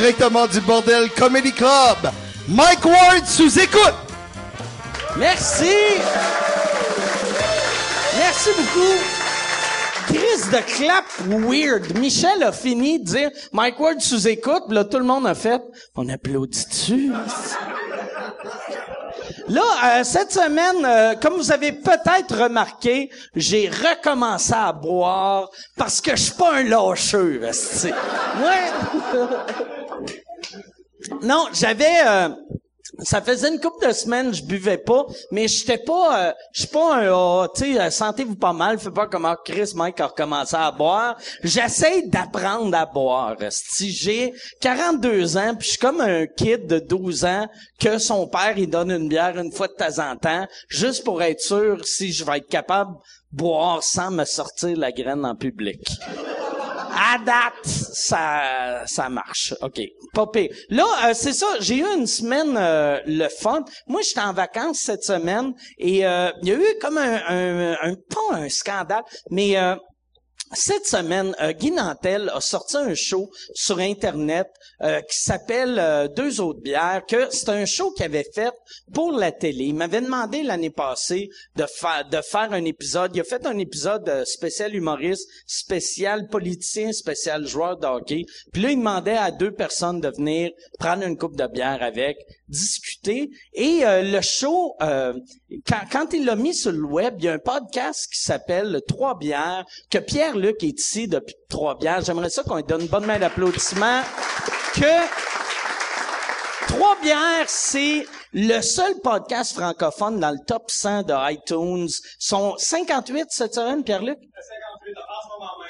directement du bordel Comedy Club, Mike Ward sous écoute. Merci. Merci beaucoup. Crise de clap weird. Michel a fini de dire Mike Ward sous écoute, là tout le monde a fait on applaudit. Là, euh, cette semaine, euh, comme vous avez peut-être remarqué, j'ai recommencé à boire parce que je suis pas un lâcheux. Ouais. non, j'avais euh, ça faisait une couple de semaines je buvais pas, mais j'étais pas, euh, je suis pas un, oh, tu sais, euh, sentez-vous pas mal, fais pas comme Chris Mike a recommencé à boire. J'essaie d'apprendre à boire. Si j'ai 42 ans, puis je suis comme un kid de 12 ans que son père il donne une bière une fois de temps en temps, juste pour être sûr si je vais être capable de boire sans me sortir la graine en public. À date, ça, ça marche. OK. Pas pire. Là, euh, c'est ça, j'ai eu une semaine euh, le fun. Moi, j'étais en vacances cette semaine et euh, il y a eu comme un, un, un pas un scandale, mais euh, cette semaine, euh, Guy Nantel a sorti un show sur Internet euh, qui s'appelle euh, Deux autres bières, que c'est un show qu'il avait fait pour la télé. Il m'avait demandé l'année passée de, faire de faire un épisode. Il a fait un épisode euh, spécial humoriste, spécial politicien, spécial joueur de hockey. Puis là, il demandait à deux personnes de venir prendre une coupe de bière avec, discuter. Et euh, le show, euh, quand, quand il l'a mis sur le web, il y a un podcast qui s'appelle Trois bières, que Pierre-Luc est ici depuis Trois bières. J'aimerais ça qu'on lui donne une bonne main d'applaudissement. Que Trois bières, c'est le seul podcast francophone dans le top 100 de iTunes. Ils sont 58 cette semaine, Pierre-Luc?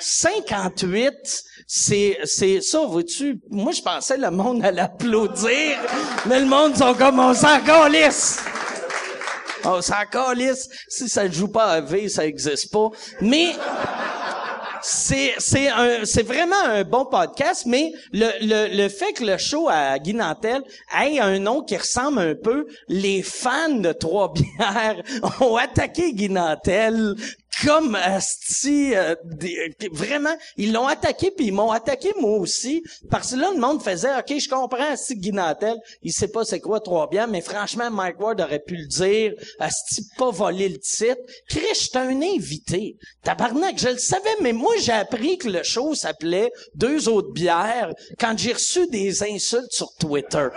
58, c'est, c'est ça, vois-tu? Moi, je pensais le monde allait applaudir, mais le monde sont comme, on s'en calisse. On s'en calisse. Si ça ne joue pas à V, ça existe pas. Mais, c'est c'est un c'est vraiment un bon podcast mais le le le fait que le show à Guy Nantel ait un nom qui ressemble un peu les fans de Trois Bières ont attaqué Guy Nantel comme asti, euh, euh, vraiment ils l'ont attaqué puis ils m'ont attaqué moi aussi. Parce que là le monde faisait OK je comprends asti Guy Nantel il sait pas c'est quoi Trois Bières mais franchement Mike Ward aurait pu le dire asti pas voler le titre. Chris j'étais un invité. Tabarnak je le savais mais moi j'ai appris que le show s'appelait deux autres bières quand j'ai reçu des insultes sur Twitter.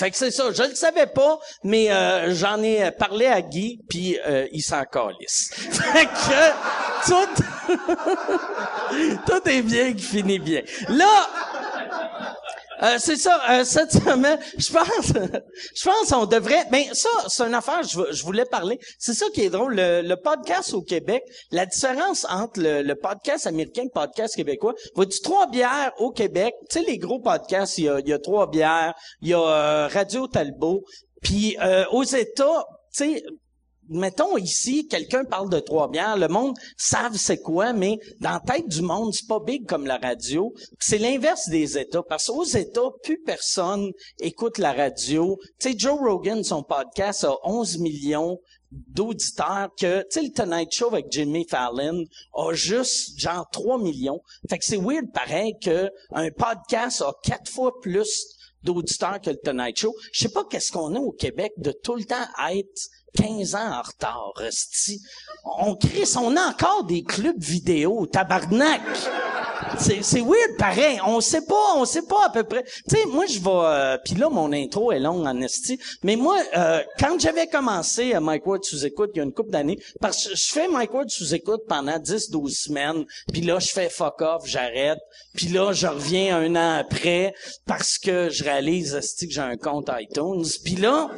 Fait que c'est ça, je le savais pas, mais euh, j'en ai parlé à Guy, puis euh, il s'en calisse. Fait que tout, tout est bien qui finit bien. Là, euh, c'est ça, euh, cette semaine, je pense, je pense on devrait, ben ça, c'est une affaire, je, je voulais parler. C'est ça qui est drôle, le, le podcast au Québec, la différence entre le, le podcast américain et le podcast québécois. Vois-tu trois bières au Québec, tu sais les gros podcasts, il y a, y a trois bières, il y a euh, Radio Talbot, puis euh, aux États, tu sais, mettons ici, quelqu'un parle de trois bières, le monde savent c'est quoi, mais dans la tête du monde, c'est pas big comme la radio. C'est l'inverse des États, parce qu'aux États, plus personne écoute la radio. Tu sais, Joe Rogan, son podcast a 11 millions d'auditeurs que, tu sais, le Tonight Show avec Jimmy Fallon a juste, genre, 3 millions. Fait que c'est weird, pareil, que un podcast a quatre fois plus d'auditeurs que le Tonight Show. Je sais pas qu'est-ce qu'on a au Québec de tout le temps être 15 ans en retard, esti. On crée, on a encore des clubs vidéo, tabarnak. C'est, weird, pareil. On sait pas, on sait pas à peu près. Tu sais, moi, je vais... Euh, Puis là, mon intro est longue en esti. Mais moi, euh, quand j'avais commencé à Mike Ward sous-écoute, il y a une couple d'années, parce que je fais Mike Ward sous-écoute pendant 10-12 semaines, puis là, je fais fuck off, j'arrête. Puis là, je reviens un an après, parce que je réalise, esti, que j'ai un compte iTunes. Puis là...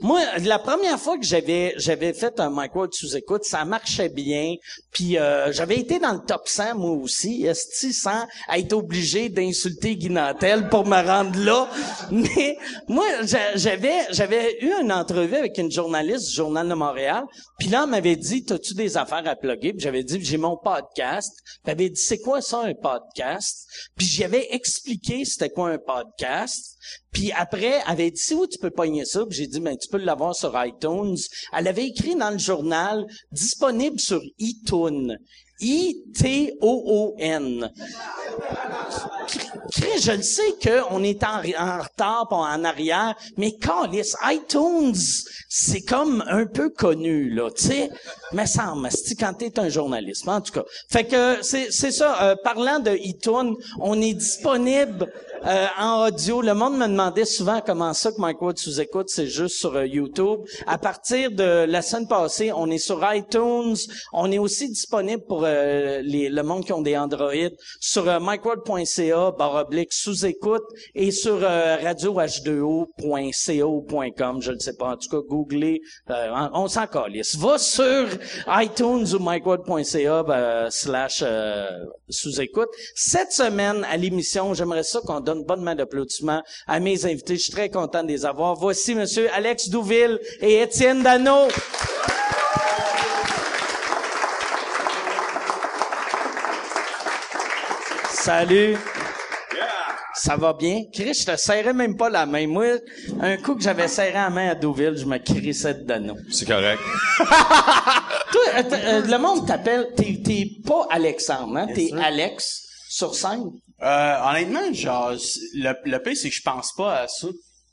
Moi, la première fois que j'avais j'avais fait un Mike Ward sous écoute, ça marchait bien. Puis euh, j'avais été dans le top 100 moi aussi, esti, sans être obligé d'insulter Guy pour me rendre là. Mais moi, j'a- j'avais j'avais eu une entrevue avec une journaliste du Journal de Montréal. Puis là, elle m'avait dit, "T'as-tu des affaires à plugger? Puis j'avais dit, "J'ai mon podcast." Puis elle dit, "C'est quoi ça un podcast? Puis j'avais expliqué c'était quoi un podcast. Puis après, elle avait dit, c'est où tu peux pogner ça? J'ai dit, ben, tu peux l'avoir sur iTunes. Elle avait écrit dans le journal, disponible sur iTunes. I-T-O-O-N. Je le sais qu'on est en, retard en arrière, mais Callis, iTunes, c'est comme un peu connu, là, tu sais. Mais ça quand t'es un journaliste, en tout cas. Fait que c'est, c'est ça, euh, parlant de iTunes, on est disponible euh, en audio. Le monde me demandait souvent comment ça que Mike Ward sous-écoute, c'est juste sur euh, YouTube. À partir de la semaine passée, on est sur iTunes. On est aussi disponible pour euh, le monde qui ont des Android sur euh, micworld.ca, barre sous-écoute, et sur radioh2o.co.com. Je ne sais pas. En tout cas, googlez. on s'en calisse. Va sur iTunes ou micworld.ca ben, slash sous-écoute. Cette semaine, à l'émission, j'aimerais ça qu'on donne bonne main d'applaudissement à mes invités. Je suis très content de les avoir. Voici Monsieur Alex Douville et Étienne Dano. Salut. Ça va bien? Chris, je te serrais même pas la main. Moi, un coup que j'avais serré la main à Douville, je me crissais de Dano. C'est correct. Toi, euh, euh, le monde t'appelle, t'es, t'es pas Alexandre, hein? T'es Alex sur scène? Euh, honnêtement, genre, le, le pire, c'est que je pense pas à ça.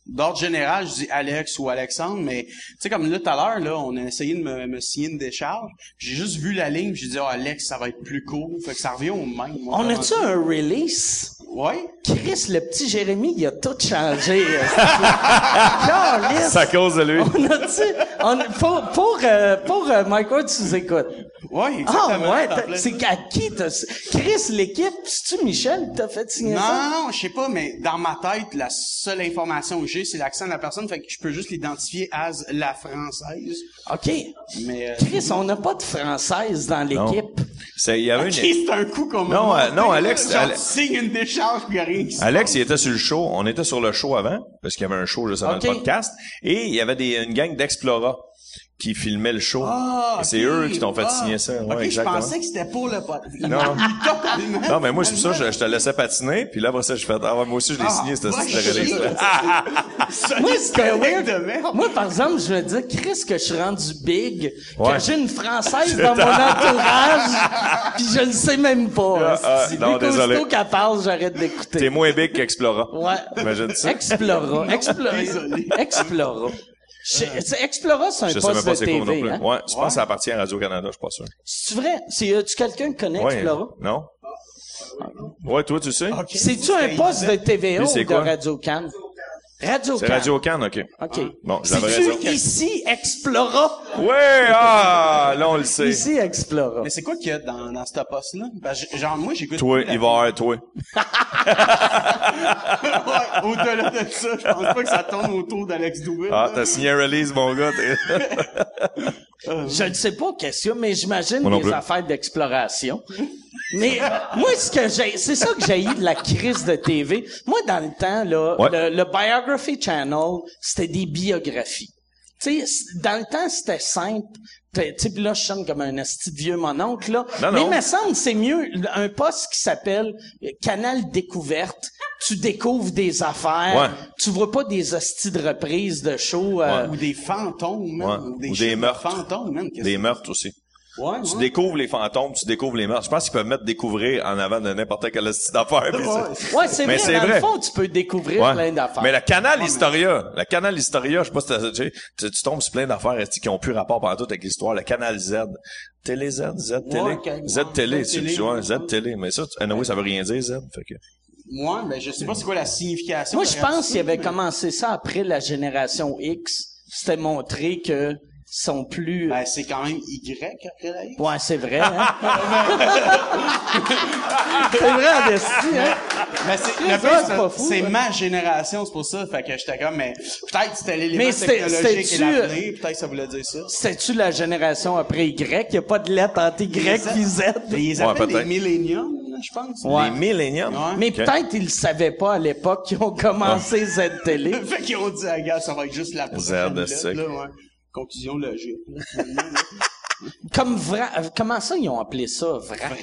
D'ordre général, je dis Alex ou Alexandre, mais tu sais, comme là, tout à l'heure, là, on a essayé de me, me signer une décharge. J'ai juste vu la ligne, j'ai dit, oh, Alex, ça va être plus cool. Fait que ça revient au même. Moi, on a-tu un release? Ouais. Chris, le petit Jérémy, il a tout changé. C'est à cause de lui. On a-tu, on, pour, pour, euh, pour euh, Michael, tu nous écoutes. Ouais, exactement. Ah ouais, c'est à qui t'as... Chris, l'équipe, c'est-tu Michel qui t'a fait signer non, ça? Non, non, je sais pas, mais dans ma tête, la seule information que j'ai, c'est l'accent de la personne, fait que je peux juste l'identifier as la française. OK. Mais, euh, Chris, on n'a pas de française dans l'équipe. C'est, il y avait Ok, une... c'est un coup qu'on Non, euh, non, Alex, Genre, Alex- signe une décharge, y a rien qui se Alex, il était sur le show. On était sur le show avant, parce qu'il y avait un show juste avant Ok. le podcast. Et il y avait des, une gang d'Explora qui filmait le show. Ah, c'est eux qui t'ont fait Ah. signer ça. Ouais, ok, exactement. je pensais que c'était pour le pot. Non. Non, mais moi, c'est pour ça, je, je te laissais patiner, puis là, après ça, je fais, ah ouais, moi aussi, je l'ai Ah, signé, c'était c'était release. Moi, weird- de merde. Moi, par exemple, je me dis, Chris, que je suis rendu big, Ouais. que j'ai une Française dans mon entourage, puis je le sais même pas. Ah, ah, esti. non, désolé. qu'elle parle, j'arrête T'es d'écouter. moins big qu'Explora. Ouais. Imagine ça. Explora. Explora. désolé. Explora. Explora, c'est un Je sais même poste pas de quoi non TV, plus. hein? Ouais, je pense que ça appartient à Radio-Canada, je suis pas sûr. C'est vrai? C'est, tu quelqu'un qui connaît Ouais. Explora? Non? Ouais, toi, tu sais? C'est-tu un poste de TVA Lui, c'est ou de? Radio-Can? Radio-Can. C'est Radio-Can, OK. OK. Bon, j'avais C'est-tu raison. ici Explora? Ouais, ah, là, on le sait. Ici Explora. Mais c'est quoi qu'il y a dans, dans ce poste-là? Que, genre, moi, j'écoute... Toi, il va avoir toi. Ouais, Au-delà de ça, je pense pas que ça tourne autour d'Alex Douville. Ah, t'as signé un release, mon gars. Je ne sais pas a, mais j'imagine des affaires d'exploration. Mais moi, ce que j'ai, c'est ça que j'ai de la crise de TV. Moi, dans le temps, là, Ouais. le, le Biography Channel, c'était des biographies. Tu sais, dans le temps, c'était simple. Tu sais, là, je chante comme un esti de vieux mononcle, là. Non, Mais il me semble que c'est mieux un poste qui s'appelle euh, Canal Découverte. Tu découvres des affaires. Ouais. Tu vois pas des hosties de reprises de shows. euh, Ou des fantômes, man. Ouais. Ou des chiffres de meurtres. fantômes. Qu'est-ce Des meurtres aussi. Ouais, Tu ouais. découvres les fantômes, tu découvres les meurtres. Je pense qu'ils peuvent mettre découvrir en avant de n'importe quelle style d'affaires. c'est- Ouais, c'est Mais vrai. c'est Dans vrai. le fond, tu peux découvrir Ouais. plein d'affaires. Mais le canal Historia, le canal Historia, je sais pas si t'as, tu, sais, tu, tu tombes sur plein d'affaires qui ont plus rapport pendant tout avec l'histoire? Le canal Z. Télé Z, Z Télé. Z Télé, ouais. Z Télé. Mais ça, tu- anyway, ça veut rien dire, Z. Fait que. Moi, ben, je sais pas c'est quoi la signification. Moi, je pense qu'il avait commencé ça après la génération X. C'était montré que sont plus... Ben, c'est quand même Y après la X. Ouais, c'est vrai, hein? c'est vrai, en hein? Mais c'est, Ouais, le pire, c'est c'est- pas fou, c'est hein. ma génération, c'est pour ça. Fait que j'étais comme, mais peut-être que c'était l'élément Mais c'était- technologique et c'était-tu, l'avenir. Peut-être que ça voulait dire ça. C'était-tu la génération après Y? Il n'y a pas de lettre entre Y Les et Z? Mais ils Ouais, appellent peut-être. les milléniums, là, je pense. Ouais. Les milléniums? Ouais. Mais peut-être ils le savaient pas à l'époque qu'ils ont commencé Z Télé. fait qu'ils ont dit, ah, gars, ça va être juste la prochaine lettre, là, ouais. Conclusion logique. Comme vra... euh, Comment ça, ils ont appelé ça? Vrac? Vrac.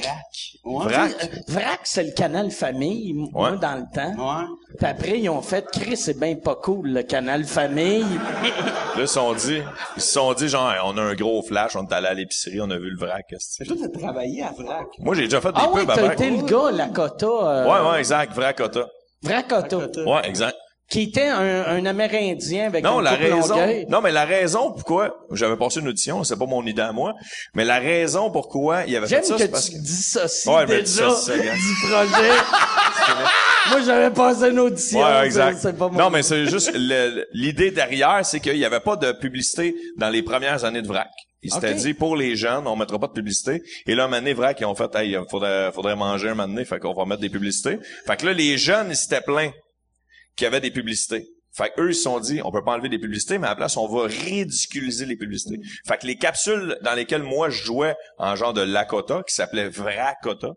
Ouais. Vrac. Euh, Vrac, c'est le canal famille, moi, Ouais. dans le temps. Ouais. Puis après, ils ont fait, Chris, c'est bien pas cool, le canal famille. Là, ils se sont dit, ils se sont dit, genre, on a un gros flash, on est allé à l'épicerie, on a vu le vrac. Mais toi, t'as travaillé à Vrac. Moi, j'ai déjà fait des Ah oui, pubs à t'as vrac. été le gars, Lakota. Euh, Ouais, ouais, exact, vrac Ota. Vracota. Ouais, exact. Qui était un, un Amérindien avec Non, un la raison, Longueuil. non, mais la raison pourquoi, j'avais passé une audition, c'est pas mon idée à moi, mais la raison pourquoi il avait fait ça, que c'est parce tu que... dissocies Ouais, déjà dissocie, du projet. Moi, j'avais passé une audition. Ouais, exact. C'est pas mon Non, mais c'est juste l'idée derrière, c'est qu'il y avait pas de publicité dans les premières années de VRAC. Il s'était Ok. dit, pour les jeunes, on mettra pas de publicité. Et là, donné, VRAC, ils ont fait, hey, faudrait, faudrait manger un moment donné, fait qu'on va mettre des publicités. Fait que là, les jeunes, ils s'étaient plaints qu'il y avait des publicités. Fait qu'eux, ils se sont dit, on peut pas enlever des publicités, mais à la place, on va ridiculiser les publicités. Fait que les capsules dans lesquelles moi, je jouais en genre de Lakota, qui s'appelait Vracota,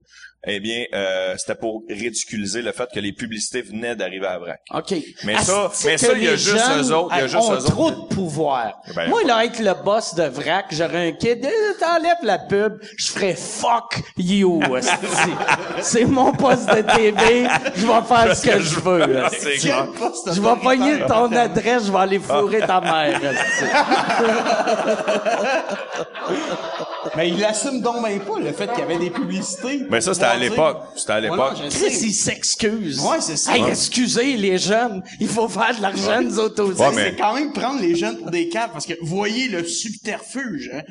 eh bien, euh, c'était pour ridiculiser le fait que les publicités venaient d'arriver à Vrac. OK. Mais ça- mais ça, il y a juste eux autres, il y a ont juste eux autres. trop de pouvoir. Ben, Moi, là, être le boss de vrac, j'aurais un kid, eh, t'enlèves la pub, je ferais fuck you. C'est mon poste de TV, je vais faire ce que je veux. Je vais pogner ton adresse, je vais aller fourrer ta mère. Mais il assume donc même pas le fait qu'il y avait des publicités. Mais ça, c'était à l'époque. C'était à l'époque. Chris, il s'excuse. Ouais, c'est ça. Hey, excusez les jeunes, il faut faire de l'argent, nous autres aussi. Ouais, mais- C'est quand même prendre les jeunes pour des caves parce que voyez le subterfuge. Hein?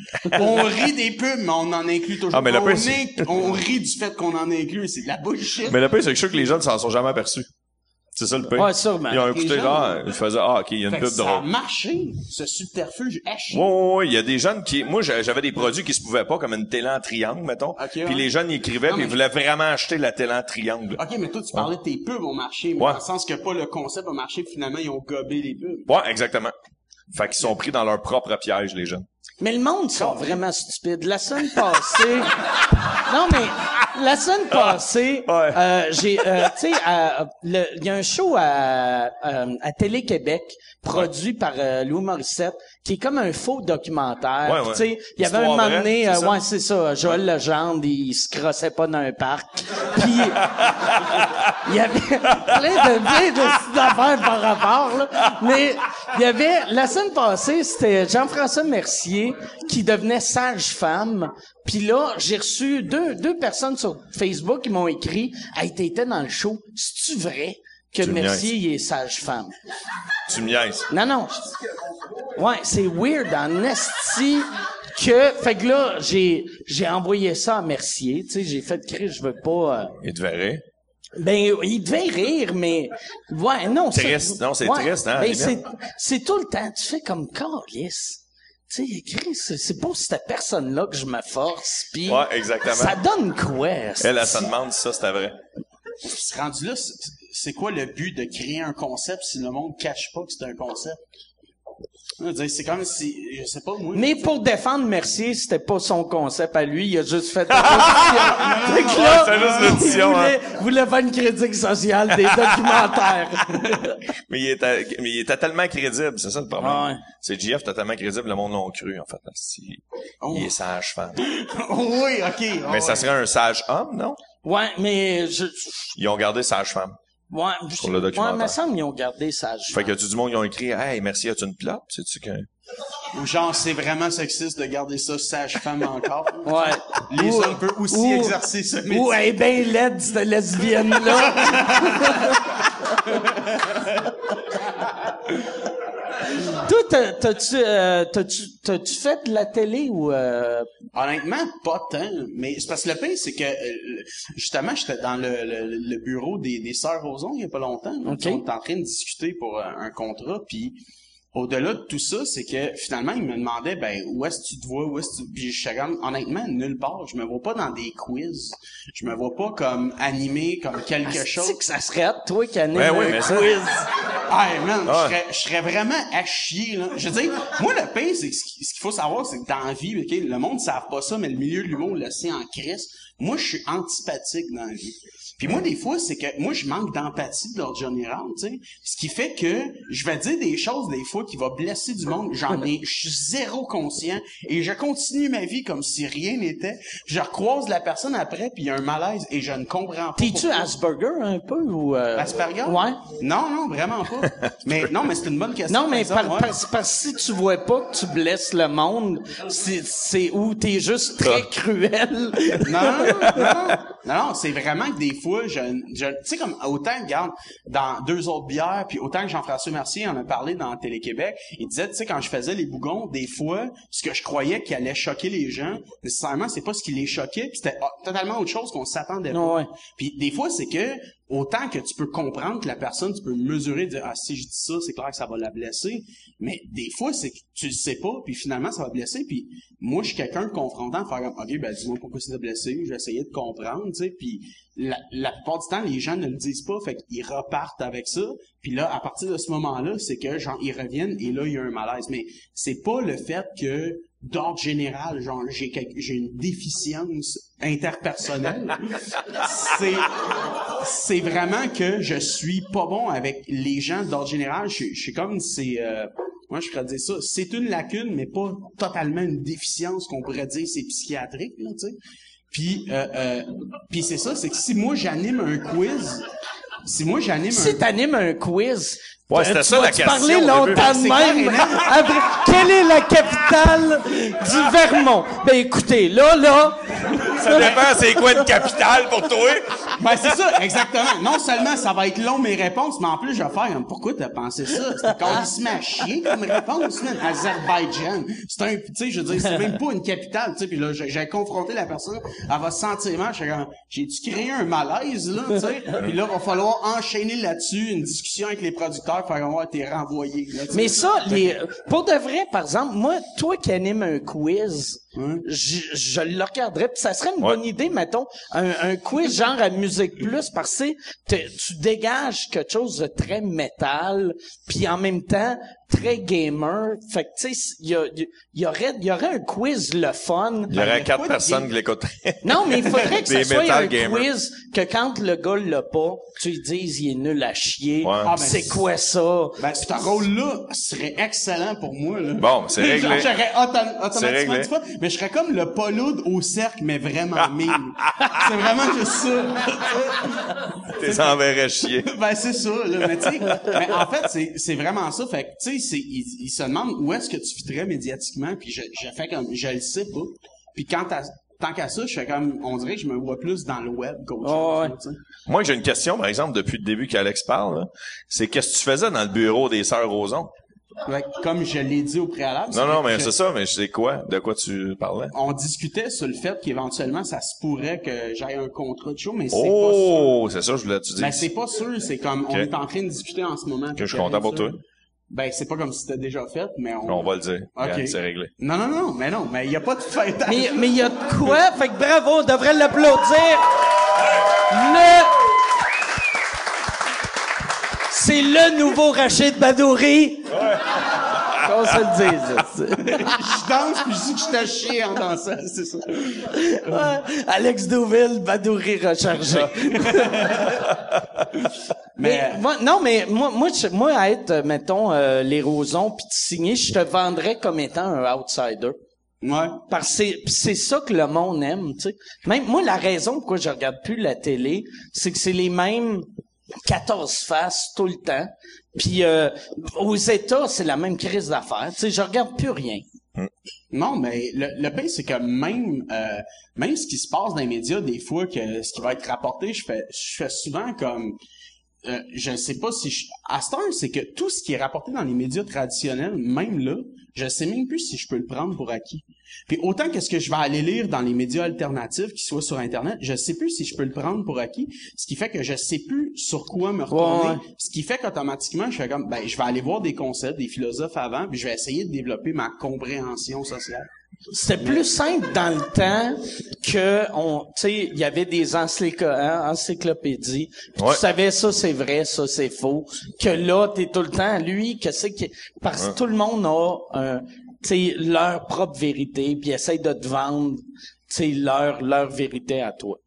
On rit des pubs, mais on en inclut toujours. Ah, mais on, pire, on rit du fait qu'on en inclut. C'est de la bullshit. Mais le pire, c'est que je suis sûr que les jeunes s'en sont jamais aperçus. C'est ça le pire. Ouais, sûrement. Ils ont écouté jeunes- genre, ils faisaient, ah, ok, il y a une Fait que pub ça a drôle. marché, ce subterfuge chier. Ouais, ouais, ouais, il y a des jeunes qui, moi, j'a- j'avais des produits qui se pouvaient pas, comme une télé en triangle, mettons. Ok, puis ouais. les jeunes, ils écrivaient, Non, puis mais- ils voulaient vraiment acheter la télé en triangle. OK, mais toi, tu parlais de tes pubs ont marché, mais Ouais. dans le sens que pas le concept a marché, puis finalement, ils ont gobé les pubs. Ouais, exactement. Fait qu'ils sont pris dans leur propre piège, les jeunes. Mais le monde sont vraiment stupides. La semaine passée, non mais la semaine passée, Ouais. euh, j'ai, euh, tu sais, il y a un show à, à, à Télé Québec produit par euh, Louis Morissette qui est comme un faux documentaire. Ouais, ouais. Tu sais, il y avait un moment donné, c'est euh, ouais c'est ça, Joël Legendre, il se crossait pas dans un parc. Puis il y avait plein de plein de d'affaires par rapport là. Mais il y avait la semaine passée, c'était Jean-François Mercier qui devenait sage-femme. Puis là, j'ai reçu deux deux personnes sur Facebook qui m'ont écrit "Hey, t'étais dans le show, c'est-tu vrai que Tu me Mercier il est sage-femme Tu me niaises. Non non. Ouais, c'est weird en esti que fait que là, j'ai j'ai envoyé ça à Mercier, tu sais, j'ai fait crier, je veux pas euh, Ils te verraient. ben, il devait rire, mais ouais, non. ça- Triste. Non, c'est triste, hein, Ben, c'est, c'est tout le temps. Tu fais comme Carlis. Tu sais, Chris, c'est, c'est pas cette personne-là que je me force. Puis Ouais, exactement. Ça donne quoi Elle, elle se demande si ça, c'était vrai. Ce rendu là, c'est- c'est quoi le but de créer un concept si le monde cache pas que c'est un concept? Je veux dire, C'est comme si, je sais pas, moi. Mais pour défendre Mercier, c'était pas son concept à lui. Il a juste fait. une audition. Fait que là, Ouais, c'est juste l'audition, il hein. voulait, voulait faire une critique sociale des documentaires. Mais il était, mais il était tellement crédible, c'est ça le problème. Ah ouais. C'est GF, t'es tellement crédible, le monde l'ont cru, en fait. Oh. Il est sage femme. oui, ok. Mais ça serait un sage homme, non? ouais, mais je, Ils ont gardé sage femme. Ouais, Pour le documentaire. Ouais, mais ça, ils ont gardé sage. Fait que tu du monde, ils ont écrit, hey, merci, as-tu une plate? Sais-tu que, Ou genre, c'est vraiment sexiste de garder ça sage-femme encore. Ouais. Les Ou- hommes peuvent aussi ou- exercer ce métier. Ou elle est bien laide, cette lesbienne-là. Toi, t'as-tu, euh, t'as-tu, fait de la télé ou, euh, Honnêtement, pas tant. Mais c'est parce que le pire, c'est que euh, justement, j'étais dans le, le, le bureau des, des Sœurs Roson il y a pas longtemps. Ok. On était en train de discuter pour euh, un contrat, puis au-delà de tout ça, c'est que finalement, ils me demandaient ben où est-ce que tu te vois, où est-ce que tu... Puis je suis comme, honnêtement, nulle part. Je me vois pas dans des quiz. Je me vois pas comme animé, comme quelque chose. c'est que ça serait hâte, toi qui anime Ouais, ouais, un mais ça- quiz? Hey man, Ah. je, serais, je serais vraiment à chier, là. Je veux dire, moi, le pire, c'est que ce qui- ce qu'il faut savoir, c'est que dans la vie, le monde ne savent pas ça, mais le milieu de l'humour le sait en crise. Moi, je suis antipathique dans la vie. Puis moi, des fois, c'est que moi, je manque d'empathie de l'ordre général, tu sais. Ce qui fait que je vais dire des choses, des fois, qui va blesser du monde, j'en ai, je suis zéro conscient et je continue ma vie comme si rien n'était. Je recroise la personne après puis il y a un malaise et je ne comprends pas. T'es-tu. Asperger un peu ou... euh, Asperger? Ouais. Non, non, vraiment pas. mais non, mais c'est une bonne question. Non, mais par exemple, par- ouais. parce, parce que si tu vois pas que tu blesses le monde, c'est, où t'es juste très cruel. Non, non, non, non, non, non, c'est vraiment que des fois, je, je tu sais, comme, autant, regarde, dans deux autres bières, puis autant que Jean-François Mercier en a parlé dans Télé-Québec, il disait, tu sais, quand je faisais les bougons, des fois, ce que je croyais qui allait choquer les gens, nécessairement, c'est pas ce qui les choquait, puis c'était ah, totalement autre chose qu'on s'attendait pas. Puis des fois, c'est que, autant que tu peux comprendre que la personne, tu peux mesurer, dire, ah, si je dis ça, c'est clair que ça va la blesser, mais des fois, c'est que tu le sais pas, puis finalement, ça va blesser, puis moi, je suis quelqu'un de confrontant, faire OK, ben, dis-moi pourquoi c'est blessé, je vais essayer de comprendre, tu sais, puis la, la plupart du temps, les gens ne le disent pas, fait qu'ils repartent avec ça, puis là, à partir de ce moment-là, c'est que, genre, ils reviennent, et là, il y a un malaise, mais c'est pas le fait que, d'ordre général, genre, j'ai j'ai une déficience interpersonnelle, c'est c'est vraiment que je suis pas bon avec les gens d'ordre général. Je, je suis comme c'est euh, moi je pourrais dire ça? C'est une lacune, mais pas totalement une déficience qu'on pourrait dire c'est psychiatrique là, tu sais. Puis euh, euh, puis c'est ça, c'est que si moi j'anime un quiz, si moi j'anime un Si t'animes un quiz, Ouais, c'était tu ça, la question, parler longtemps de même? Après, quelle est la capitale du Vermont? Ben écoutez, là, là, Ça dépend, c'est quoi une capitale pour toi? Ben, c'est ça, exactement. Non seulement ça va être long mes réponses, mais en plus, je vais faire pourquoi t'as pensé ça? C'était carrément à chier comme réponse, man. Azerbaïdjan. C'est un, tu sais, je veux dire, c'est même pas une capitale, tu sais, puis là, j'ai confronté la personne, elle va se sentir mal, j'ai-tu créé un malaise, là, tu sais? Puis là, va falloir enchaîner là-dessus une discussion avec les producteurs, faire ouais, t'es renvoyé, là, tu sais. Mais ça, les, pour de vrai, par exemple, moi, toi qui anime un quiz, je, je le regarderais. Puis ça serait une Ouais. bonne idée, mettons, un, un quiz genre à Musique Plus, parce que tu dégages quelque chose de très métal, puis en même temps très gamer. Fait que tu sais, il y, a- il y aurait, il y aurait un quiz le fun. Il y aurait Ben, quatre personnes qui l'écouteraient. Non, mais il faudrait que ça soit un gamers. quiz que quand le gars l'a pas, tu lui dises il est nul à chier. Ouais. Ah, ben, c'est quoi ça? Ben, ce rôle-là serait excellent pour moi, là. Bon, c'est Genre, réglé. J'aurais autom- automatiquement réglé. dit pas, mais je serais comme le poloud au cercle, mais vraiment mime. c'est vraiment juste ça. T'es enverrais chier. ben, c'est ça, là. Mais tu sais, mais en fait, c'est, c'est vraiment ça. Fait que, tu sais, c'est, il, il se demande où est-ce que tu fitterais médiatiquement, puis je, je fais comme, je le sais pas. Puis quand tant qu'à ça, je fais comme, on dirait que je me vois plus dans le web qu'autre Oh, chose, ouais. tu sais. Moi, j'ai une question, par exemple, depuis le début qu'Alex parle. là. C'est qu'est-ce que tu faisais dans le bureau des Sœurs Roson? Comme je l'ai dit au préalable. Non, non, mais je- c'est ça, mais c'est quoi? De quoi tu parlais? on discutait sur le fait qu'éventuellement, ça se pourrait que j'aille un contrat de show, mais c'est pas sûr. Oh, c'est ça, je voulais te dire. Ben, c'est pas sûr, c'est comme, on est en train de discuter en ce moment. Que je suis content pour toi. Ben, c'est pas comme si c'était déjà fait, mais on... On va le dire. Ok. C'est réglé. Non, non, non, mais non, mais il y a pas de fête. Mais mais il y a de quoi? Fait que bravo, on devrait l'applaudir. Le... C'est le nouveau Rachid Badouri. Qu'on se le dise. je danse puis je dis que je t'ai chier en dansant, c'est ça. Ouais. Alex Douville, Badouri rechargé. Mais, Mais, moi, non, mais moi, moi, moi, à être, euh, mettons, euh, les Rosons, puis de signer, je te vendrais comme étant un outsider. ouais. Parce que c'est, ça que le monde aime, tu sais. Même moi, la raison pourquoi je regarde plus la télé, c'est que c'est les mêmes 14 faces tout le temps. Puis euh, aux États, c'est la même crise d'affaires. Tu sais, je regarde plus rien. Non, mais le, le pire, c'est que même, euh, même ce qui se passe dans les médias, des fois, que ce qui va être rapporté, je fais, je fais souvent comme, euh, je ne sais pas si je, à cette heure, c'est que tout ce qui est rapporté dans les médias traditionnels, même là, je sais même plus si je peux le prendre pour acquis. Puis autant que ce que je vais aller lire dans les médias alternatifs, qui soient sur Internet, je sais plus si je peux le prendre pour acquis, ce qui fait que je sais plus sur quoi me retourner, Ouais, ouais. ce qui fait qu'automatiquement, je fais comme, ben, je vais aller voir des concepts, des philosophes avant, puis je vais essayer de développer ma compréhension sociale. C'était plus simple dans le temps que on, tu sais, il y avait des encyclo- hein, encyclopédies. Ouais. Tu savais ça c'est vrai, ça c'est faux. Que là t'es tout le temps lui, que c'est que parce que tout le monde a un, tu sais, leur propre vérité, puis essaye de te vendre, tu sais, leur leur vérité à toi.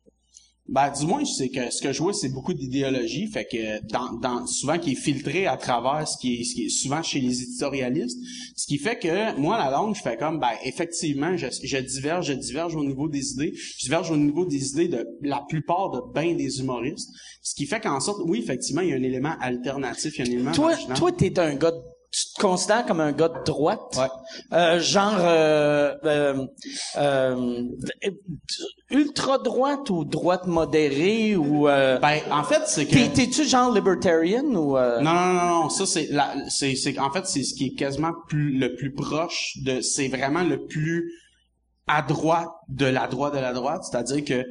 Ben, du moins, c'est que ce que je vois, c'est beaucoup d'idéologie, fait que dans, dans souvent qui est filtré à travers ce qui est, ce qui est souvent chez les éditorialistes, ce qui fait que moi la langue, je fais comme ben effectivement, je, je diverge, je diverge au niveau des idées, je diverge au niveau des idées de la plupart de ben des humoristes, ce qui fait qu'en sorte, oui, effectivement, il y a un élément alternatif, il y a un élément Toi, marginal. toi, t'es un gars, de- tu te considères comme un gars de droite? Ouais. Euh, genre, euh, euh, euh, ultra droite ou droite modérée ou, euh, Ben, en fait, c'est que t'es, t'es-tu genre libertarian ou, euh, Non, non, non, non, ça c'est la, c'est, c'est, en fait, c'est ce qui est quasiment plus, le plus proche de, c'est vraiment le plus à droite de la droite de la droite, c'est-à-dire que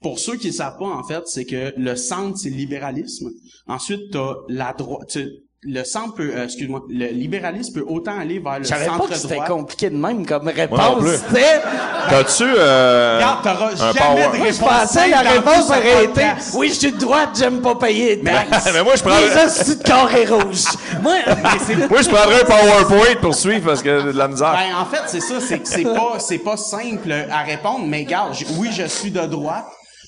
pour ceux qui ne savent pas, en fait, c'est que le centre, c'est le libéralisme. Ensuite, t'as la droite, tu- le centre peut, euh, excuse-moi, le libéralisme peut autant aller vers le centre que c'était droit. compliqué de même comme réponse. T'as-tu euh, Regarde, t'auras un jamais power? de je réponse pensais la réponse aurait été, oui, je suis de droite, j'aime pas payer de taxes. mais moi, je prends- Les hosties de carré rouge. Moi, Moi, je prendrais un PowerPoint pour suivre parce que de la misère. Ben, en fait, c'est ça, c'est que c'est pas, c'est pas simple à répondre, mais regarde, j- oui, je suis de droite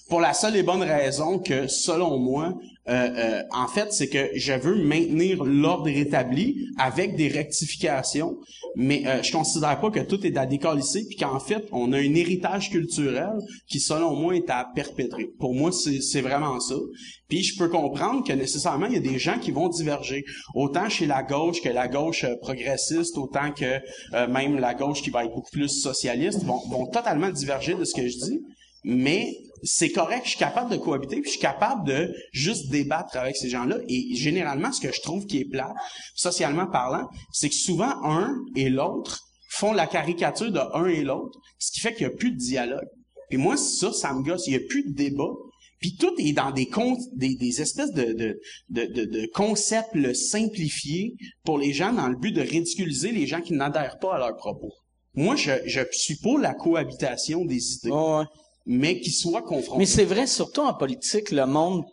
pour la seule et bonne raison que, selon moi, euh, euh, en fait, c'est que je veux maintenir l'ordre rétabli avec des rectifications, mais euh, je considère pas que tout est à décalisser, puis qu'en fait, on a un héritage culturel qui, selon moi, est à perpétrer. Pour moi, c'est vraiment ça. Puis je peux comprendre que nécessairement, il y a des gens qui vont diverger, autant chez la gauche que la gauche euh, progressiste, autant que même la gauche qui va être beaucoup plus socialiste, vont, vont totalement diverger de ce que je dis. Mais c'est correct, je suis capable de cohabiter, puis je suis capable de juste débattre avec ces gens-là. Et généralement, ce que je trouve qui est plat, socialement parlant, c'est que souvent un et l'autre font la caricature de un et l'autre, ce qui fait qu'il n'y a plus de dialogue. Puis moi, ça, ça me gosse. Il n'y a plus de débat. Puis tout est dans des, espèces de, concepts simplifiés pour les gens dans le but de ridiculiser les gens qui n'adhèrent pas à leurs propos. Moi, je, je suis pour la cohabitation des idées. Mais qui soient confrontés. Mais c'est vrai, surtout en politique, le monde,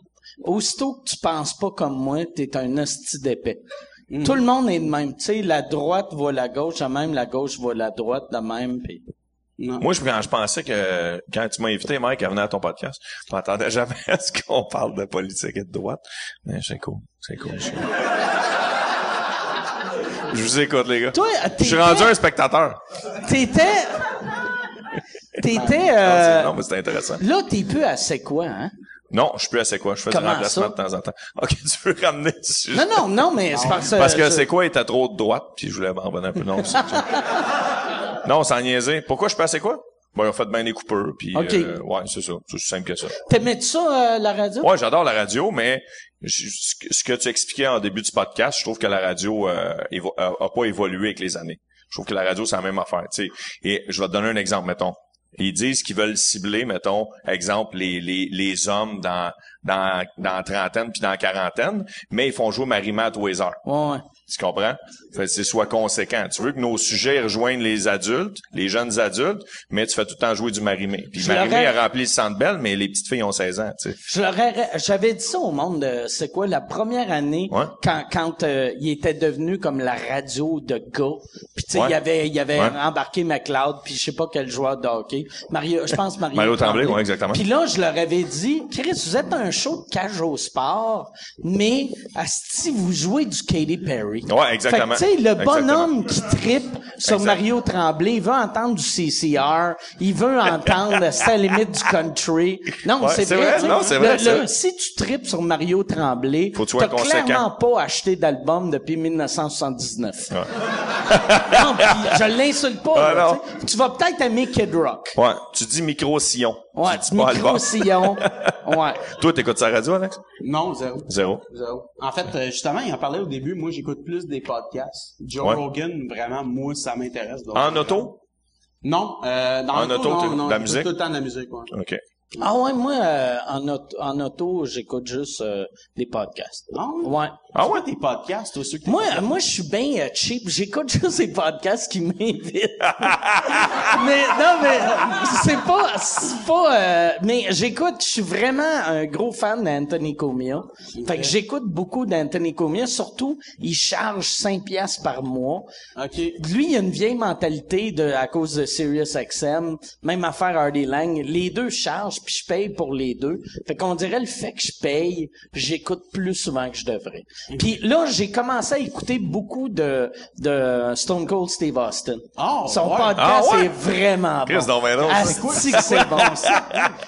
aussitôt que tu penses pas comme moi, t'es un hostie d'épais. Mm. Tout le monde est de même. Tu sais, la droite voit la gauche de même, la gauche voit la droite de même. Pis... Non. Moi, je, quand je pensais que quand tu m'as invité, Mike, à venir à ton podcast, je m'attendais jamais à ce qu'on parle de politique et de droite. Mais c'est cool. C'est cool. Je vous écoute, les gars. Toi, Je suis rendu un spectateur. T'étais... T'étais... Euh... Non, mais c'est intéressant. Là, t'es plus assez quoi, hein? Non, je suis plus assez quoi. Je fais Comment du remplacement ça? de temps en temps. OK, tu veux ramener le sujet? Non, non, non, mais c'est parce, Parce que c'est quoi était trop de droite, puis je voulais revenir un peu. Non, c'est- non, sans niaiser. Pourquoi je passais quoi? Bon, ils ont fait bien des coupeurs, puis OK. euh, ouais, c'est ça. C'est aussi simple que ça. T'aimais ça, euh, la radio? Ouais, j'adore la radio, mais je- ce que- que tu expliquais en début du podcast, je trouve que la radio euh, évo- a, a pas évolué avec les années. Je trouve que la radio, c'est la même affaire. Tu sais. Et je vais te donner un exemple, mettons. Ils disent qu'ils veulent cibler, mettons, exemple, les, les, les hommes dans, dans, dans trentaine puis dans quarantaine, mais ils font jouer Marie-Mé à tous ouais. Tu comprends? Fait que c'est soit conséquent. Tu veux que nos sujets rejoignent les adultes, les jeunes adultes, mais tu fais tout le temps jouer du Marimé. Puis Marimé a rempli le centre belle, mais les petites filles ont 16 ans, tu sais. Je j'avais dit ça au monde de c'est quoi la première année Ouais. quand quand euh, il était devenu comme la radio de gars puis tu sais Ouais. il avait il avait Ouais. embarqué McLeod puis je sais pas quel joueur de hockey Mario je pense Mario, Mario Tremblay, ouais, exactement. puis là je leur avais dit Chris vous êtes un show de cage au sport mais si vous jouez du Katy Perry Ouais, exactement. tu sais le bonhomme qui trippe sur Exact. Mario Tremblay il veut entendre du CCR il veut entendre c'est la limite du country non Ouais, c'est vrai, vrai, non, c'est vrai, le- si tu tripes sur Mario Tremblay, t'as clairement pas acheté d'album depuis 1979. Ouais. non, puis je l'insulte pas. Ah, là, tu vas peut-être aimer Kid Rock. Ouais. Tu dis micro-sillon. Ouais, album. micro-sillon. ouais. Toi, t'écoutes sa radio, Alex? Non, zéro. Zéro. Zéro. En fait, euh, justement, il en parlait au début. Moi, j'écoute plus des podcasts. Joe Ouais. Rogan, vraiment, moi, ça m'intéresse. En auto? Non, euh, dans En auto, non, non, la musique? tout le temps de la musique, ouais. OK. Ah ouais, moi, euh, en, auto, en auto, j'écoute juste euh, des podcasts. Ah ouais? Ah ouais, tes podcasts, toi, ceux que Moi, moi, je suis bien euh, cheap. J'écoute juste des podcasts qui m'invitent. mais non, mais c'est pas, c'est pas. euh, mais j'écoute. Je suis vraiment un gros fan d'Anthony Comia. Fait que j'écoute beaucoup d'Anthony Comia. Surtout, il charge 5 piastres par mois. OK. Lui, il a une vieille mentalité de à cause de Sirius XM, même affaire Hardy Lang. Les deux chargent. Puis je paye pour les deux. Fait qu'on dirait le fait que je paye, j'écoute plus souvent que je devrais. Puis là, j'ai commencé à écouter beaucoup de, de Stone Cold Steve Austin. Oh, Son ouais. podcast Ah, ouais? est vraiment Chris, bon. ben. Asti que c'est bon, ça.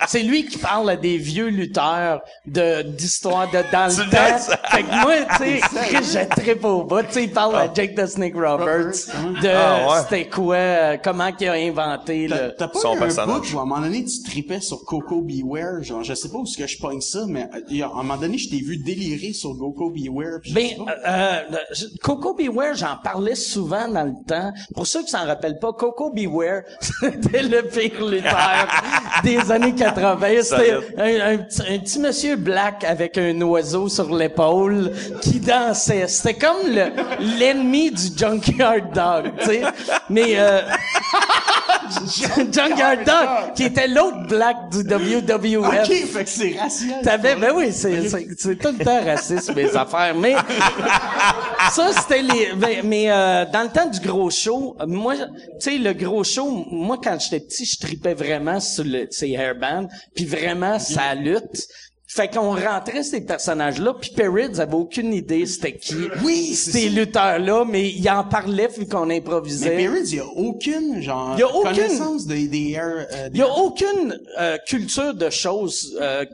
C'est lui qui parle à des vieux lutteurs de, d'histoire de dans le temps. Fait que moi, tu sais, j'ai très beau bas. Tu sais, il parle à Jake the Snake Roberts de Ah, ouais. c'était quoi, euh, comment qu'il a inventé T'as le... t'as pas Son eu un personnage. bout où à un moment donné tu tripais sur Coco Beware, genre je sais pas où est-ce que je pogne ça, mais euh, à un moment donné je t'ai vu délirer sur Coco Beware. Ben, euh, euh, Coco Beware, j'en parlais souvent dans le temps. Pour ceux qui s'en rappellent pas, Coco Beware, c'était le pire lutteur des années 80. C'était un, un petit- un petit monsieur black avec un oiseau sur l'épaule qui dansait. C'était comme le, l'ennemi du Junkyard Dog, tu sais. Mais, Junkyard Dog, qui était l'autre black du WWF. ok, fait que c'est racial. T'avais, ben oui, c'est, c'est, c'est tout le temps raciste, mes affaires. Mais, ça, c'était les, ben, mais, euh, dans le temps du gros show, moi, tu sais, le gros show, moi, quand j'étais petit, je tripais vraiment sur le, ces hairbands, puis vraiment, ça lutte. Fait qu'on rentrait ces personnages-là, puis Perrids avait aucune idée c'était qui. Oui, c'est ces lutteurs-là, mais il en parlait vu qu'on improvisait. Mais Perrids, il y a aucune genre Il y a aucune- connaissance des des euh, Il y a aucune euh, culture de choses euh,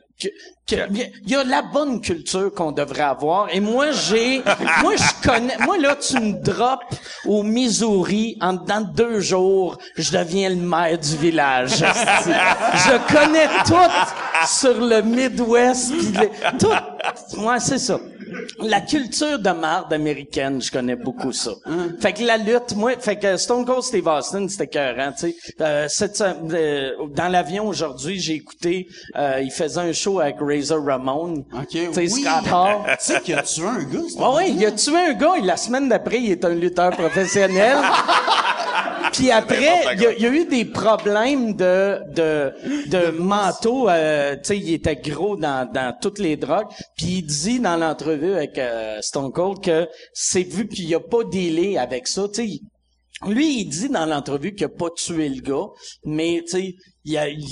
il y a la bonne culture qu'on devrait avoir. Et moi j'ai moi je connais moi là tu me drops au Missouri en dans deux jours je deviens le maire du village je connais tout sur le Midwest pis tout moi c'est ça la culture de marde américaine, je connais beaucoup ça. Fait que la lutte, moi, fait que Stone Cold Steve Austin, c'était écœurant, tu sais. Euh, euh, dans l'avion aujourd'hui, j'ai écouté, euh, il faisait un show avec Razor Ramon. Ok, Tu sais, oui. Scott Hall. Tu sais qu'il a tué un gars, Ah ouais, il a tué un gars et la semaine d'après, il est un lutteur professionnel. Puis après, il y, a, y eu des problèmes de de de manteau. euh, tu sais, il était gros dans dans toutes les drogues. Puis il dit dans l'entrevue avec euh, Stone Cold que c'est vu qu'il a pas dealé avec ça. Tu sais, lui, il dit dans l'entrevue qu'il a pas tué le gars, mais tu sais, il y a il,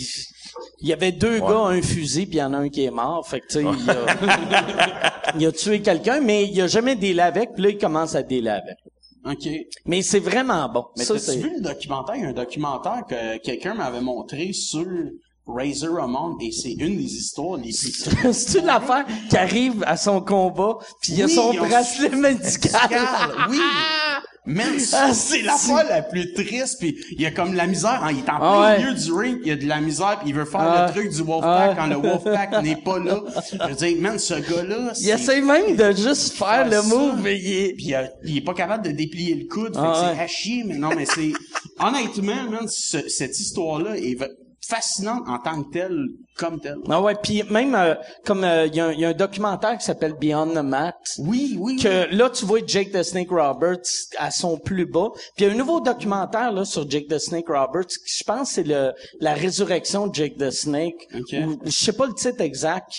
il y avait deux gars, un fusil, puis il y en a un qui est mort. Fait que tu sais, il a, il a tué quelqu'un, mais il a jamais dealé avec. Puis là, il commence à dealer avec. OK. Mais c'est vraiment bon. Mais t'as-tu vu le documentaire? Il y a un documentaire que quelqu'un m'avait montré sur Razor Ramon et c'est une des histoires les plus... C'est-tu l'affaire qui arrive à son combat, puis il a Oui, son bracelet médical? oui. Man, Ah, c'est c'est- l'affaire la plus triste puis il y a comme de la misère, hein, il est en Ah plein ouais. milieu du ring, il y a de la misère puis il veut faire Ah. le truc du Wolfpack Ah. quand le Wolfpack n'est pas là. Je veux dire, man, ce gars-là, Il essaie même de juste faire le move, mais il est... Puis il, est pas capable de déplier le coude, fait Ah que c'est à chier, mais non, mais c'est... Honnêtement, man, ce- cette histoire-là est fascinante en tant que telle, comme telle. Ah ouais, puis même euh, comme euh, il y, a un- il y a un documentaire qui s'appelle Beyond the Mat. Oui, oui. Que là, tu vois Jake the Snake Roberts à son plus bas. Puis il y a un nouveau documentaire là sur Jake the Snake Roberts. qui, Je pense que c'est le la résurrection de Jake the Snake. Ok. Ou- je sais pas le titre exact.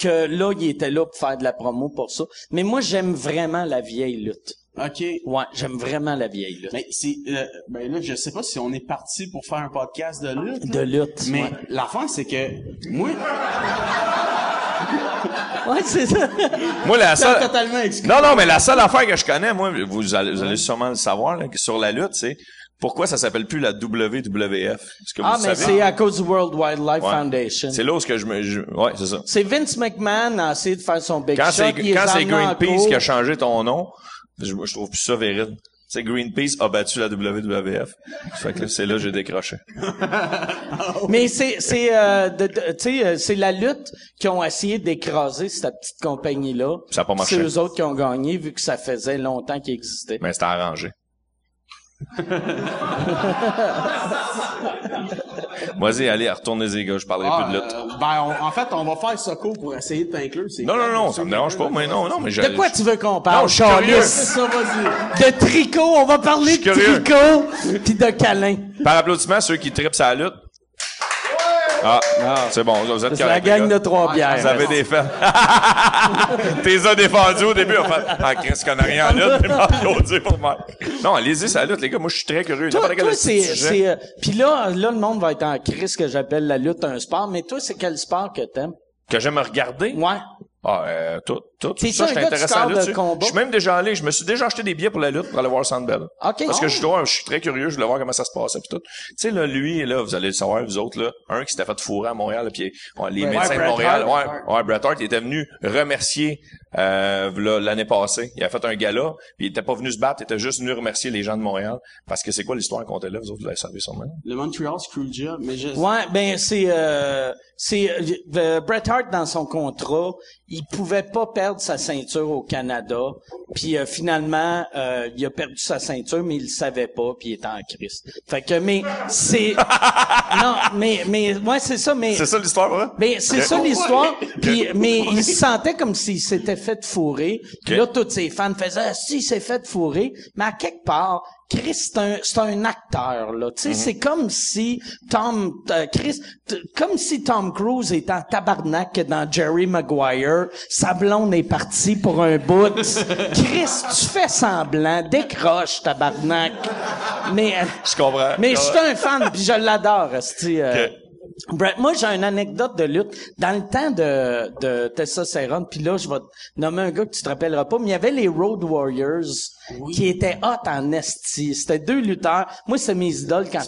Que là, il était là pour faire de la promo pour ça. Mais moi, j'aime vraiment la vieille lutte. OK. Ouais, j'aime vraiment la vieille lutte. Mais c'est... euh, ben là, je sais pas si on est parti pour faire un podcast de lutte. De là. lutte. Mais ouais. l'affaire, c'est que... Moi... Ouais, c'est ça. Moi, la seule... totalement exclu. Non, non, mais la seule affaire que je connais, moi, vous allez, vous allez sûrement le savoir, là, que sur la lutte, c'est pourquoi ça s'appelle plus la WWF. Que vous Ah, mais c'est à cause du World Wildlife Ouais. Foundation. C'est là où ce que je me, je- ouais, c'est ça. C'est Vince McMahon a essayé de faire son big Quand shot. quand c'est Greenpeace qui a changé ton nom, je, je trouve plus ça véride. C'est Greenpeace a battu la WWF. Fait que c'est là que j'ai décroché. Mais c'est c'est euh, euh, c'est la lutte qui ont essayé d'écraser cette petite compagnie là. Ça a pas marché. C'est eux autres qui ont gagné vu que ça faisait longtemps qu'ils existaient. Mais c'était arrangé. Vas-y, allez, retournez les gars, je parlerai Ah, plus de lutte. euh, ben, on- en fait, on va faire court pour essayer de t'inclure. c'est Non, non, non, ça me dérange pas, mais non, non, mais je... De quoi tu veux qu'on parle. Charles? De tricot, on va parler de tricot puis de câlin. Par applaudissement, ceux qui tripent sa lutte. Ah, c'est bon, vous êtes C'est la gang de trois bières. Vous avez des fans. T'es as défendu au début. On fait, ah, Chris connaît rien en lutte, pour moi. Non, allez-y, c'est la lutte, les gars. Moi, je suis très curieux. Toi, c'est, euh, puis là, là, le monde va être en crise que j'appelle la lutte un sport, mais toi, c'est quel sport que t'aimes? Que j'aime regarder? Ouais. Ah, euh, tout, tout. T'es-tu ça, je intéressé à la lutte. Je suis même déjà allé. Je me suis déjà acheté des billets pour la lutte pour aller voir Sandbell. Parce que je dois, je suis très curieux, je voulais voir comment ça se passait pis tout. Tu sais là, lui là, vous allez le savoir vous autres là, un qui s'était fait fourrer à Montréal, puis ouais, les Ouais, médecins de Montréal, Hart. ouais, ouais, Bret Hart, il était venu remercier euh, l'année passée. Il a fait un gala, puis il était pas venu se battre, il était juste venu remercier les gens de Montréal parce que c'est quoi l'histoire qu'on était là, vous autres vous l'avez servi sûrement. Le Montreal Screwjob, mais je... Ouais, ben c'est euh, c'est euh, Bret Hart dans son contrat, il pouvait pas perdre sa ceinture au Canada, puis euh, finalement euh, il a perdu sa ceinture mais il le savait pas puis il était en crise. Fait que mais c'est non, mais mais ouais, c'est ça mais C'est ça l'histoire, ouais? mais c'est ça l'histoire. Puis, mais il se sentait comme s'il s'était fait fourrer. Puis là, tous ses fans faisaient ah, si, il s'est fait fourrer. Mais à quelque part, Chris, c'est un, c'est un acteur, là. Tu sais, Mhm. c'est comme si Tom, euh, Chris, comme si Tom Cruise était en tabarnak dans Jerry Maguire. Sa blonde est partie pour un bout. Chris, tu fais semblant. Décroche, tabarnak. Mais, euh, Je comprends. mais je suis un fan, puis je l'adore, euh. Brett, moi, j'ai une anecdote de lutte. Dans le temps de, de Tessa Serron, puis là, je vais te nommer un gars que tu te rappelleras pas, mais il y avait les Road Warriors qui étaient hot en esti. C'était deux lutteurs. Moi, c'est mes idoles quand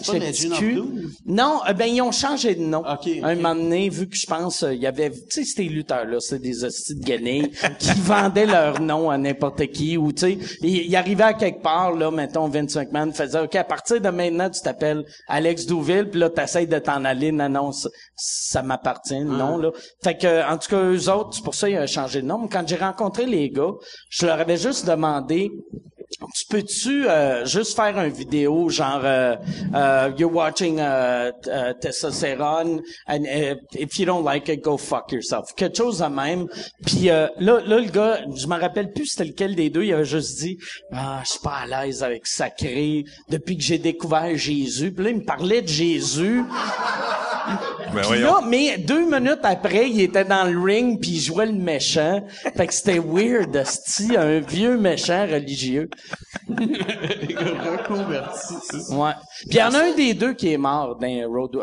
cul. Doom? Non, euh, ben, ils ont changé de nom. Ok, Un moment donné, vu que je pense, euh, il y avait, tu sais, ces lutteurs-là, c'est des hosties de guenilles qui vendaient leur nom à n'importe qui, ou tu sais, ils arrivaient à quelque part, là, mettons, Vince McMahon faisait, OK, à partir de maintenant, tu t'appelles Alex Douville, puis là, t'essayes de t'en aller, non, non, ça, ça m'appartient, non, là. Fait que, en tout cas, eux autres, c'est pour ça qu'ils ont changé de nom. Mais Quand j'ai rencontré les gars, je leur avais juste demandé, tu peux-tu euh, juste faire une vidéo genre euh, euh, you're watching uh, uh, testosterone and uh, if you don't like it go fuck yourself. Quelque chose de même. Puis euh, là là le gars je me rappelle plus c'était lequel des deux il avait juste dit ah je suis pas à l'aise avec sacré. Depuis que j'ai découvert Jésus puis là il me parlait de Jésus Ben puis voyons. là, mais deux minutes après, il était dans le ring puis il jouait le méchant. Fait que c'était weird, esti, un vieux méchant religieux. Reconverti, c'est ça. Ouais. Puis il y en a un des deux qui est mort dans Road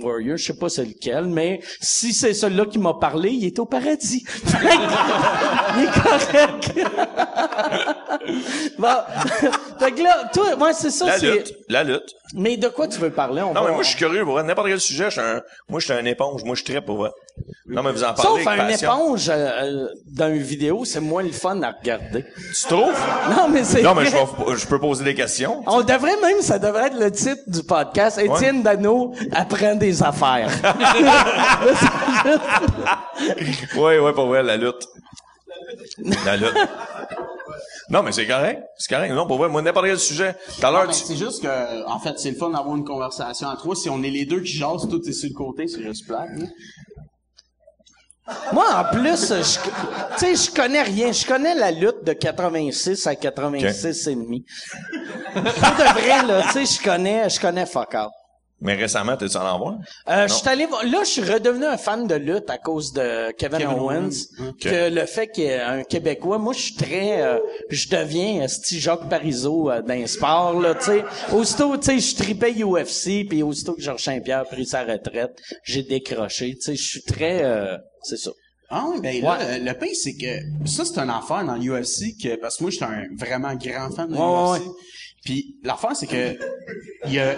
Warrior, je sais pas c'est lequel, mais si c'est celui-là qui m'a parlé, il est au paradis. Fait que, il est correct. bon. fait que là, toi, ouais, c'est ça, La c'est... lutte, la lutte. Mais de quoi tu veux parler? On Non, va- mais moi, je suis curieux, pour. N'importe quel sujet, je suis un, moi, je suis un éponge. Moi, je suis très pour vrai. Non, mais vous en parlez Sauf avec un passion. éponge euh, euh, dans une vidéo, c'est moins le fun à regarder. Tu trouves? Non, mais c'est Non, mais je, vrai. vais- je peux poser des questions. On devrait même, ça devrait être le titre du podcast. Étienne Dano apprend des affaires. Oui, oui, pour vrai, la lutte. La lutte. Non, mais c'est correct. C'est correct. Non, pour vrai, moi, n'importe quel sujet. Tout à l'heure, tu... c'est juste que, en fait, c'est le fun d'avoir une conversation à trois. Si on est les deux qui jasent, tout est sur le côté, c'est juste plate. hein. Moi, en plus, je, tu sais, je connais rien. Je connais la lutte de 86 à 86 et demi. Pour de vrai, là, tu sais, je connais, je connais fuck all. Mais récemment, t'es-tu en envoi? Euh, je suis allé voir- là, je suis redevenu un fan de lutte à cause de Kevin, Kevin Owens. Owens. Que le fait qu'il ait un Québécois, moi, je suis très, euh, je deviens style Jacques Parizeau euh, dans les sports, là, tu sais. Aussitôt, tu sais, je tripais UFC, puis aussitôt que Georges Saint-Pierre a pris sa retraite, j'ai décroché, tu sais, je suis très, euh, c'est ça. Ah oui, ben là, le pire, c'est que ça, c'est une affaire dans l'UFC que, parce que moi, j'étais un vraiment grand fan de Ouais, ouais, l'UFC. Puis l'affaire, c'est que, il y a...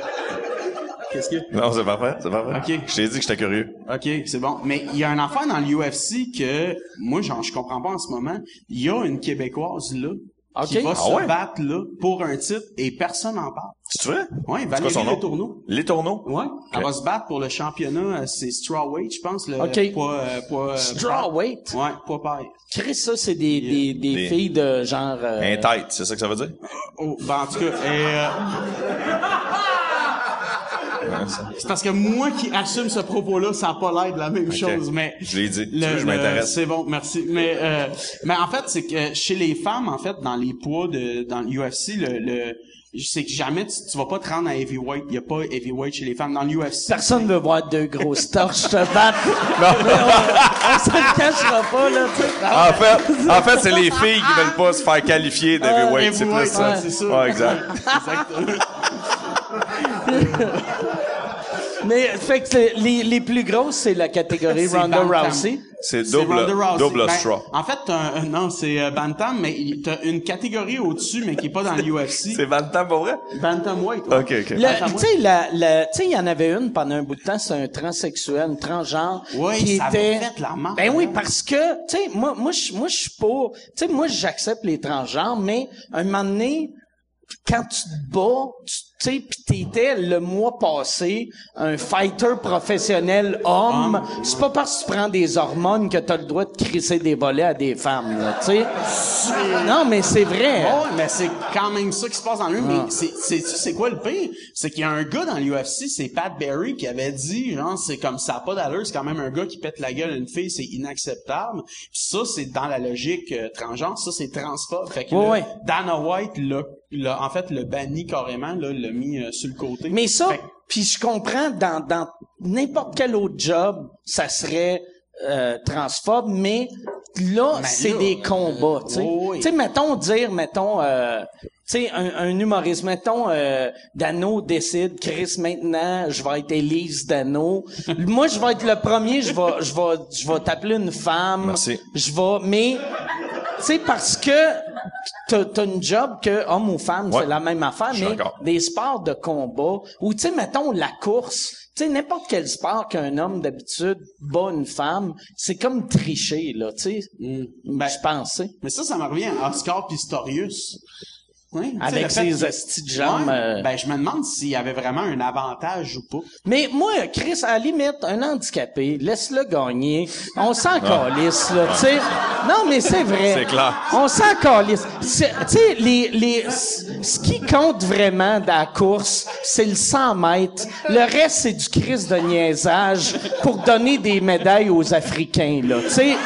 Qu'est-ce qu'il y a? Non, c'est parfait, c'est parfait. Ok. Je t'ai dit que j'étais curieux. OK, c'est bon. Mais il y a une affaire dans l'UFC que, moi, genre, je comprends pas en ce moment. Il y a une Québécoise là, Ok. qui va Ah se ouais? battre là, pour un titre, et personne n'en parle. C'est vrai? Quoi Valérie son nom? Letourneau. Les tourneaux? Ouais. Elle va se battre pour le championnat, euh, c'est strawweight, je pense, le Ok. poids, euh, poids, euh, Strawweight? Ouais, poids paille. Chris, ça, c'est des, des, des, Des- filles de genre, euh, Un tête, c'est ça que ça veut dire? Oh, ben, en tout cas, et, euh. C'est parce que moi qui assume ce propos-là, ça n'a pas l'air de la même chose, mais... Je l'ai dit. Tu Le- veux, je m'intéresse? C'est bon, merci. Mais euh, mais en fait, c'est que chez les femmes, en fait, dans les poids de dans l'UFC, le, le c'est que jamais tu, tu vas pas te rendre à heavyweight. Il y a pas heavyweight chez les femmes. Dans l'UFC, Personne veut voir deux grosses torches se battre. Mais on, on se le cachera pas, là, tu sais. En fait, en fait, c'est les filles qui veulent pas se faire qualifier d'heavyweight, c'est plus heavyweight, ça. ouais, c'est ça. Ouais, exact. Exactement. Mais, fait que les, les plus grosses, c'est la catégorie Ronda Bantam. Rousey. C'est double, double Ben, straw. En fait, t'as un- non, c'est euh, Bantam, mais il- t'as une catégorie au-dessus, mais qui est pas dans l'UFC. C'est Bantam, pour vrai? Bantamweight. ouais. Ok, ok. Tu sais, la, la- tu sais, il y en avait une pendant un bout de temps, c'est un transsexuel, un transgenre. Oui, qui ça avait était... fait la marque, Ben oui, hein. parce que, tu sais, moi, moi, je, moi, je suis pour, tu sais, moi, j'accepte les transgenres, mais un moment donné, quand tu te bats, tu sais, pis t'étais le mois passé un fighter professionnel homme, Homme, c'est pas parce que tu prends des hormones que t'as le droit de crisser des volets à des femmes, là, tu sais. Non, mais c'est vrai. Oh, mais c'est quand même ça qui se passe dans le Mais c'est, c'est, c'est quoi le pire? C'est qu'il y a un gars dans l'UFC, c'est Pat Berry, qui avait dit, genre, c'est comme ça a pas d'allure, c'est quand même un gars qui pète la gueule à une fille, c'est inacceptable. Puis ça, c'est dans la logique euh, transgenre, ça, c'est transphobe. Fait que Ouais, là, ouais. Dana White l'a, l'a- en fait, le banni carrément, là, l'a mis euh, sur le côté. Mais ça, puis je comprends, dans, dans n'importe quel autre job, ça serait euh, transphobe, mais là, c'est là, des combats, tu sais. oui. Tu sais, mettons, dire, mettons, euh, tu sais, un, un humoriste, mettons, euh, Dano décide, Chris, maintenant, je vais être Élise Dano. Moi, je vais être le premier, je vais, je vais, je vais t'appeler une femme. Merci. Je vais, mais, tu sais, parce que t'as, t'as une job que homme ou femme, Ouais. c'est la même affaire, mais d'accord. des sports de combat ou tu sais mettons la course tu sais n'importe quel sport qu'un homme d'habitude bat une femme c'est comme tricher là tu sais Ben, je pense tu sais. Mais ça, ça me revient à Oscar Pistorius. Oui, Avec ses que- hosties de jambes, Ouais, euh. Ben, je me demande s'il y avait vraiment un avantage ou pas. mais moi Chris à la limite un handicapé laisse-le gagner. On s'en calisse là tu sais. Non mais c'est vrai. C'est clair. on s'en calisse. Tu sais les les ce qui compte vraiment dans la course c'est le 100 mètres. Le reste c'est du Chris de niaisage pour donner des médailles aux Africains là tu sais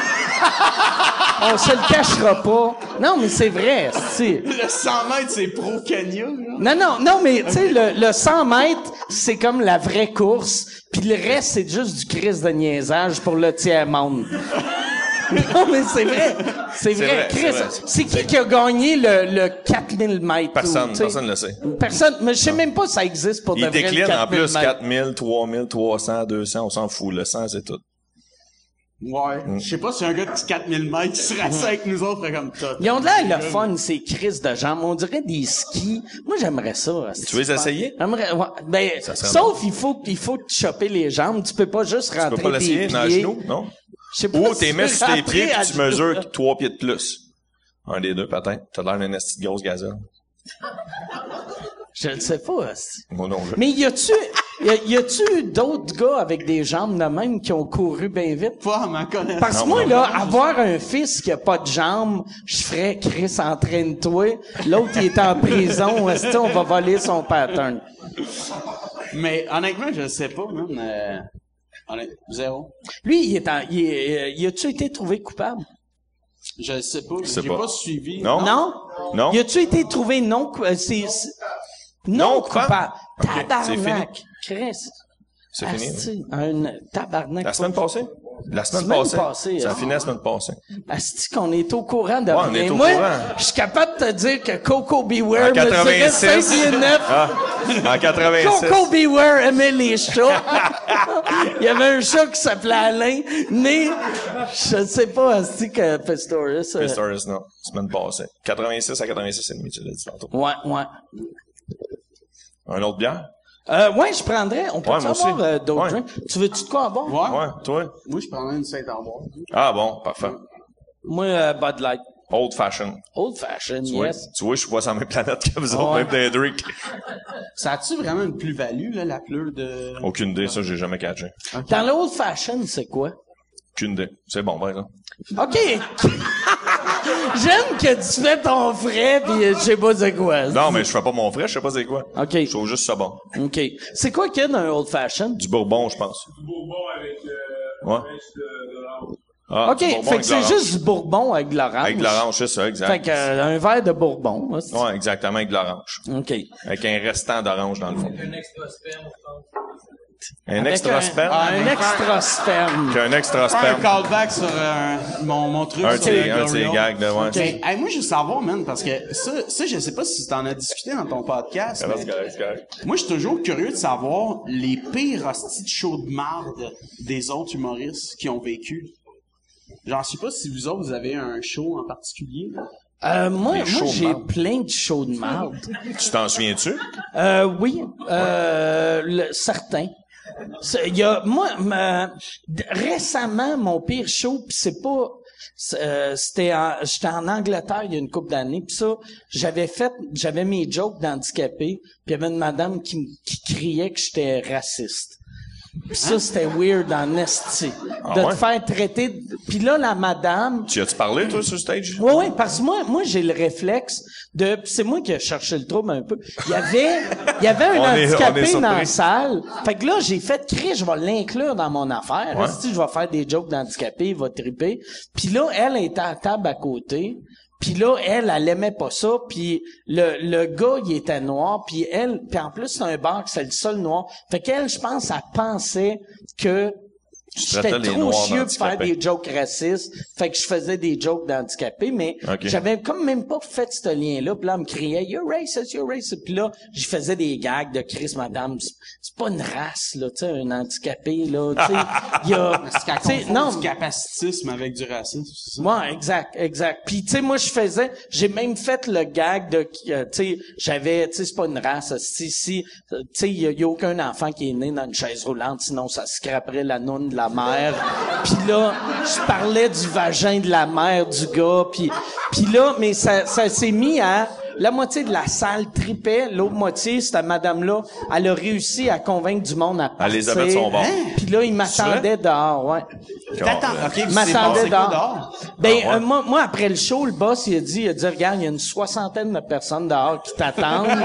on se le cachera pas non mais c'est vrai c'est Le 100 mètres, c'est pro Kenya, là. non, non, non, mais tu sais, le, le 100 mètres, c'est comme la vraie course, puis le reste, c'est juste du crise de niaisage pour le tiers-monde. non, mais c'est vrai. C'est vrai, Chris. C'est qui qui a gagné le, le 4000 mètres? Personne, ou, personne ne le sait. Personne, mais je sais même pas si ça existe pour de Il vrai, le décline en 4000 plus mètres. 4000, 3000, 300, 200, on s'en fout. Le 100, c'est tout. Ouais. Je sais pas si un gars de 4000 mètres qui serait assis avec nous autres comme ça. Ils ont de l'air le fun, ces crises de jambes. On dirait des skis. Moi, j'aimerais ça. Tu veux les essayer? J'aimerais, ouais, ben, sauf, il faut, il faut te choper les jambes. Tu peux pas juste Tu rentrer peux pas l'essayer dans le pieds. genou, non? Je sais pas Ou si t'es tu mis sur tes pieds puis tu genoux. mesures trois pieds de plus. Un des deux, peut-être. T'as l'air d'une petite grosse gazelle. Je ne sais pas. Moi non, je... Mais y a-tu, y a-tu d'autres gars avec des jambes de même qui ont couru bien vite? Pas à ma connaissance. Parce que moi, là, avoir un fils qui a pas de jambes, je ferais Chris entraîne-toi. L'autre, il est en prison. Est-ce on va voler son pattern? Mais honnêtement, je sais pas, man. Euh, zéro. Lui, il est en, il est, euh, y a-tu été trouvé coupable? Je sais pas. J'ai pas. pas. suivi. Non? Non? Non? Y a-tu été trouvé non, cou- euh, non, Non coupable? coupable? Tabarnak. C'est fini. hein? Asti, un tabarnak. La semaine passée? La semaine, Semaine passée. passée, Ça hein. a fini la semaine passée. Asti qu'on est au courant de Ouais, on est au Moi, courant. je suis capable de te dire que Coco Beware En me dirait 86. 5 pieds neuf. Ah, en 86. Coco Beware aimait les chats. Il y avait un chat qui s'appelait Alain, mais je ne sais pas Asti que Pistorius. euh, Pistorius, non. Semaine passée. 86 à 86 et demi, tu l'as dit tantôt. Ouais, ouais. Un autre bière? Euh, ouais, je prendrais. On peut Ouais, avoir euh, d'autres Ouais. drinks? Tu veux-tu de quoi à boire? Ouais. Ouais, toi? Moi, je prendrais une sainte en bois. Ah bon, parfait. Moi, euh, Bud Light. Old fashion. Old Fashioned, Tu vois, yes. tu vois, je suis pas sur la même planète que vous autres, Ouais. même des drinks. Ça a-tu vraiment une plus-value, là, la pleure de... Aucune idée, ça, j'ai jamais catché. Dans le Old Fashioned, c'est quoi? Aucune idée. C'est bon, par exemple. OK. J'aime que tu fais ton frais pis je sais pas c'est quoi. Non, mais je fais pas mon frais, je sais pas c'est quoi. OK. Je trouve juste ça bon. OK. C'est quoi qu'il y a dans un Old Fashioned? Du bourbon, je pense. Bourbon avec euh, Ouais. de. Ah, OK, du fait que c'est l'orange. juste du bourbon avec de l'orange. Avec de l'orange, c'est ça, exact. Fait que, euh, un verre de bourbon. là, Ouais, exactement, avec de l'orange. OK. Avec un restant d'orange dans le fond. Un Avec extra un- sperme? Un extra sperme. Qu'un extra Faire un callback sur euh, mon, mon truc. Un sur de un Gorilla. gags de, ouais. Hey, moi, je veux savoir, man, parce que ça, ça, je sais pas si t'en as discuté dans ton podcast, Ah, mais c'est correct, c'est correct. moi, je suis toujours curieux de savoir les pires hosties de show de marde des autres humoristes qui ont vécu. J'en sais pas si vous autres, vous avez un show en particulier. là. Euh, moi, j'ai plein de shows de marde. Tu t'en souviens-tu? Euh, oui, euh, le, certains. Il y a, moi, récemment, mon pire show, pis c'est pas, euh, c'était en, j'étais en Angleterre il y a une couple d'années, puis ça, j'avais fait, j'avais mes jokes d'handicapés, puis il y avait une madame qui, qui criait que j'étais raciste. Pis ça, c'était weird en esti. De Ah ouais? te faire traiter, de- puis là, la madame, Tu as-tu parlé, toi, sur stage? oui, oui, parce que moi, moi, j'ai le réflexe de, pis c'est moi qui ai cherché le trouble un peu. Il y avait, il y avait un On est- on est handicapé dans la salle. Fait que là, j'ai fait crier, je vais l'inclure dans mon affaire. Ouais. Si je vais faire des jokes d'handicapé, il va triper. Puis là, elle était à la table à côté. Puis là, elle, elle aimait pas ça. Puis le, le gars, il était noir. Puis elle, puis en plus, c'est un bar, c'est le seul noir. Fait qu'elle, je pense, elle pensait que J'étais trop chieux pour faire des jokes racistes. Fait que je faisais des jokes d'handicapés, mais j'avais comme même pas fait ce lien-là. Puis là, elle me criait « You're racist, you're racist ». Puis là, je faisais des gags de Chris, madame. C'est- pas une race, là, tu sais, un handicapé, là. Tu sais, il y a... Non, du capacitisme avec du racisme, c'est ça? Ouais, exact, exact. Puis tu sais, moi je faisais, j'ai même fait le gag de, euh, tu sais, j'avais, tu sais, c'est pas une race. Si, si, tu sais, il y, a- y a aucun enfant qui est né dans une chaise roulante, sinon ça scraperait la noune de la mère. Puis là, je parlais du vagin de la mère du gars. Puis, puis là, mais ça, ça s'est mis à la moitié de la salle tripait, l'autre moitié, cette madame-là, elle a réussi à convaincre du monde à partir. Elle les avait de son bord. Hein? Puis là, il m'attendait dehors, ouais. Attends, ok, quoi dehors? dehors? Ben, Ah ouais? euh, moi, moi, après le show, le boss, il a dit, il a dit, regarde, il y a une soixantaine de personnes dehors qui t'attendent.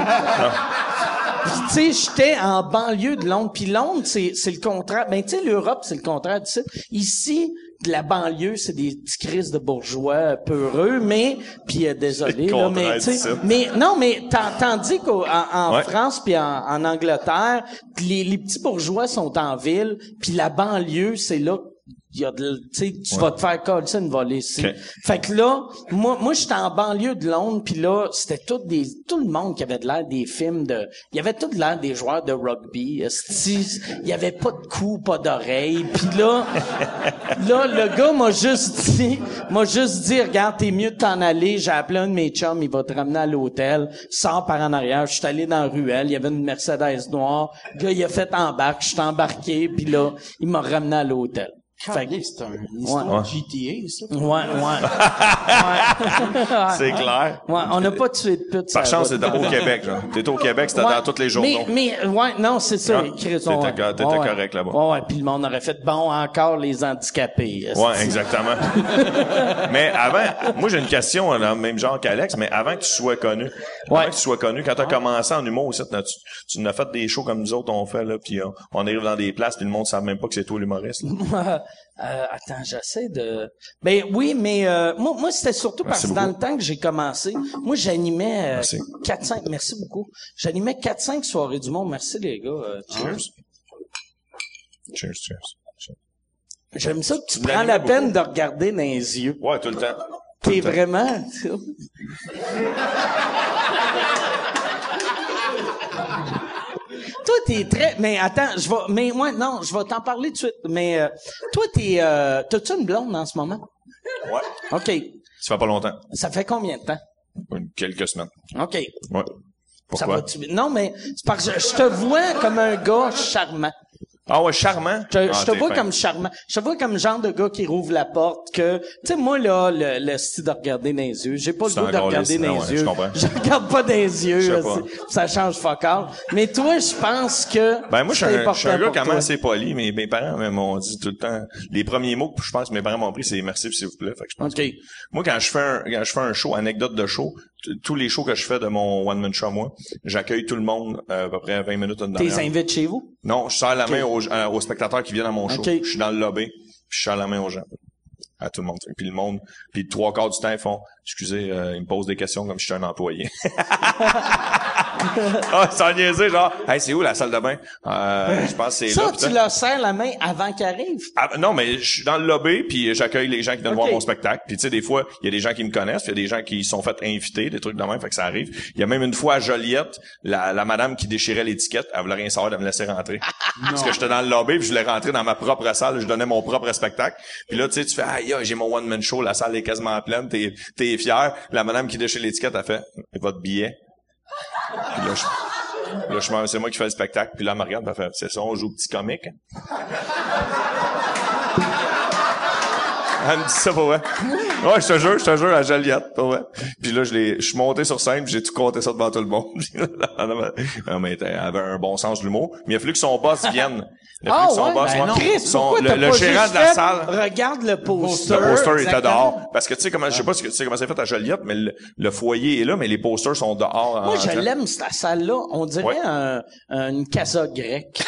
Tu sais, j'étais en banlieue de Londres. Puis Londres, c'est, c'est le contraire. Ben, tu sais, l'Europe, c'est le contraire d'ici. Ici, de la banlieue, c'est des petits crises de bourgeois peureux, mais, puis euh, désolé, là, mais, non, mais tandis qu'en en Ouais. France puis en, en Angleterre, les, les petits bourgeois sont en ville, puis la banlieue, c'est là y a de, tu vas te faire coller ça une volée ici. Ok. Fait que là, moi, moi, j'étais en banlieue de Londres, puis là, c'était tout des, tout le monde qui avait de l'air des films de, il y avait tout de l'air des joueurs de rugby. Il y avait pas de cou, pas d'oreille. Puis là, là, le gars m'a juste dit, m'a juste dit, regarde, t'es mieux de t'en aller. J'ai appelé un de mes chums, il va te ramener à l'hôtel. Sors par en arrière. Je suis allé dans la ruelle, il y avait une Mercedes noire. Le gars, il a fait embarque, je suis embarqué, puis là, il m'a ramené à l'hôtel. C'est un histoire GTA, ça. Ouais, ouais. ouais. C'est clair. Ouais, on n'a pas tué de pute. Par chance, c'était au Québec, genre. T'étais au Québec, c'était Ouais. dans tous les journaux. Mais, mais ouais, non, c'est ça. Ah, t'étais ouais. co- t'étais Ouais, ouais. correct là-bas. Ouais, ouais, puis le monde aurait fait bon encore les handicapés. Ouais, exactement. mais avant, moi j'ai une question dans le même genre qu'Alex, mais avant que tu sois connu, Ouais. avant que tu sois connu, quand tu as commencé en humour aussi, tu, tu nous as fait des shows comme nous autres on fait là, puis on, on arrive dans des places, puis le monde ne savent même pas que c'est toi l'humoriste. Euh, attends, j'essaie de. Ben oui, mais euh, moi, moi c'était surtout parce que dans le temps que j'ai commencé, moi j'animais euh, Merci. 4-5, merci beaucoup. J'animais 4-5 soirées du monde. Merci les gars. euh, Cheers. Cheers, cheers. cheers. J'aime ça que tu Tu prends la peine de regarder dans les yeux. Ouais, tout le temps. T'es vraiment. tu sais. Toi, t'es très. Mais attends, je vais. Mais moi, non, je vais t'en parler tout de suite. Mais euh, toi, t'es. Euh, T'as-tu une blonde en ce moment? Ouais. OK. Ça fait pas longtemps. Ça fait combien de temps? Une- quelques semaines. OK. Ouais. Ça Pourquoi? va tu Non, mais c'est parce que je, je te vois comme un gars charmant. Ah ouais, charmant. Je, Ah, je te vois fin. comme charmant. Je te vois comme le genre de gars qui rouvre la porte que, tu sais, moi, là, le, le style de regarder dans les yeux. J'ai pas le goût de regarder dans les ouais, yeux. je regarde pas dans les yeux. Là, Ça change fuck all. Mais toi, je pense que. Ben moi, je suis c'est un, je suis un important gars quand même assez poli, mais mes parents m'ont dit tout le temps, les premiers mots que je pense que mes parents m'ont pris, c'est merci s'il vous plaît. Fait que je pense OK. que- moi, quand je fais un, quand je fais un show, anecdote de show, tous les shows que je fais de mon one-man show, moi, j'accueille tout le monde euh, à peu près 20 minutes T'es invites chez vous? Non, je serre la main aux, euh, aux spectateurs qui viennent à mon show. Je suis dans le lobby, puis je serre la main aux gens. à tout le monde. Puis le monde, puis trois quarts du temps, ils font, excusez, euh, ils me posent des questions comme si j'étais un employé. ah, sans niaiser, genre, hey, c'est où la salle de bain? Euh, je pense que c'est là. Ça, putain. tu leur serres la main avant qu'ils arrivent? Ah, non, mais je suis dans le lobby, puis j'accueille les gens qui viennent voir mon spectacle. Puis tu sais, des fois, il y a des gens qui me connaissent, puis il y a des gens qui sont fait inviter, des trucs de même, fait que ça arrive. Il y a même une fois à Joliette, la, la madame qui déchirait l'étiquette, elle voulait rien savoir de me laisser rentrer. Parce que j'étais dans le lobby, puis je voulais rentrer dans ma propre salle, je donnais mon propre spectacle. Puis là, tu sais, tu fais, aïe, aïe, j'ai mon one-man show, la salle est quasiment pleine, t'es, t'es La madame qui déchire l'étiquette, elle fait, votre billet. Puis là, je, là, je c'est moi qui fais le spectacle. Puis là, elle me regarde, elle fait, c'est ça, on joue petit comique? Elle me dit ça pour vrai. Ouais, je te jure, je te jure, à Joliette, pour vrai. Puis là, je l'ai, je suis monté sur scène, j'ai tout compté ça devant tout le monde. non, mais elle avait un bon sens de l'humour. Mais il a fallu que son boss vienne. Il a fallu Ah que son ouais? boss, Ben ouais. Chris, Son- le, le gérant de la fait, salle. Regarde le poster. Le poster était Exactement. dehors. Parce que tu sais comment, je sais pas que- tu sais comment c'est fait à Joliette, mais le, le foyer est là, mais les posters sont dehors. Moi, en- je l'aime, cette salle-là. On dirait Ouais. un, une casa grecque.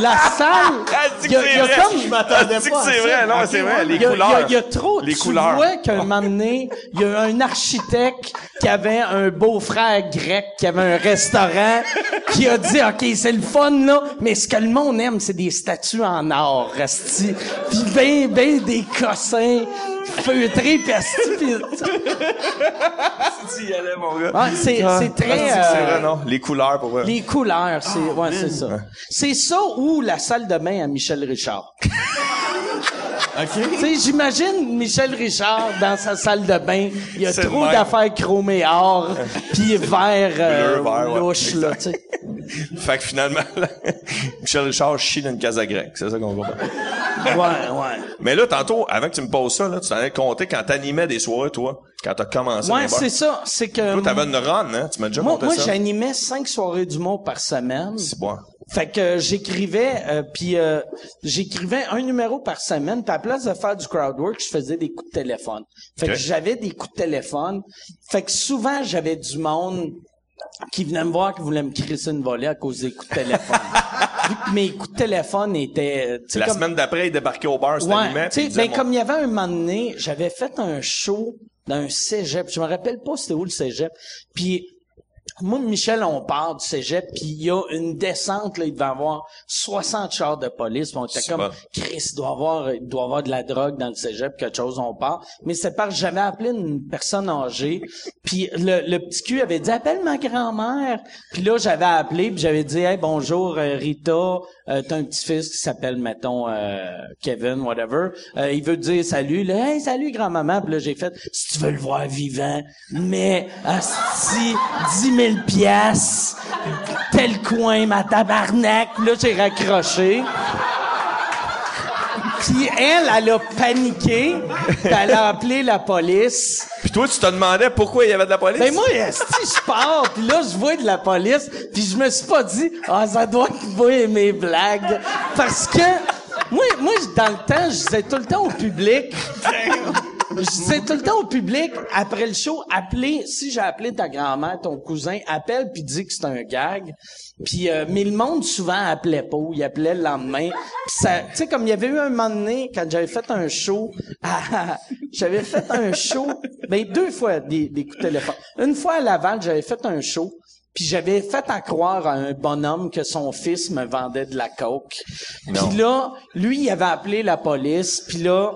La salle. Ah, il y a- y comme- Je m'attendais pas c'est vrai, non, c'est vrai, les couleurs. il y a trop. Les tu couleurs. vois qu'un moment donné, il y a un architecte qui avait un beau-frère grec, qui avait un restaurant, qui a dit, OK, c'est le fun, là, mais ce que le monde aime, c'est des statues en or, resti. Puis ben, ben des cossins feutrés, pis asti, pis- Tu y allais, mon gars. Ah, c'est, Ah, c'est très... ah, c'est c'est euh, vrai, non? Les couleurs, pour vrai. Les couleurs, c'est ouais, c'est ça. C'est ça ou la salle de bain à Michel Richard. Sais, j'imagine Michel Richard dans sa salle de bain, il y a trop d'affaires chromées or, puis vert euh, vert, ouais, louche là, sais. Fait que finalement, là, Michel Richard chie dans une casa grecque. C'est ça qu'on comprend. Ouais, ouais. Mais là, tantôt, avant que tu me poses ça, là, tu t'en avais compté quand t'animais des soirées, toi, quand t'as commencé. Ouais, c'est ça, c'est que Toi, t'avais une run, hein? Tu m'as déjà moi, moi j'animais cinq soirées d'humour par semaine. C'est bon. Fait que euh, j'écrivais, euh, puis euh, j'écrivais un numéro par semaine. Puis à la place de faire du crowd work, je faisais des coups de téléphone. Fait que j'avais des coups de téléphone. Fait que souvent j'avais du monde qui venait me voir, qui voulait me crisser une volée à cause des coups de téléphone. Vu que mes coups de téléphone étaient, La comme- semaine d'après, il débarquait au bar, c'était Ouais, sais, ben, comme il y avait un moment donné, j'avais fait un show dans un cégep. Je me rappelle pas c'était où le cégep. Puis moi, Michel, on part du cégep, puis il y a une descente, là, il devait avoir 60 chars de police. Puis on était comme, bon. Chris, il doit avoir, il doit avoir de la drogue dans le cégep, quelque chose, on part. Mais c'est parce que j'avais appelé une personne âgée, puis le, le petit cul avait dit, appelle ma grand-mère. Puis là, j'avais appelé, puis j'avais dit, hey, bonjour, euh, Rita, euh, t'as un petit-fils qui s'appelle, mettons, euh, Kevin, whatever. Euh, il veut te dire salut, là, hey, salut, grand-maman. Puis là, j'ai fait, si tu veux le voir vivant, mais, asti, 10 000 piastres, tel coin, ma tabarnak. Puis là, j'ai raccroché. Puis elle, elle a paniqué, puis elle a appelé la police. Puis toi, tu te demandais pourquoi il y avait de la police? Ben moi, si je pars, puis là, je vois de la police, puis je me suis pas dit, ah, ça doit qu'il va aimer blagues. Parce que, moi, moi, dans le temps, je disais tout le temps au public, je disais tout le temps au public, après le show, appelez, si j'ai appelé ta grand-mère, ton cousin, appelle puis dis que c'est un gag. Puis, euh, mais le monde souvent appelait pas, ou il appelait le lendemain. Tu sais, comme il y avait eu un moment donné, quand j'avais fait un show, j'avais fait un show, ben deux fois des, des coups de téléphone. Une fois à Laval, j'avais fait un show, puis j'avais fait à croire à un bonhomme que son fils me vendait de la coke. Puis là, lui, il avait appelé la police, puis là,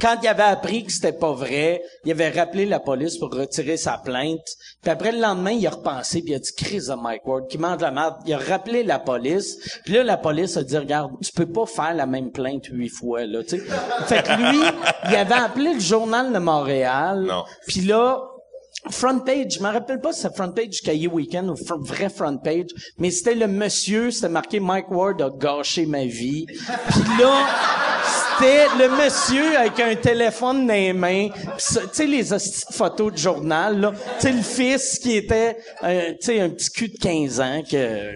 quand il avait appris que c'était pas vrai, il avait rappelé la police pour retirer sa plainte. Puis après, le lendemain, il a repensé, puis il a dit, Chris de Mike Ward, qui mange la merde. Il a rappelé la police. Puis là, la police a dit, regarde, tu peux pas faire la même plainte huit fois, là, tu sais. Fait que lui, il avait appelé le Journal de Montréal. Non. Puis là, Front page, je me rappelle pas si c'est front page Cahier Weekend ou vrai front page, mais c'était le monsieur, c'était marqué Mike Ward a gâché ma vie. Puis là, c'était le monsieur avec un téléphone dans les mains, pis tu sais les photos de journal là, tu sais le fils qui était euh, tu sais un petit cul de 15 ans que euh,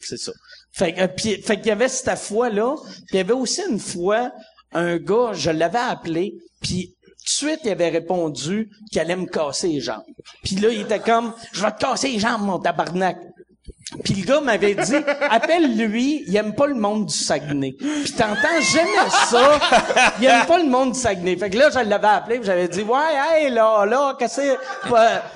c'est ça. Fait euh, fait qu'il y avait cette fois là, puis il y avait aussi une fois un gars, je l'avais appelé, puis tout de suite, il avait répondu qu'il allait me casser les jambes. Puis là, il était comme, je vais te casser les jambes, mon tabarnak. Puis le gars m'avait dit, appelle-lui, il aime pas le monde du Saguenay. Puis t'entends, j'aimais ça, il aime pas le monde du Saguenay. Fait que là, je l'avais appelé, j'avais dit, ouais, hey, là, là, qu'est-ce que.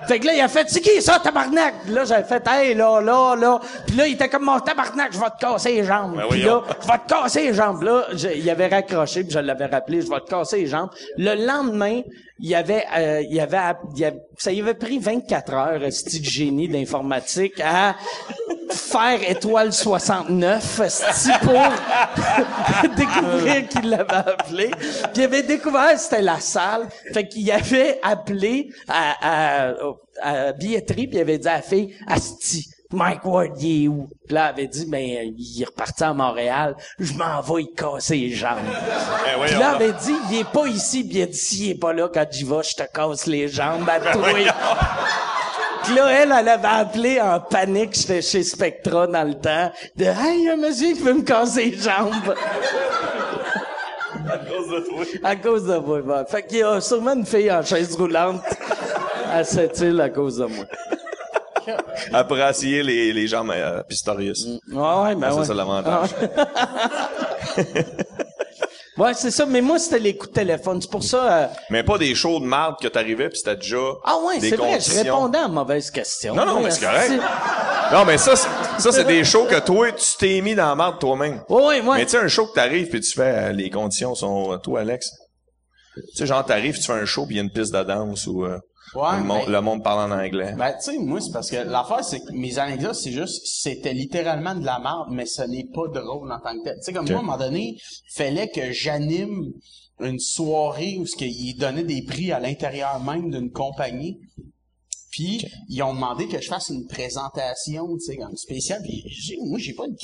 Fait que là, il a fait, c'est qui ça, tabarnak? Puis là, j'avais fait, hey, là, là, là. Puis là, il était comme, mon tabarnak, je vais te casser les jambes. Ben puis là, je vais te casser les jambes. Là, je- il avait raccroché, puis je l'avais rappelé, je vais te casser les jambes. Le lendemain, il y avait, euh, il y avait, il y avait- ça y avait pris 24 heures, ce petit génie d'informatique, à faire étoile 69, esti, pour découvrir qu'il l'avait appelé. Puis il avait découvert que c'était la salle. Fait qu'il avait appelé à, à, à billetterie, puis il avait dit à la fille, Asti, Mike Ward, il est où? Puis là, elle avait dit, ben, il est reparti à Montréal. Je m'en vais y casser les jambes. Eh, Puis là, elle avait dit, il est pas ici. Puis il a dit, s'il est pas là, quand j'y vais, je te casse les jambes à toi. Puis là, elle, elle avait appelé en panique, j'étais chez Spectra dans le temps, de « Hey, il y a un monsieur qui veut me casser les jambes! » À cause de toi. À cause de moi. bon. Fait qu'il y a sûrement une fille en chaise roulante à cette île à cause de moi. Après essayer les, les jambes à Pistorius. Ouais, ouais, ben Ah, ça, ouais. c'est l'avantage. Ouais, c'est ça. Mais moi, c'était les coups de téléphone. C'est pour ça... euh, Mais pas des shows de marde que t'arrivais pis c'était déjà Ah ouais, c'est vrai, je répondais à mauvaise question. Non, non, mais c'est correct. Non, mais ça, c'est- ça, c'est des shows que toi, tu t'es mis dans la marde toi-même. Ouais, ouais, ouais. Mais tu sais, un show que t'arrives puis tu fais, euh, les conditions sont, euh, toi, Alex. Tu sais, genre, t'arrives, tu fais un show puis il y a une piste de danse ou, euh, Ouais, le, monde, le monde parle en anglais. Ben, tu sais, moi, c'est parce que l'affaire, c'est que mes anecdotes, c'est juste, c'était littéralement de la merde, mais ce n'est pas drôle en tant que tel. Tu sais, comme moi, à un moment donné, fallait que j'anime une soirée où ce qu'ils donnaient des prix à l'intérieur même d'une compagnie. Puis, ils ont demandé que je fasse une présentation, tu sais, comme spéciale. Puis, moi, j'ai pas de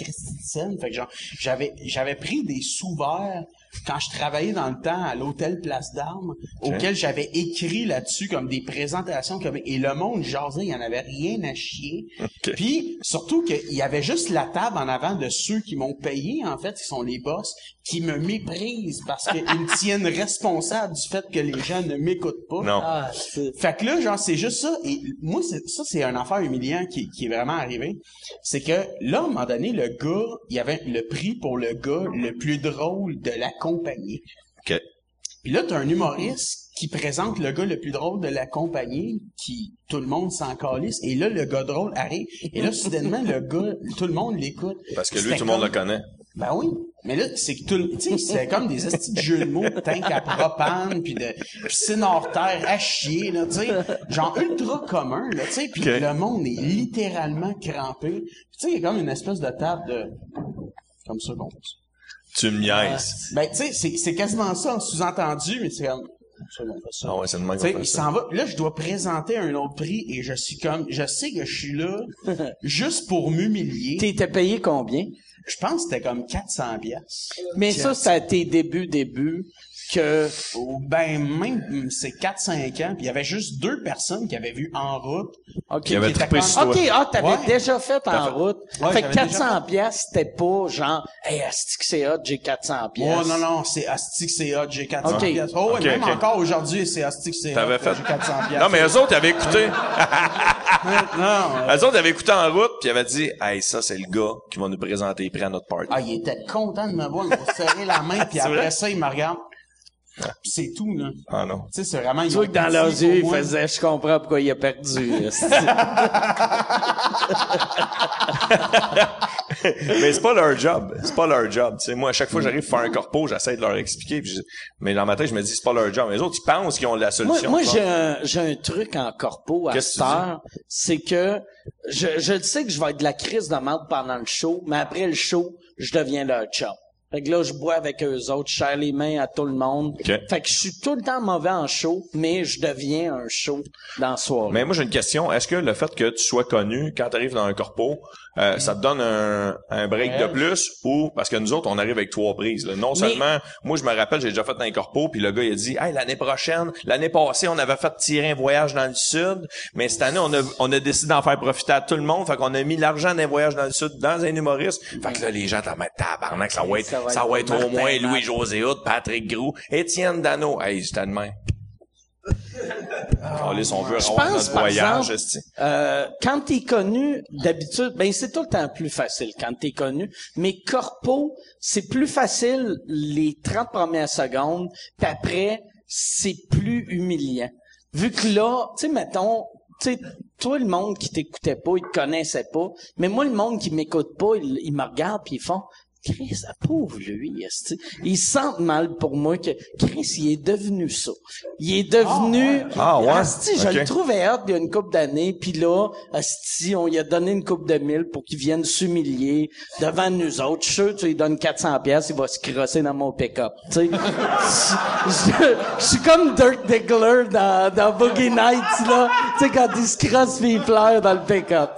scène. Fait que genre, j'avais, j'avais pris des sous-verts quand je travaillais dans le temps à l'hôtel Place d'Armes, auquel j'avais écrit là-dessus comme des présentations. Comme, et le monde jasait, il y en avait rien à chier. Ok. Puis, surtout qu'il y avait juste la table en avant de ceux qui m'ont payé, en fait, qui sont les boss, qui me méprisent parce qu'ils me tiennent responsable du fait que les gens ne m'écoutent pas. Non. Ah, Fait que là, genre, c'est juste ça. Et moi, ça, c'est un affaire humiliant qui, qui est vraiment arrivé. C'est que là, à un moment donné, le gars, il y avait le prix pour le gars le plus drôle de la compagnie. OK. Puis là, t'as un humoriste qui présente le gars le plus drôle de la compagnie, qui tout le monde s'en calisse. Et là, le gars drôle arrive. Et là, soudainement, le gars, tout le monde l'écoute. Parce que lui, tout le monde le connaît. ben oui. Mais là, c'est que tout le, tu sais, c'était comme des estis de jeux de mots, de tank à propane, puis de piscine hors terre à chier, là, tu sais. Genre ultra commun, là, tu sais. Puis le monde est littéralement crampé. Puis tu sais, il y a comme une espèce de table de, comme ça qu'on Tu me niaises. Ben, tu sais, c'est, c'est quasiment ça en sous-entendu, mais c'est comme, ça, ça. Ah ouais, c'est le même il ça. s'en va. Là, je dois présenter un autre prix et je suis comme, je sais que je suis là juste pour m'humilier. T'étais payé combien? Je pense que c'était comme 400 pièces. Mais ça, c'est à tes débuts, débuts, que... Ben, même, c'est 4-5 ans, puis il y avait juste deux personnes qui avaient vu en route. OK. Qui était trippé sur toi. OK, ah, t'avais Ouais. déjà fait en fait- route. Ouais, fait que j'avais 400 pièces, c'était pas genre, hey, asti que c'est hot, j'ai 400 pièces. Oh non, non, c'est Astic, c'est hot, j'ai 400 Ok. pièces. Oh, ouais, Ok, même ok. encore aujourd'hui, c'est Astic, c'est hot, fait. j'ai 400 pièces. Non, mais eux autres, ils avaient écouté. non, euh, eux autres, ils avaient écouté en route puis ils avaient dit, hey, ça, c'est le gars qui va nous présenter les prix à notre party. ah, il était content de me voir, il m'a serré la main, puis après ça, il me regarde. Puis c'est tout, là. Ah non. Tu sais, c'est vraiment... Tu vois que dans leurs yeux, ils faisaient, je comprends pourquoi il a perdu. mais c'est pas leur job. C'est pas leur job. Tu sais, moi, à chaque fois que j'arrive à faire un corpo, j'essaie de leur expliquer. puis je- Mais dans ma tête, je me dis, c'est pas leur job. Les autres, ils pensent qu'ils ont la moi, solution. moi je j'ai pense. un, j'ai un truc en corpo à Qu'est-ce cette que tu dis? heure, c'est que je, sais que je vais être de la crise de merde pendant le show, mais après le show, je deviens leur chum. Fait que là, je bois avec eux autres, je serre les mains à tout le monde. Ok. Fait que je suis tout le temps mauvais en show, mais je deviens un show dans la soirée. Mais moi, j'ai une question. Est-ce que le fait que tu sois connu quand tu arrives dans un corpo, euh, ça te donne un, un break de plus ou parce que nous autres, on arrive avec trois prises. là. Non Mais- seulement, moi, je me rappelle, j'ai déjà fait un corpo, puis le gars, il a dit, hey, l'année prochaine, l'année passée, on avait fait tirer un voyage dans le sud, mais cette année, on a, on a décidé d'en faire profiter à tout le monde, fait qu'on a mis l'argent d'un voyage dans le sud dans un humoriste. Fait que là, les gens t'en mettent tabarnak, ça va être, Ça va ça être va être au moins Matt. Louis-José Patrick Grou, Étienne Dano. Hey, j'étais de même. Calisse, on veut Je avoir pense, notre par voyage, exemple. Euh, quand t'es connu, d'habitude, ben c'est tout le temps plus facile quand t'es connu. Mais corpo, c'est plus facile les 30 premières secondes, puis après, c'est plus humiliant. Vu que là, tu sais, mettons, tu sais, toi, le monde qui t'écoutait pas, il te connaissait pas. Mais moi, le monde qui m'écoute pas, il, il me regarde puis ils font, Chris, ah, pauvre lui, esti. Ils se sentent mal pour moi que Chris, il est devenu ça. Il est devenu. Ah, ouais? Asti, je le trouvais hâte il y a une couple d'années, puis là, Asti, on lui a donné une coupe de mille pour qu'il vienne s'humilier devant nous autres. Je suis tu lui donnes 400 pièces, il va se crosser dans mon pick-up. Tu sais, je, je suis comme Dirk Diggler dans, dans Boogie Nights, là. Tu sais, quand il se crosse il pleure dans le pick-up.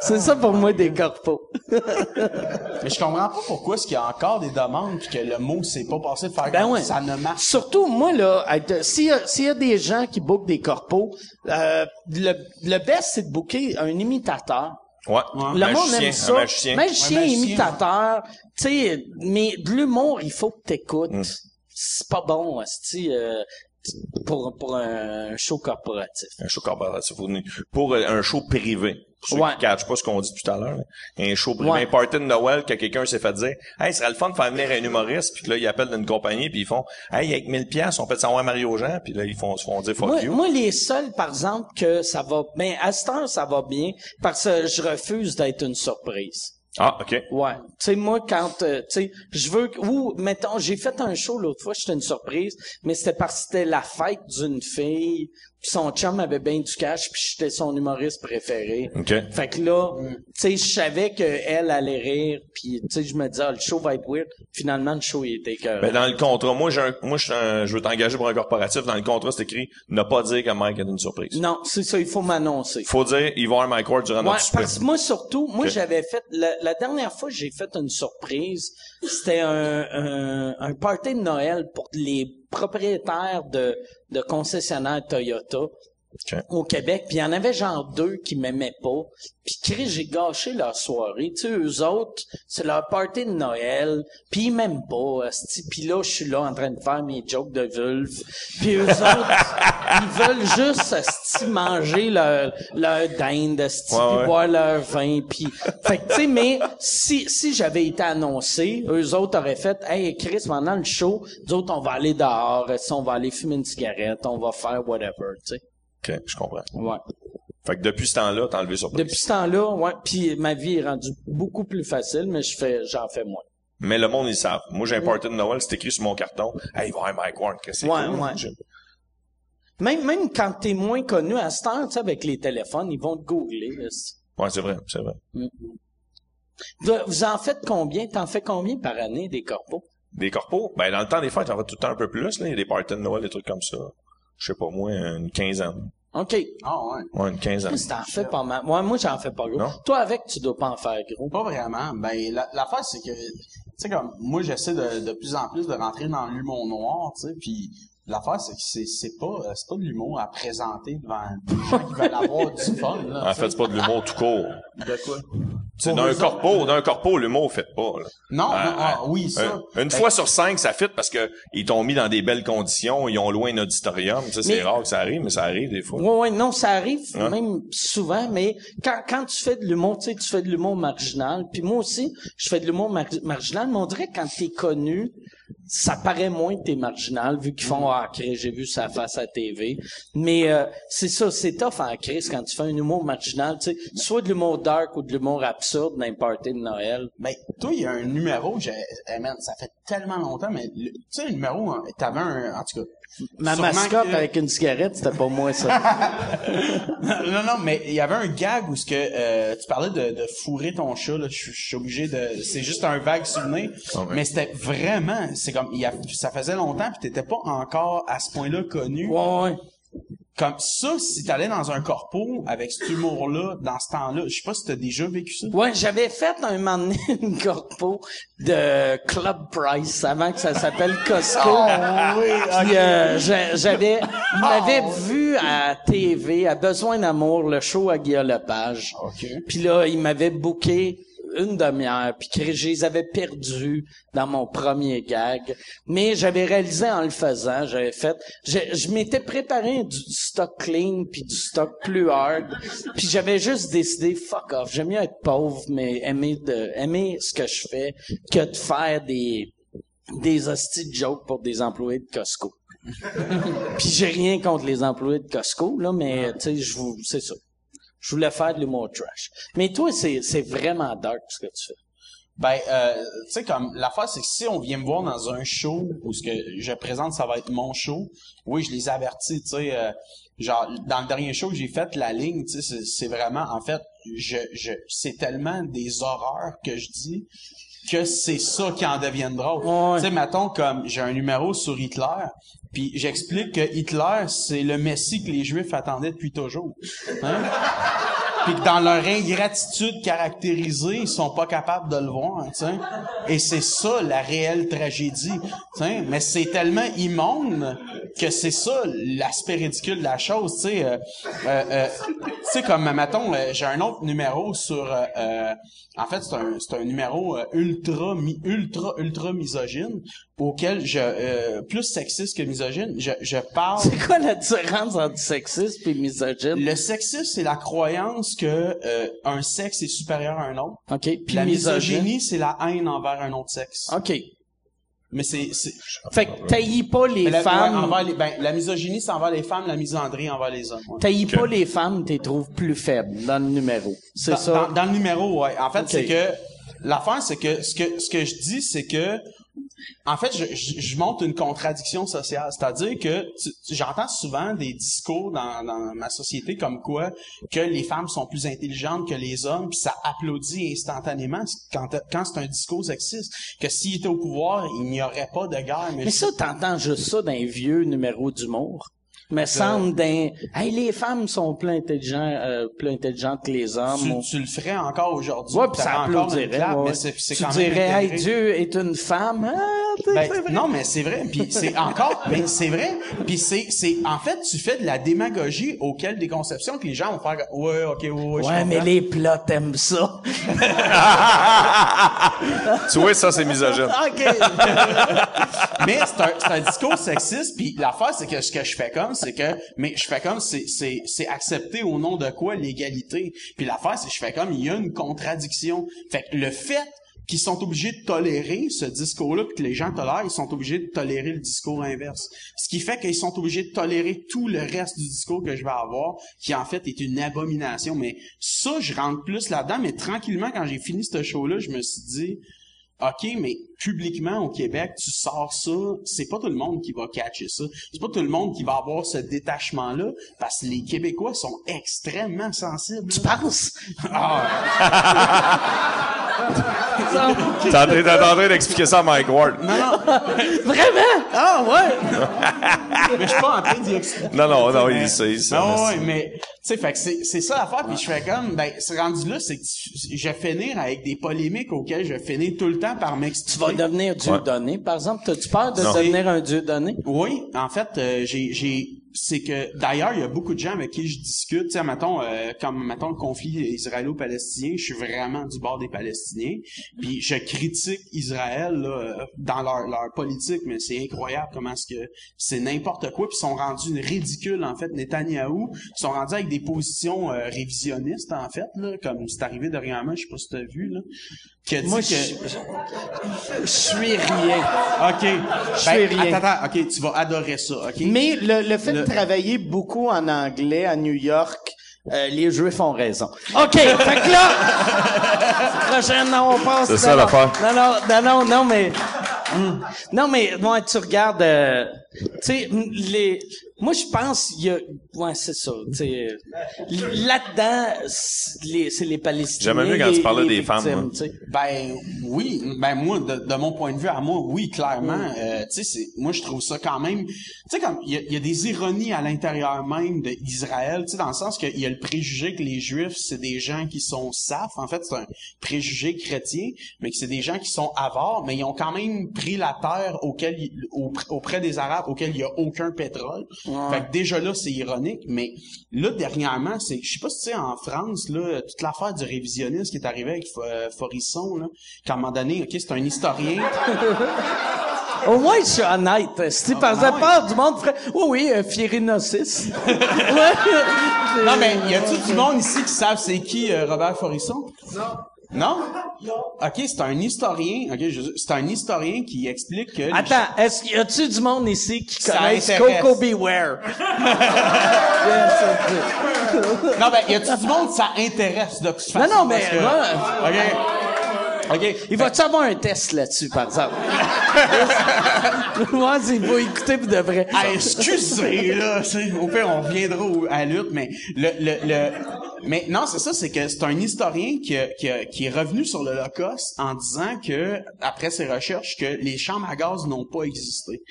C'est ça pour moi des corpos. Mais je comprends pas pourquoi est-ce qu'il y a encore des demandes puis que le mot s'est pas passé de faire Ben ouais. ça ne marche. Surtout, moi, là, s'il y, a- s'il y a des gens qui bookent des corpos, euh, le, le best, c'est de booker un imitateur. Ouais. Le Un monde magicien, aime ça. Un magicien. Magicien, Un magicien. imitateur. Tu sais, mais de l'humour, il faut que t'écoutes. Mm. C'est pas bon, esti, euh, pour, pour un show corporatif. Un show corporatif. Pour, pour euh, un show privé. Ceux Ouais. qui catchent pas ce qu'on dit tout à l'heure. là. Un show privé. Ouais. Un party de Noël que quelqu'un s'est fait dire, hey, ce serait le fun de faire venir un humoriste, puis que là, ils appellent d'une compagnie, puis ils font, hey, avec 1000 pièces, on peut s'envoyer Mario Jean, puis là, ils font, se font dire fuck Moi, you. moi, les seuls, par exemple, que ça va, ben, à cette heure, ça va bien, parce que je refuse d'être une surprise. Ah, OK. Ouais. Tu sais, moi, quand, euh, tu sais, je veux, ou, mettons, j'ai fait un show l'autre fois, c'était une surprise, mais c'était parce que c'était la fête d'une fille, puis son chum avait bien du cash, puis j'étais son humoriste préféré. OK. Fait que là, tu sais, je savais qu'elle allait rire, puis tu sais, je me disais, ah, le show va être weird. Finalement, le show, il était écœurant. Ben, dans le contrat, moi, j'ai un, moi, je suis un- je veux t'engager pour un corporatif. Dans le contrat, c'est écrit, ne pas dire que Mike est une surprise. Non, c'est ça, il faut m'annoncer. Faut dire, il va avoir Mike Ward durant Ouais, notre parce que moi surtout, moi j'avais fait la, la dernière fois que j'ai fait une surprise, c'était un, un un party de Noël pour les propriétaires de de concessionnaires Toyota Au Québec, puis il y en avait genre deux qui m'aimaient pas. Puis Chris, j'ai gâché leur soirée. Tu sais, eux autres, c'est leur party de Noël, puis ils m'aiment pas. Puis là, je suis là en train de faire mes jokes de vulve. Puis eux autres, ils veulent juste asti, manger leur, leur dinde, asti, Ouais, puis ouais. boire leur vin. Puis, fait que, tu sais, mais si, si j'avais été annoncé, eux autres auraient fait, hey, Chris, pendant le show, nous autres, on va aller dehors, on va aller fumer une cigarette, on va faire whatever, tu sais. OK, je comprends. Ouais. Fait que depuis ce temps-là, t'as enlevé surprise. Depuis ce temps-là, ouais, puis ma vie est rendue beaucoup plus facile, mais je fais, j'en fais moins. Mais le monde, ils savent. Moi, j'ai un party de Noël, c'est écrit sur mon carton. Hey, va Mike Ward, que c'est Ouais, cool. ouais. Je- Même, même quand t'es moins connu à cette heure, tu sais, avec les téléphones, ils vont te googler. Ouais, c'est vrai, c'est vrai. Vous vous en faites combien? T'en fais combien par année des corpos? Des corpos, ben, dans le temps des fêtes, on va tout le temps un peu plus, là. Il y a des parties de Noël, des trucs comme ça. Je sais pas, moi, une quinzaine. OK. Ah ouais. Ouais, une quinzaine. Chris, t'en fais pas mal. Ouais, moi, j'en fais pas gros. Non? Toi, avec, tu dois pas en faire gros. Pas vraiment. Ben, la- l'affaire, c'est que, tu sais, comme, moi, j'essaie de, de plus en plus de rentrer dans l'humour noir, tu sais, puis l'affaire, c'est que c'est, c'est pas, euh, c'est pas de l'humour à présenter devant des gens qui veulent avoir du fun, là. En fait, c'est pas de l'humour tout court. de quoi? C'est d'un corpo, d'un corpo, l'humour fait pas, là. Non, Ah, non, ah, oui, ça. Un- une fois sur cinq, ça fit parce que ils t'ont mis dans des belles conditions, ils ont loin un auditorium. Ça, c'est rare que ça arrive, mais ça arrive des fois. Ouais, ouais, non, ça arrive Hein? même souvent, mais quand, quand tu fais de l'humour, tu sais, tu fais de l'humour marginal, puis moi aussi, je fais de l'humour mar- marginal, mais on dirait que quand t'es connu, ça paraît moins que t'es marginal, vu qu'ils font « Ah, j'ai vu sa face à la TV ». Mais euh, c'est ça, c'est tough en crise quand tu fais un humour marginal, tu sais, soit de l'humour dark ou de l'humour absurde dans les parties de Noël. Ben, toi, il y a un numéro, j'ai, eh, man, ça fait tellement longtemps, mais, le- tu sais, le numéro, hein, t'avais un, en tout cas. Ma mascotte que- avec une cigarette, c'était pas moi, ça. non, non, mais il y avait un gag où ce que euh, tu parlais de, de fourrer ton chat. Là, je suis- je obligé de. C'est juste un vague souvenir, Ah ouais. mais c'était vraiment. C'est comme, il y a, ça faisait longtemps, puis t'étais pas encore à ce point-là connu. Ouais, ouais. Comme ça, si t'allais dans un corpo avec cet humour-là, dans ce temps-là, je sais pas si t'as déjà vécu ça. Ouais, j'avais fait un moment donné une corpo de Club Price avant que ça s'appelle Costco. Puis euh, j'a- j'avais, il m'avait vu à TV à Besoin d'amour le show à Guillaume Lepage. OK. Puis là, il m'avait booké une demi-heure, puis que je les avais perdus dans mon premier gag. Mais j'avais réalisé en le faisant, j'avais fait, je, je m'étais préparé du stock clean puis du stock plus hard, puis j'avais juste décidé fuck off, j'aime mieux être pauvre mais aimer de aimer ce que je fais que de faire des des hosties de jokes pour des employés de Costco. Puis j'ai rien contre les employés de Costco, là, mais tu sais, je vous, c'est ça. Je voulais faire de l'humour trash. Mais toi, c'est, vraiment dark ce que tu fais. Ben, euh, tu sais, comme, l'affaire, c'est que si on vient me voir dans un show où ce que je présente, ça va être mon show, oui, je les avertis, tu sais, euh, genre, dans le dernier show que j'ai fait, la ligne, tu sais, c'est vraiment, en fait, je, je, c'est tellement des horreurs que je dis que c'est ça qui en deviendra. Ouais. Tu sais, mettons, comme, j'ai un numéro sur Hitler, puis j'explique que Hitler, c'est le messie que les Juifs attendaient depuis toujours. Hein? puis que dans leur ingratitude caractérisée, ils sont pas capables de le voir, tu sais? Et c'est ça la réelle tragédie, tu sais? Mais c'est tellement immonde que c'est ça l'aspect ridicule de la chose, tu sais. Euh, euh, euh, tu sais, comme, mettons, euh, j'ai un autre numéro sur... euh, euh, en fait, c'est un, c'est un numéro ultra, mi- ultra, ultra misogyne auquel je... euh, plus sexiste que misogyne, je, je parle... C'est quoi la différence entre sexiste et misogyne? Le sexisme, c'est la croyance que euh, un sexe est supérieur à un autre. OK. Puis la misogyne. misogynie, c'est la haine envers un autre sexe. OK. Mais c'est, c'est Fait que taillis pas les la, femmes. ouais, envers les- ben, la misogynie, c'est envers les femmes, la misandrie envers les hommes. ouais. Taillis pas les femmes, t'es trouves plus faibles dans le numéro. C'est Dans, ça? dans- dans le numéro, ouais. En fait, c'est que l'affaire, c'est que ce que ce que je dis, c'est que en fait, je, je, montre une contradiction sociale. C'est-à-dire que j'entends souvent des discours dans, ma société comme quoi que les femmes sont plus intelligentes que les hommes, puis ça applaudit instantanément quand, c'est un discours sexiste. Que s'il était au pouvoir, il n'y aurait pas de guerre. Mais ça, t'entends juste ça les vieux numéros d'humour? Mais semble d'un, hey, les femmes sont plus intelligentes, euh, plus intelligentes que les hommes. tu, le ferais encore aujourd'hui. Ouais, puis ça applaudirait. clap, ouais. mais c'est, c'est tu quand même dirais, hey. Dieu est une femme. Ah, Ben, non, mais c'est vrai. Puis c'est encore, mais c'est vrai. Puis c'est, c'est, en fait, tu fais de la démagogie auquel des conceptions que les gens vont faire. Ouais, ok, ouais, ouais. je Ouais, mais les plats t'aiment ça. tu vois, ça, c'est misogyne. OK. Mais c'est un, c'est un discours sexiste. Puis l'affaire, c'est que ce que je fais comme, c'est que, mais je fais comme, c'est, c'est, c'est accepté au nom de quoi l'égalité. Puis l'affaire, c'est que je fais comme, il y a une contradiction. Fait que le fait qu'ils sont obligés de tolérer ce discours-là, puis que les gens tolèrent, ils sont obligés de tolérer le discours inverse. Ce qui fait qu'ils sont obligés de tolérer tout le reste du discours que je vais avoir, qui en fait est une abomination. Mais ça, je rentre plus là-dedans. Mais tranquillement, quand j'ai fini ce show-là, je me suis dit, OK, mais publiquement au Québec, tu sors ça, c'est pas tout le monde qui va catcher ça. C'est pas tout le monde qui va avoir ce détachement-là, parce que les Québécois sont extrêmement sensibles. tu penses? T'es en train- t'es en train d'expliquer ça à Mike Ward. Non, non, Vraiment? Ah, ouais. mais je suis pas en train d'y expliquer. Non, non, non, il dit ça. Ah ouais, mais sais, fait que c'est c'est ça l'affaire. Puis je fais comme, ben, ce rendu là, c'est que tu- je vais finir avec des polémiques auxquelles je vais finir tout le temps par Tu m'expliquer. vas devenir Dieu donné, par exemple. T'as-tu peur de Non. devenir un Dieu donné? Oui, en fait, euh, j'ai, j'ai, c'est que d'ailleurs, il y a beaucoup de gens avec qui je discute. Tu mettons, euh, comme mettons le conflit israélo-palestinien, je suis vraiment du bord des Palestiniens. Puis je critique Israël là, dans leur, leur politique, mais c'est incroyable comment est-ce que c'est n'importe quoi. Puis ils sont rendus ridicules en fait. Netanyahou, ils sont rendus avec des positions euh, révisionnistes en fait, là, comme c'est arrivé dernièrement. Je sais pas si t'as vu là. Qui a dit Moi, que... je, je suis rien. OK. Je fais rien. Attends, attends. OK, tu vas adorer ça, OK? Mais le, le fait Le- de travailler beaucoup en anglais à New York, euh, les Juifs ont raison. OK, fait que là, prochaine, non, on passe. C'est ça, non, l'affaire. Non, non, non, non, non, mais... hum, Non, mais moi, tu regardes... euh, tu sais, les... Moi, je pense, il y a... Ouais, c'est ça. tu sais, euh, Là-dedans, c'est les, c'est les Palestiniens. J'aimais mieux quand tu parlais des femmes, victimes, sais. Ben oui, ben moi de, de mon point de vue à moi, oui clairement. Euh, tu sais, c'est moi je trouve ça quand même. Tu sais comme il y a, il y a des ironies à l'intérieur même de- d'Israël, tu sais dans le sens qu'il y a le préjugé que les Juifs c'est des gens qui sont safs. En fait, c'est un préjugé chrétien, mais que c'est des gens qui sont avares, mais ils ont quand même pris la terre auquel auprès des Arabes auquel il y a aucun pétrole. Fait que déjà là, c'est ironique. Mais là, dernièrement, c'est, je sais pas si tu sais, en France, là, toute l'affaire du révisionniste qui est arrivé avec euh, Forisson, là, qu'à un moment donné, ok, c'est un historien. Au moins, je suis honnête. Si par exemple, Ah, part du monde ferait, oui, oui, euh, Fiérinocis. ouais. non, mais y a-tu du monde ici qui savent c'est qui euh, Robert Forisson? Non. Non? OK, c'est un historien. OK, je- c'est un historien qui explique que... les Attends, est-ce qu'il y a-tu du monde ici qui Ça connaisse intéresse. Coco Beware? Non, ben, y a-tu du monde, ça intéresse de toute façon. Non, non, mais, que- OK. OK? Il va-tu avoir un test là-dessus, par exemple? Moi, il va écouter pour de vrai. Ah, excusez, là. Au pire, on reviendra à la lutte, mais le, le, le, mais non, c'est ça, c'est que c'est un historien qui, a- qui, a- qui est revenu sur l'Holocauste en disant que, après ses recherches, que les chambres à gaz n'ont pas existé.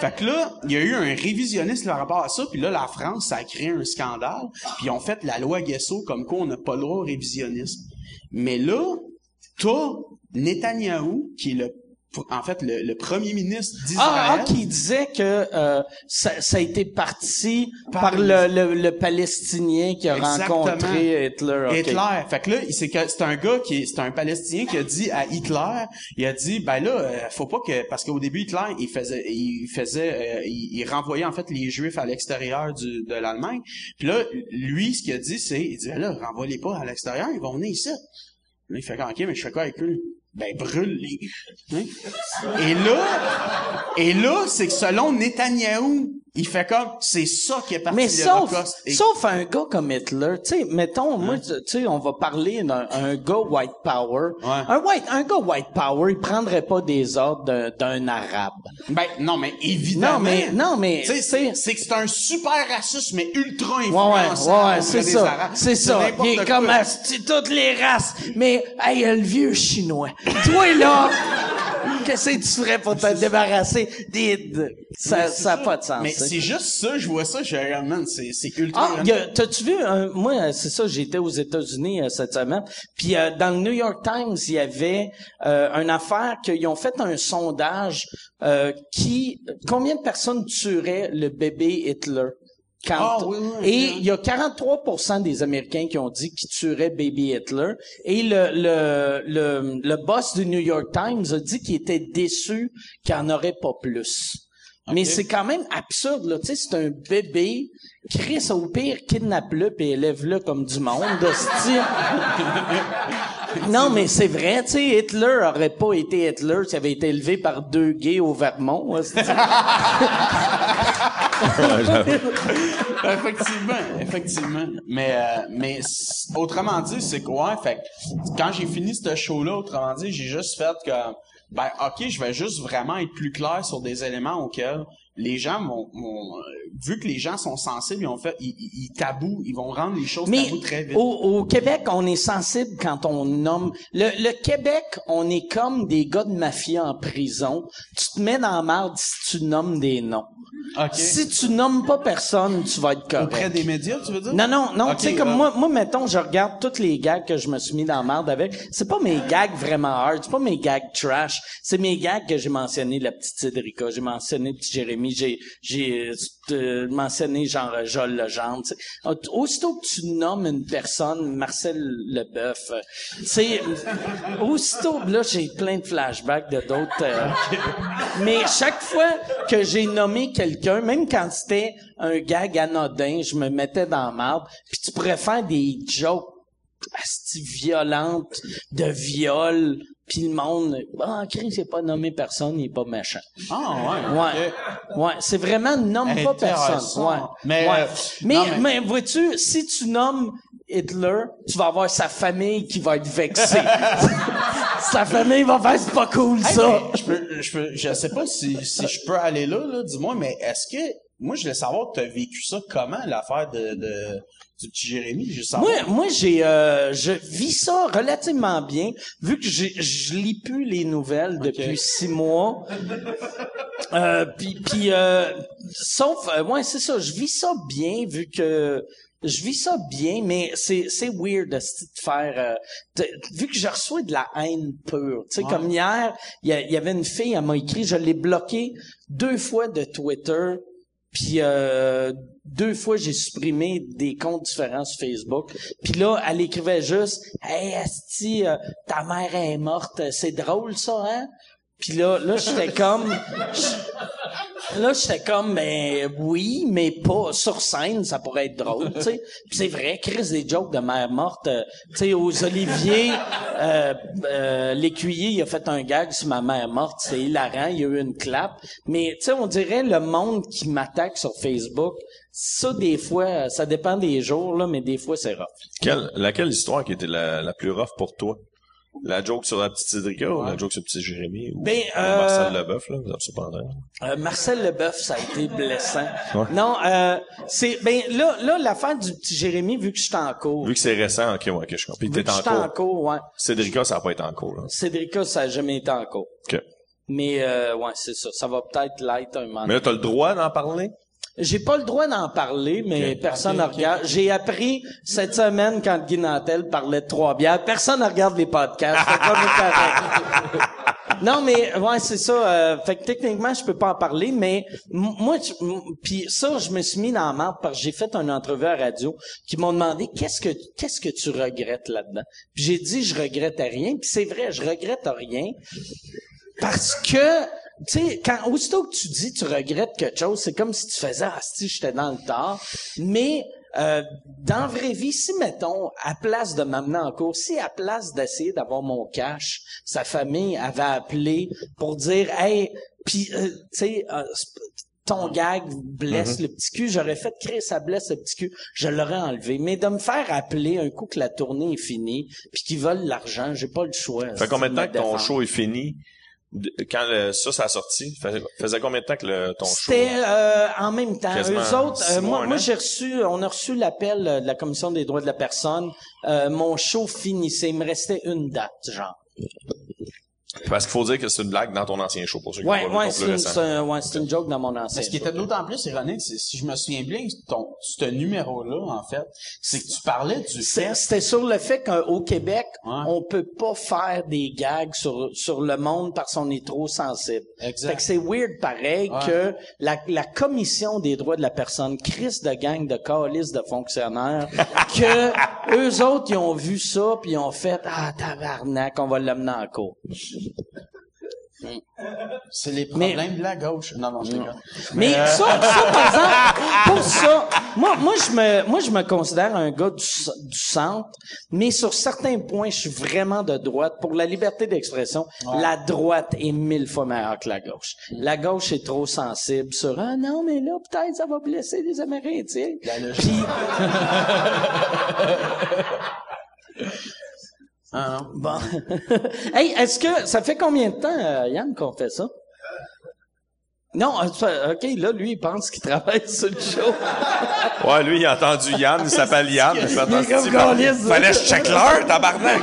Fait que là, il y a eu un révisionniste par rapport à ça, puis là, la France, ça a créé un scandale, puis ils ont fait la loi Guesso comme quoi on n'a pas le droit au révisionnisme. Mais là, t'as Netanyahou, qui est le, en fait, le, le premier ministre d'Israël. Ah, ah, qui disait que euh, ça, ça a été parti par, Par le, le, le Palestinien qui a Exactement. rencontré Hitler. Hitler. Fait que là, c'est que c'est un gars qui est, c'est un Palestinien qui a dit à Hitler, il a dit, ben là, euh, faut pas que, parce qu'au début Hitler, il faisait, il faisait, euh, il, il renvoyait en fait les Juifs à l'extérieur du, de l'Allemagne. Puis là, lui, ce qu'il a dit, c'est, il dit, ben là, renvoie-les pas à l'extérieur, ils vont venir ici. Là, il fait ok, mais je fais quoi avec eux? Ben brûle-les. Hein? Et là, et là, c'est que selon Netanyahou, il fait comme, c'est ça qui est parti Mais de sauf. Et- sauf un gars comme Hitler, tu sais, mettons, moi, tu sais, on va parler d'un un gars white power. Ouais. Un white, un gars white power, il prendrait pas des ordres d'un- arabe. Ben non, mais évidemment. Non, mais, non, mais, Tu sais, tu c'est, c'est que c'est un super raciste, mais ultra influençant. ouais, ouais, c'est ça. C'est ça. Il est comme toutes les races. Mais, hey, le vieux chinois. Toi, là, qu'est-ce que tu ferais pour te débarrasser des, de- ça, ça a pas de sens. Mais. C'est juste ça, je vois ça, je man, c'est, c'est ultra. Ah, t'as-tu vu, un- moi, euh, c'est ça, j'étais aux États-Unis euh, cette semaine, puis euh, dans le New York Times, il y avait euh, une affaire qu'ils ont fait un sondage euh, qui, combien de personnes tueraient le bébé Hitler? Quand, Ah, oui, oui, et il y a 43% des Américains qui ont dit qu'ils tueraient baby Hitler. Et le, le, le, le boss du New York Times a dit qu'il était déçu qu'il n'y en aurait pas plus. Mais c'est quand même absurde, là. Tu sais, c'est un bébé. Chris, au pire, kidnappe-le puis élève-le comme du monde, hostie. Non, mais c'est vrai, tu sais, Hitler aurait pas été Hitler s'il avait été élevé par deux gays au Vermont, effectivement, effectivement. Mais, euh, mais autrement dit, c'est quoi? Fait quand j'ai fini ce show-là, autrement dit, j'ai juste fait que, ben, ok, je vais juste vraiment être plus clair sur des éléments auxquels les gens vont, vont, euh, vu que les gens sont sensibles, ils ont fait, ils, ils, ils tabous, ils vont rendre les choses Mais tabous très vite. au, au Québec, on est sensible quand on nomme. Le, le Québec, on est comme des gars de mafia en prison. Tu te mets dans la marde si tu nommes des noms. Si tu nommes pas personne, tu vas être correct. Auprès des médias, tu veux dire? Non, non, non, tu sais, comme ouais. moi, moi, mettons, je regarde toutes les gags que je me suis mis dans la merde avec. C'est pas mes gags vraiment hard, c'est pas mes gags trash. C'est mes gags que j'ai mentionné, la petite Cédrica, j'ai mentionné le petit Jérémy, j'ai, j'ai euh, mentionné genre euh, Legendre, sais. Aussitôt que tu nommes une personne, Marcel Leboeuf, euh, sais, aussitôt, là, j'ai plein de flashbacks de d'autres, euh, mais chaque fois que j'ai nommé quelqu'un, même quand c'était un gag anodin, je me mettais dans marde. Puis tu pourrais faire des jokes asti violentes de viol. Puis le monde, ah, Chris, il pas nommé personne, il est pas méchant. Ah, ouais. Ouais. Ouais, c'est vraiment nomme pas personne. Ouais. Mais, Ouais. euh, mais, non, mais, mais- vois-tu, si tu nommes Hitler, tu vas avoir sa famille qui va être vexée. sa famille va faire c'est pas cool Hey, ça. mais je peux, je peux, je sais pas si, si je peux aller là, là, dis-moi, mais est-ce que, moi, je voulais savoir, t'as vécu ça comment, l'affaire de, de, du petit Jérémy? Je savoir. Moi, moi j'ai, euh, je vis ça relativement bien, vu que j'ai- je lis plus les nouvelles depuis six mois. Euh, puis, puis, euh, sauf, euh, ouais, c'est ça, je vis ça bien, vu que je vis ça bien, mais c'est c'est weird de, faire euh, de- vu que je reçois de la haine pure. Tu sais, comme hier, il y, y avait une fille, elle m'a écrit, je l'ai bloqué deux fois de Twitter, puis euh, deux fois j'ai supprimé des comptes différents sur Facebook. Puis là, elle écrivait juste, hey Asti, euh, ta mère est morte, c'est drôle ça, hein? Puis là, là j'étais comme, Là, j'étais comme, ben oui, mais pas sur scène, ça pourrait être drôle, tu sais. C'est vrai, Chris des jokes de mère morte, euh, tu sais, aux Oliviers, euh, euh, l'écuyer, il a fait un gag sur ma mère morte, c'est hilarant, il y a eu une clap. Mais tu sais, on dirait le monde qui m'attaque sur Facebook, ça des fois, ça dépend des jours là, mais des fois c'est rough. Quelle, laquelle histoire qui était la, la plus rough pour toi? La joke sur la petite Cédrica ou la joke sur le petit Jérémy? Ou Ben, ou euh, Marcel Leboeuf, là, vous avez cependant. Euh, Marcel Leboeuf, ça a été blessant. Ouais. Non, euh, c'est ben là, là l'affaire du petit Jérémy, vu que je suis en cours, Vu que c'est récent, ok, ouais, ok, je comprends. Puis vu t'es que en suis en cours. cours, ouais. Cédrica, ça a pas été en cours, là. Cédrica, ça a jamais été en cours. Ok. Mais euh, ouais, c'est ça. Ça va peut-être l'être un moment. Mais là, t'as le droit d'en parler? J'ai pas le droit d'en parler, mais personne ne regarde. J'ai appris cette semaine quand Guy Nantel parlait de trois bières. Personne ne regarde les podcasts. Non, mais ouais, c'est ça. euh, fait que techniquement, je peux pas en parler, mais moi, puis ça, je me suis mis dans la merde parce que j'ai fait une entrevue à la radio qui m'ont demandé qu'est-ce que qu'est-ce que tu regrettes là-dedans? Puis j'ai dit je regrette rien. Puis c'est vrai, je regrette rien parce que tu sais, quand aussitôt que tu dis tu regrettes quelque chose, c'est comme si tu faisais ah si j'étais dans le tort. Mais euh, dans la vraie vie, si mettons, à place de m'amener en cours, si à place d'essayer d'avoir mon cash, sa famille avait appelé pour dire hey, puis euh, tu sais. euh, ton gag blesse le petit cul, j'aurais fait créer ça blesse le petit cul, je l'aurais enlevé. Mais de me faire appeler un coup que la tournée est finie, puis qu'ils veulent l'argent, j'ai pas le choix. Fait combien de temps que ton show est fini? Quand le- ça, ça a sorti, faisait, faisait combien de temps que le, ton show? C'était euh, en même temps. Eux autres, euh, moi, moi j'ai reçu, on a reçu l'appel euh, de la commission des droits de la personne. Euh, mon show finissait, il me restait une date, genre. Parce qu'il faut dire que c'est une blague dans ton ancien show, pour ceux qui Ouais, ouais, c'est une, récent. c'est un- ouais, c'est une joke dans mon ancien. Mais ce qui show. était d'autant plus ironique, c'est, si je me souviens bien, ton, ce numéro-là, en fait, c'est que tu parlais du C'est- fait. C'était sur le fait qu'au Québec, Ouais. on peut pas faire des gags sur sur le monde parce qu'on est trop sensible. Exact. Fait que c'est weird pareil Ouais. que la, la commission des droits de la personne, Chris de gang de calices de fonctionnaires, que eux autres ils ont vu ça puis ils ont fait ah tabarnak, on va l'amener en cours. C'est les Mais- problèmes de la gauche. Non, non, je déconne. Mais ça, ça, par exemple, pour ça, moi, moi, je me, moi, je me considère un gars du, centre, mais sur certains points, je suis vraiment de droite. Pour la liberté d'expression, la droite est mille fois meilleure que la gauche. La gauche est trop sensible sur, ah non, mais là, peut-être, ça va blesser les Amérindiens. Puis, Ah, non. bon. hey, est-ce que, ça fait combien de temps, euh, Yann, qu'on fait ça? Non, euh, OK, là, lui, il pense qu'il travaille sur le show. Ouais, lui, il a entendu Yann, il s'appelle Yann. Il fait, Gaulliste. Fallait que je check l'heure, tabarnak!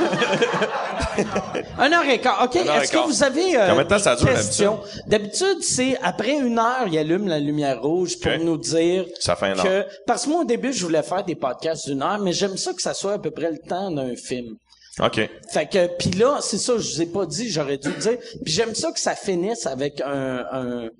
Un heure et quart. OK. Est-ce que vous avez euh, Combien de temps ça dure? D'habitude, c'est après une heure, il allume la lumière rouge pour nous dire Ça fait une que... Parce que moi, au début, je voulais faire des podcasts d'une heure, mais j'aime ça que ça soit à peu près le temps d'un film. OK. Fait que, puis là, c'est ça, je vous ai pas dit, j'aurais dû le dire. Puis j'aime ça que ça finisse avec un... un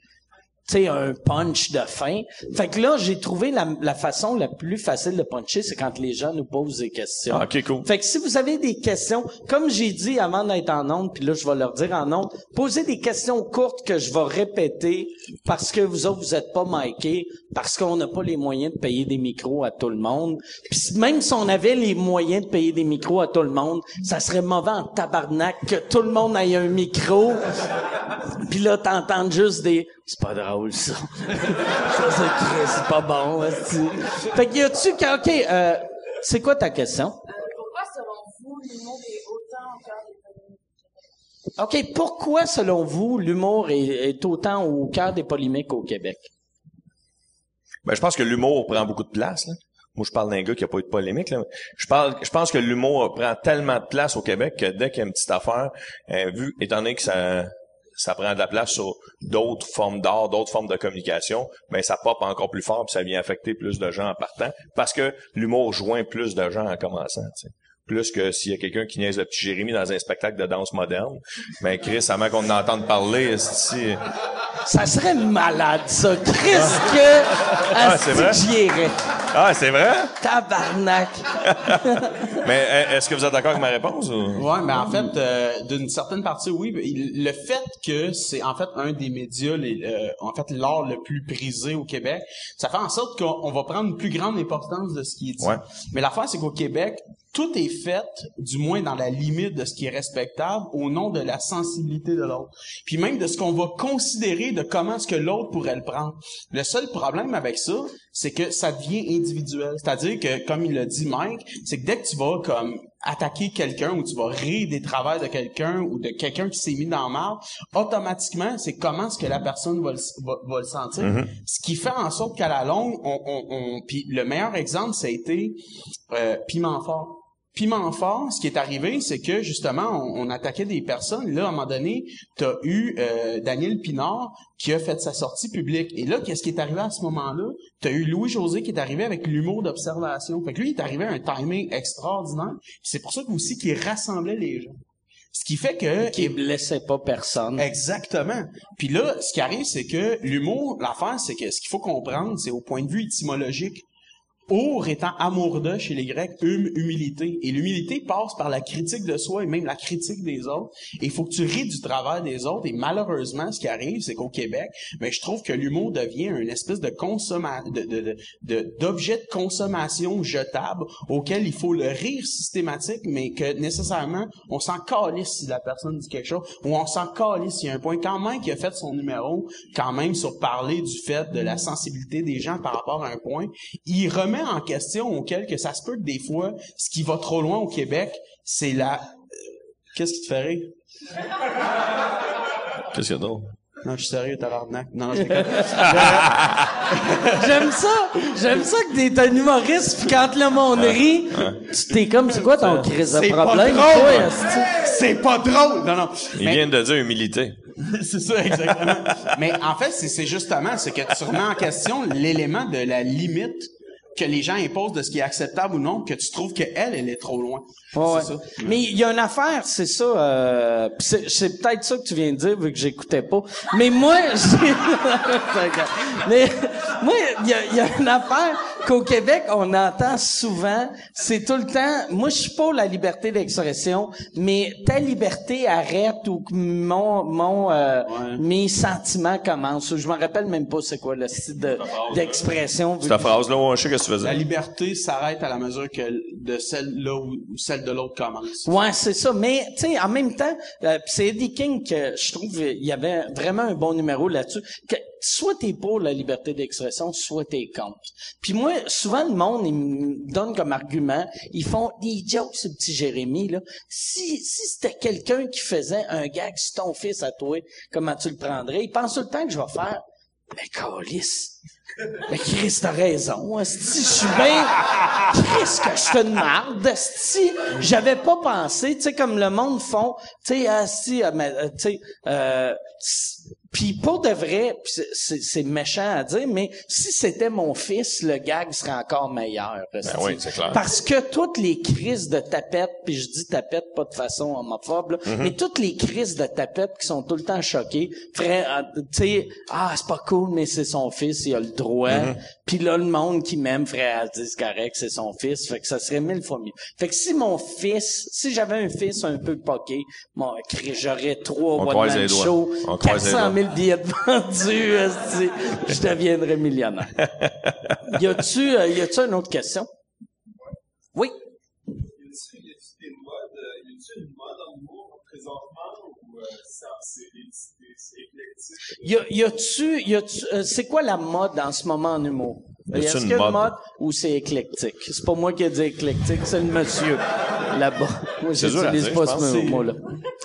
sais, un punch de fin. Fait que là, j'ai trouvé la, la façon la plus facile de puncher, c'est quand les gens nous posent des questions. Ah, OK, cool. Fait que si vous avez des questions, comme j'ai dit avant d'être en onde, puis là je vais leur dire en onde, posez des questions courtes que je vais répéter parce que vous autres vous êtes pas micés, parce qu'on n'a pas les moyens de payer des micros à tout le monde. Puis même si on avait les moyens de payer des micros à tout le monde, ça serait mauvais en tabarnak que tout le monde ait un micro. Puis là t'entends juste des c'est pas drôle ça. ça c'est c'est pas bon. Fait que y a-tu OK, euh, c'est quoi ta question? Euh, pourquoi, selon vous, l'humour est autant au cœur des polémiques? OK, pourquoi, selon vous, l'humour est, est autant au cœur des polémiques au Québec? Ben, je pense que l'humour prend beaucoup de place, là. Moi, je parle d'un gars qui a pas eu de polémique, là. Je parle, je pense que l'humour prend tellement de place au Québec que dès qu'il y a une petite affaire, euh, vu, étant donné que ça, ça prend de la place sur d'autres formes d'art, d'autres formes de communication, mais ça pop encore plus fort puis ça vient affecter plus de gens en partant parce que l'humour joint plus de gens en commençant. tu sais. Plus que s'il y a quelqu'un qui niaise le petit Jérémy dans un spectacle de danse moderne. Mais Chris, avant qu'on en entende parler, si Ça serait malade, ça. Chris que... Ah, c'est vrai? Ah, c'est vrai? Tabarnak. Mais euh, est-ce que vous êtes d'accord avec ma réponse? Ou? Ouais, mais en fait, euh, d'une certaine partie, oui. Le fait que c'est en fait un des médias, les, euh, en fait, l'art le plus prisé au Québec, ça fait en sorte qu'on on va prendre une plus grande importance de ce qui est dit. Ouais. Mais l'affaire, c'est qu'au Québec, tout est fait, du moins dans la limite de ce qui est respectable, au nom de la sensibilité de l'autre. Puis même de ce qu'on va considérer de comment est-ce que l'autre pourrait le prendre. Le seul problème avec ça, c'est que ça devient individuel. C'est-à-dire que, comme il l'a dit Mike, c'est que dès que tu vas comme attaquer quelqu'un ou tu vas rire des travails de quelqu'un ou de quelqu'un qui s'est mis dans le mal, automatiquement, c'est comment est-ce que la personne va le, va, va le sentir. Ce qui fait en sorte qu'à la longue, on, on, on- puis le meilleur exemple, ça a été euh, Piment Fort. Piment fort, ce qui est arrivé, c'est que justement, on, on attaquait des personnes. Là, à un moment donné, t'as eu euh, Daniel Pinard qui a fait sa sortie publique. Et là, qu'est-ce qui est arrivé à ce moment-là? T'as eu Louis-José qui est arrivé avec l'humour d'observation. Fait que lui, il est arrivé à un timing extraordinaire. C'est pour ça aussi qu'il rassemblait les gens. Ce qui fait que... Qui blessait pas personne. Exactement. Puis là, ce qui arrive, c'est que l'humour, l'affaire, c'est que ce qu'il faut comprendre, c'est au point de vue étymologique. Our étant amour de chez les Grecs, hum, humilité. Et l'humilité passe par la critique de soi et même la critique des autres. Et il faut que tu ris du travail des autres. Et malheureusement, ce qui arrive, c'est qu'au Québec, mais je trouve que l'humour devient une espèce de consommation, d'objet de consommation jetable auquel il faut le rire systématique, mais que nécessairement, on s'en calisse si la personne dit quelque chose, ou on s'en calisse s'il y a un point. Quand même qui a fait son numéro, quand même sur parler du fait de la sensibilité des gens par rapport à un point, il remet en question auquel que ça se peut que des fois, ce qui va trop loin au Québec, c'est la... euh, Qu'est-ce qui te fait rire? Qu'est-ce qu'il y a d'autre? Non, je suis sérieux, tabarnak. Non, non, je. J'aime ça. J'aime ça que t'es un humoriste pis quand le monde rit, tu t'es comme, c'est quoi ton crise de C'est pas problème? C'est pas drôle! Non, non. Il Mais- vient de dire humilité. c'est ça, exactement. Mais en fait, c'est, c'est justement, c'est que tu remets en question l'élément de la limite que les gens imposent de ce qui est acceptable ou non, que tu trouves qu'elle, elle est trop loin. Ouais, ça. Mais il y a une affaire, c'est ça. Euh, c'est, c'est peut-être ça que tu viens de dire vu que j'écoutais pas. Mais moi, j'ai... mais moi, il y y a une affaire qu'au Québec on entend souvent. C'est tout le temps. Moi, je suis pour la liberté d'expression, mais ta liberté arrête ou que mon mon euh, Ouais. mes sentiments commencent. Je me rappelle même pas c'est quoi le style de, d'expression. Cette phrase-là, sais ce que tu faisais. La liberté s'arrête à la mesure que de celle là où, où celle de l'autre commence. Ouais, c'est ça. Mais tu sais, en même temps, euh, pis c'est Eddie King que je trouve il y avait vraiment un bon numéro là-dessus. Que soit t'es pour la liberté d'expression, soit t'es contre. Puis moi, souvent le monde il me donne comme argument, ils font des jokes ce petit Jérémy là. Si si c'était quelqu'un qui faisait un gag sur ton fils à toi, comment tu le prendrais? Il pense tout le temps que je vais faire. Mais calice. Mais Chris, t'as raison. esti, je suis bien... Chris, que je fais une marde. esti. J'avais pas pensé, tu sais, comme le monde font, tu sais, esti, euh, tu sais, euh, puis pour de vrai, pis c'est- méchant à dire, mais si c'était mon fils, le gag serait encore meilleur. esti. oui, c'est clair. Parce que toutes les crises de tapette, puis je dis tapette pas de façon homophobe, là, Mm-hmm. mais toutes les crises de tapette qui sont tout le temps choquées, feraient, euh, tu sais, ah c'est pas cool, mais c'est son fils, il a le droit. Mm-hmm. Puis là le monde qui m'aime ferait ah, c'est correct, c'est son fils, fait que ça serait mille fois mieux. Fait que si mon fils, si j'avais un fils un peu poqué, mon j'aurais trois On les doigts. show, On croise les 400 doigts. 000 billets de vendus, je deviendrais millionnaire. y a-tu, euh, y a-tu une autre question? Oui. Y a-t-il des modes, euh, y a-t-il une mode en humour présentement ou euh, ça- c'est éclectique? Y, a-tu, y a-tu, c'est quoi la mode en ce moment en humour? Est-ce une qu'il y a une mode? mode ou c'est éclectique? C'est pas moi qui ai dit éclectique, c'est le monsieur. là-bas. Moi, C'est dur à j'utilise dire, pas ce C'est- mot-là.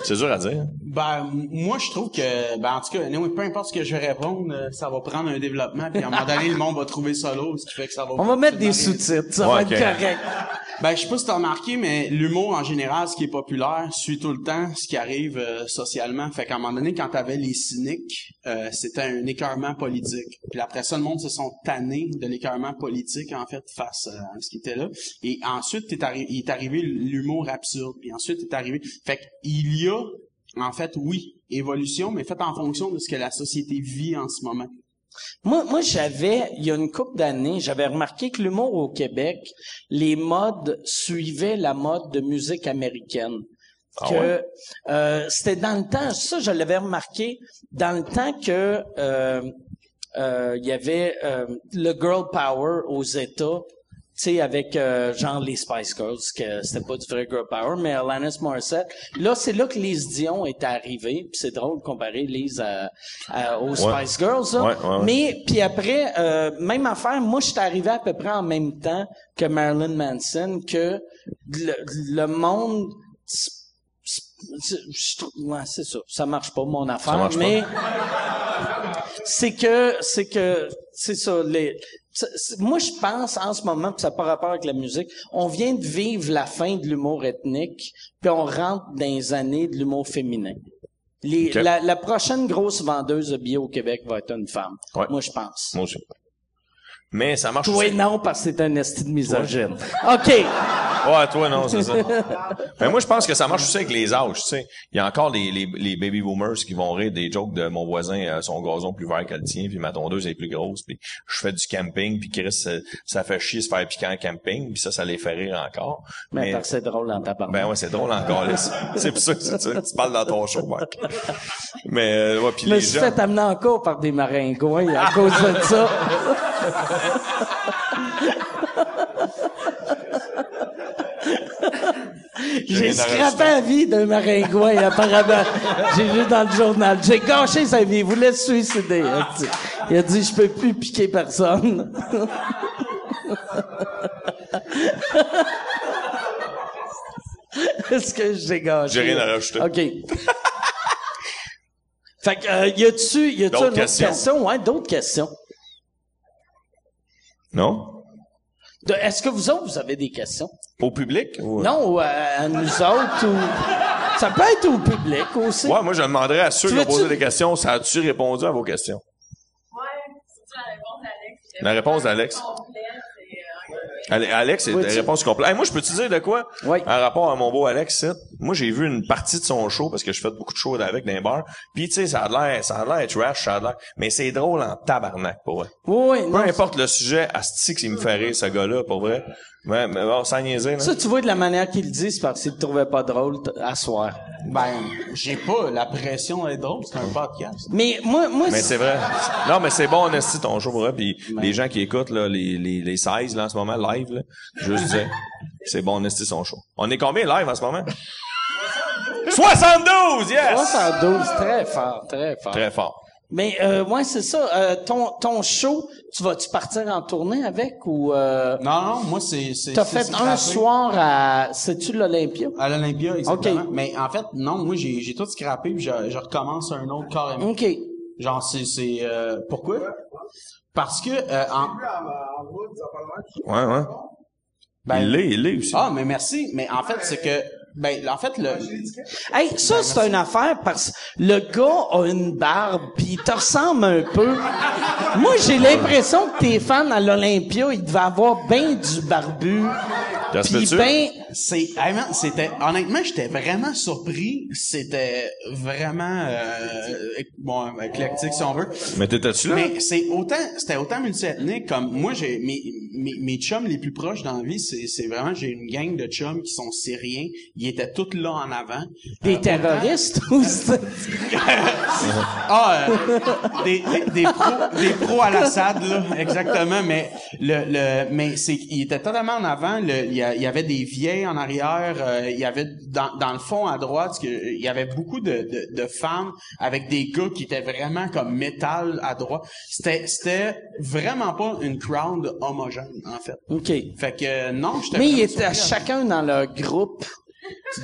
C'est dur à dire. Ben, moi, je trouve que, ben, en tout cas, anyway, peu importe ce que je vais répondre, euh, ça va prendre un développement, puis à un moment donné, le monde va trouver ça lourd, ce qui fait que ça va... On va mettre des sous-titres, ça Ouais, va être correct. Ben, je sais pas si t'as remarqué, mais l'humour, en général, ce qui est populaire, suit tout le temps ce qui arrive euh, socialement. Fait qu'à un moment donné, quand t'avais les cyniques, euh, c'était un écœurement politique. Puis après ça, le monde se sont tannés de l'écœurement politique, en fait, face euh, à ce qui était là. Et ensuite, il est arrivé l'humour absurde. Puis ensuite, est arrivé... Fait qu'il y a, en fait, oui, évolution, mais faite en fonction de ce que la société vit en ce moment. Moi, moi j'avais, il y a une couple d'années, j'avais remarqué que l'humour au Québec, les modes suivaient la mode de musique américaine. Ah que euh, c'était dans le temps, ça je l'avais remarqué, dans le temps que euh, il y avait euh, le girl power aux États, tu sais avec euh, genre les Spice Girls, que c'était pas du vrai girl power, mais Alanis Morissette. Là, c'est là que Lise Dion est arrivée, puis c'est drôle de comparer Lise à, à- aux Ouais. Spice Girls. là. Ouais, ouais, ouais. Mais puis après, euh, même affaire, moi je suis arrivé à peu près en même temps que Marilyn Manson, que le, le monde ouais, c'est ça. Ça marche pas, mon affaire. mais c'est que, c'est que, c'est ça. Les, moi, je pense en ce moment, puis ça n'a pas rapport avec la musique, on vient de vivre la fin de l'humour ethnique, puis on rentre dans les années de l'humour féminin. Les, la, la prochaine grosse vendeuse de billets au Québec va être une femme. Ouais. Moi, je pense. Moi aussi. Mais ça marche Toi, aussi. non, parce que c'est un esti de misogyne. OK. Ouais, toi, non, c'est ça. Mais moi, je pense que ça marche aussi avec les âges, tu sais. Il y a encore les, les, les baby boomers qui vont rire des jokes de mon voisin, euh, son gazon plus vert que le tien, puis ma tondeuse est plus grosse, puis je fais du camping, puis Chris, ça, ça fait chier se faire piquer en camping, puis ça, ça les fait rire encore. Mais, c'est drôle dans ta part. Ben ouais, c'est drôle encore, là. C'est pour ça que c'est ça. Tu parles dans ton show, Marc. Mais, euh, ouais, puis Je me les suis gens... fait amener encore par des maringouins à cause de ça. J'ai rajouter. la vie d'un maringouin, apparemment. J'ai lu dans le journal. J'ai gâché sa vie. Il voulait se suicider. Il a dit, je peux plus piquer personne. Est-ce que j'ai gâché? J'ai rien à rajouter. OK. fait que, euh, y a-tu, y a-tu D'autres questions? question? Ouais, d'autres questions. Non? Est-ce que vous autres, vous avez des questions? Au public? ou- Non, ou à, nous autres, ou... Ça peut être au public aussi. Ouais, moi, je demanderais à ceux Tu qui ont posé des questions, ça a-tu répondu à vos questions? Ouais, c'est la réponse d'Alex. La réponse d'Alex. complète et, euh, Ale- Alex, c'est la réponse complète. Hey, moi, je peux te dire de quoi? Oui. En rapport à mon beau Alex, c'est- moi, j'ai vu une partie de son show parce que je fais beaucoup de shows avec dans les bars. Puis, tu sais, ça a l'air, ça a l'air trash, ça a l'air, mais c'est drôle en tabarnak, pour vrai. Oui, oui, Peu non, importe le sujet, asti que il me fait rire, ce gars-là, pour vrai. Ouais, mais bon, sans niaiser, là. Ça, tu vois, de la manière qu'il le dit, c'est parce qu'il le trouvait pas drôle à soir. Ben, j'ai pas la pression d'être drôle, c'est un podcast. Mais moi, moi, Mais c'est- vrai. Non, mais c'est bon, en esti, ton show, pour vrai. Puis les gens qui écoutent, là, les, les, les 16, là, en ce moment, live, là, je juste disais, c'est bon, en esti, son show. On est combien live en ce moment? 72, yes! 72, très fort, très fort. Très fort. Mais euh, ouais, c'est ça. Euh, ton ton show, tu vas-tu partir en tournée avec ou euh, Non, non, moi, c'est... c'est t'as fait un scrappé. soir à c'est-tu l'Olympia? À l'Olympia, exactement. Ok. Mais en fait, non, moi, j'ai, j'ai tout scrappé puis je, je recommence un autre carrément. OK. Genre, c'est... c'est euh, pourquoi? Parce que... euh, en, Ouais, ouais. Ben- il l'est, il l'est aussi. ah, mais merci. Mais en fait, c'est que... Ben, en fait, le... Hey, ça c'est une affaire parce que le gars a une barbe puis il te ressemble un peu. Moi, j'ai l'impression que tes fans à l'Olympia, ils devaient avoir bien du barbu. Puis ben, c'est hey, man, c'était honnêtement, j'étais vraiment surpris. C'était vraiment euh, bon éclectique si on veut. Mais t'étais-tu là? Mais c'est autant, c'était autant multiethnique comme moi. J'ai mes, mes mes chums les plus proches dans la vie, c'est c'est vraiment j'ai une gang de chums qui sont syriens. Ils étaient tous là en avant. Des terroristes ou Ah, euh, des, des, des pros, des pros à l'Assad, là, exactement. Mais le, le, mais c'est, il était totalement en avant. Le, il y, a- il y avait des vieilles en arrière. euh, il y avait dans, dans le fond à droite, que- il y avait beaucoup de, de, de femmes avec des gars qui étaient vraiment comme métal à droite. C'était c'était vraiment pas une crowd homogène en fait. OK. Fait que euh, non, j'étais Mais ils étaient chacun dans leur groupe.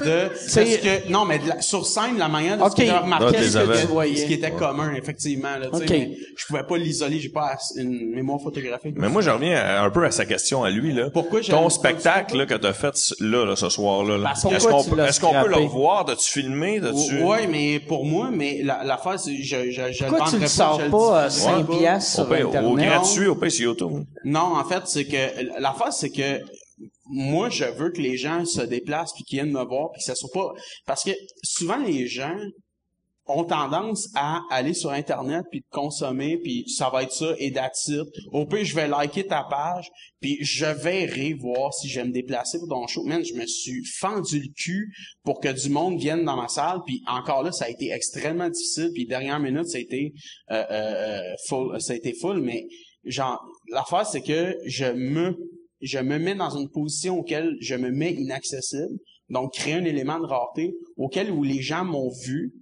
De parce que non mais de la- sur scène la manière de Ok. ce tu ce, voyais. qui était commun effectivement là, tu sais, Ok. mais je pouvais pas l'isoler j'ai pas une mémoire photographique Mais moi, je reviens à- un peu à sa question à lui, là. Pourquoi Ton spectacle, là, que t'as fait, ce- là, là, ce soir-là, là. Est-ce qu'on tu peut, l'as est-ce qu'on peut le revoir? T'as-tu filmé? T'as-tu... Ouais, mais pour moi, mais la- l'affaire, c'est, je, je, je Pourquoi tu vendrais le sors pas à dis- 5 Ouais. piastres Au sur pire, au Internet? gratuit, au pire, sur YouTube. Non, en fait, c'est que, l'affaire, c'est que, moi, je veux que les gens se déplacent puis qu'ils viennent me voir puis que ça soit pas, parce que souvent les gens ont tendance à aller sur Internet puis de consommer puis ça va être ça et it. Au pire, je vais liker ta page puis je verrai voir si je vais me déplacer pour ton show. Man, je me suis fendu le cul pour que du monde vienne dans ma salle puis encore là, ça a été extrêmement difficile puis dernière minute, ça a été euh, euh, euh, full, ça a été full, mais genre l'affaire c'est que je me je me mets dans une position auquel je me mets inaccessible donc créer un élément de rareté auquel où les gens m'ont vu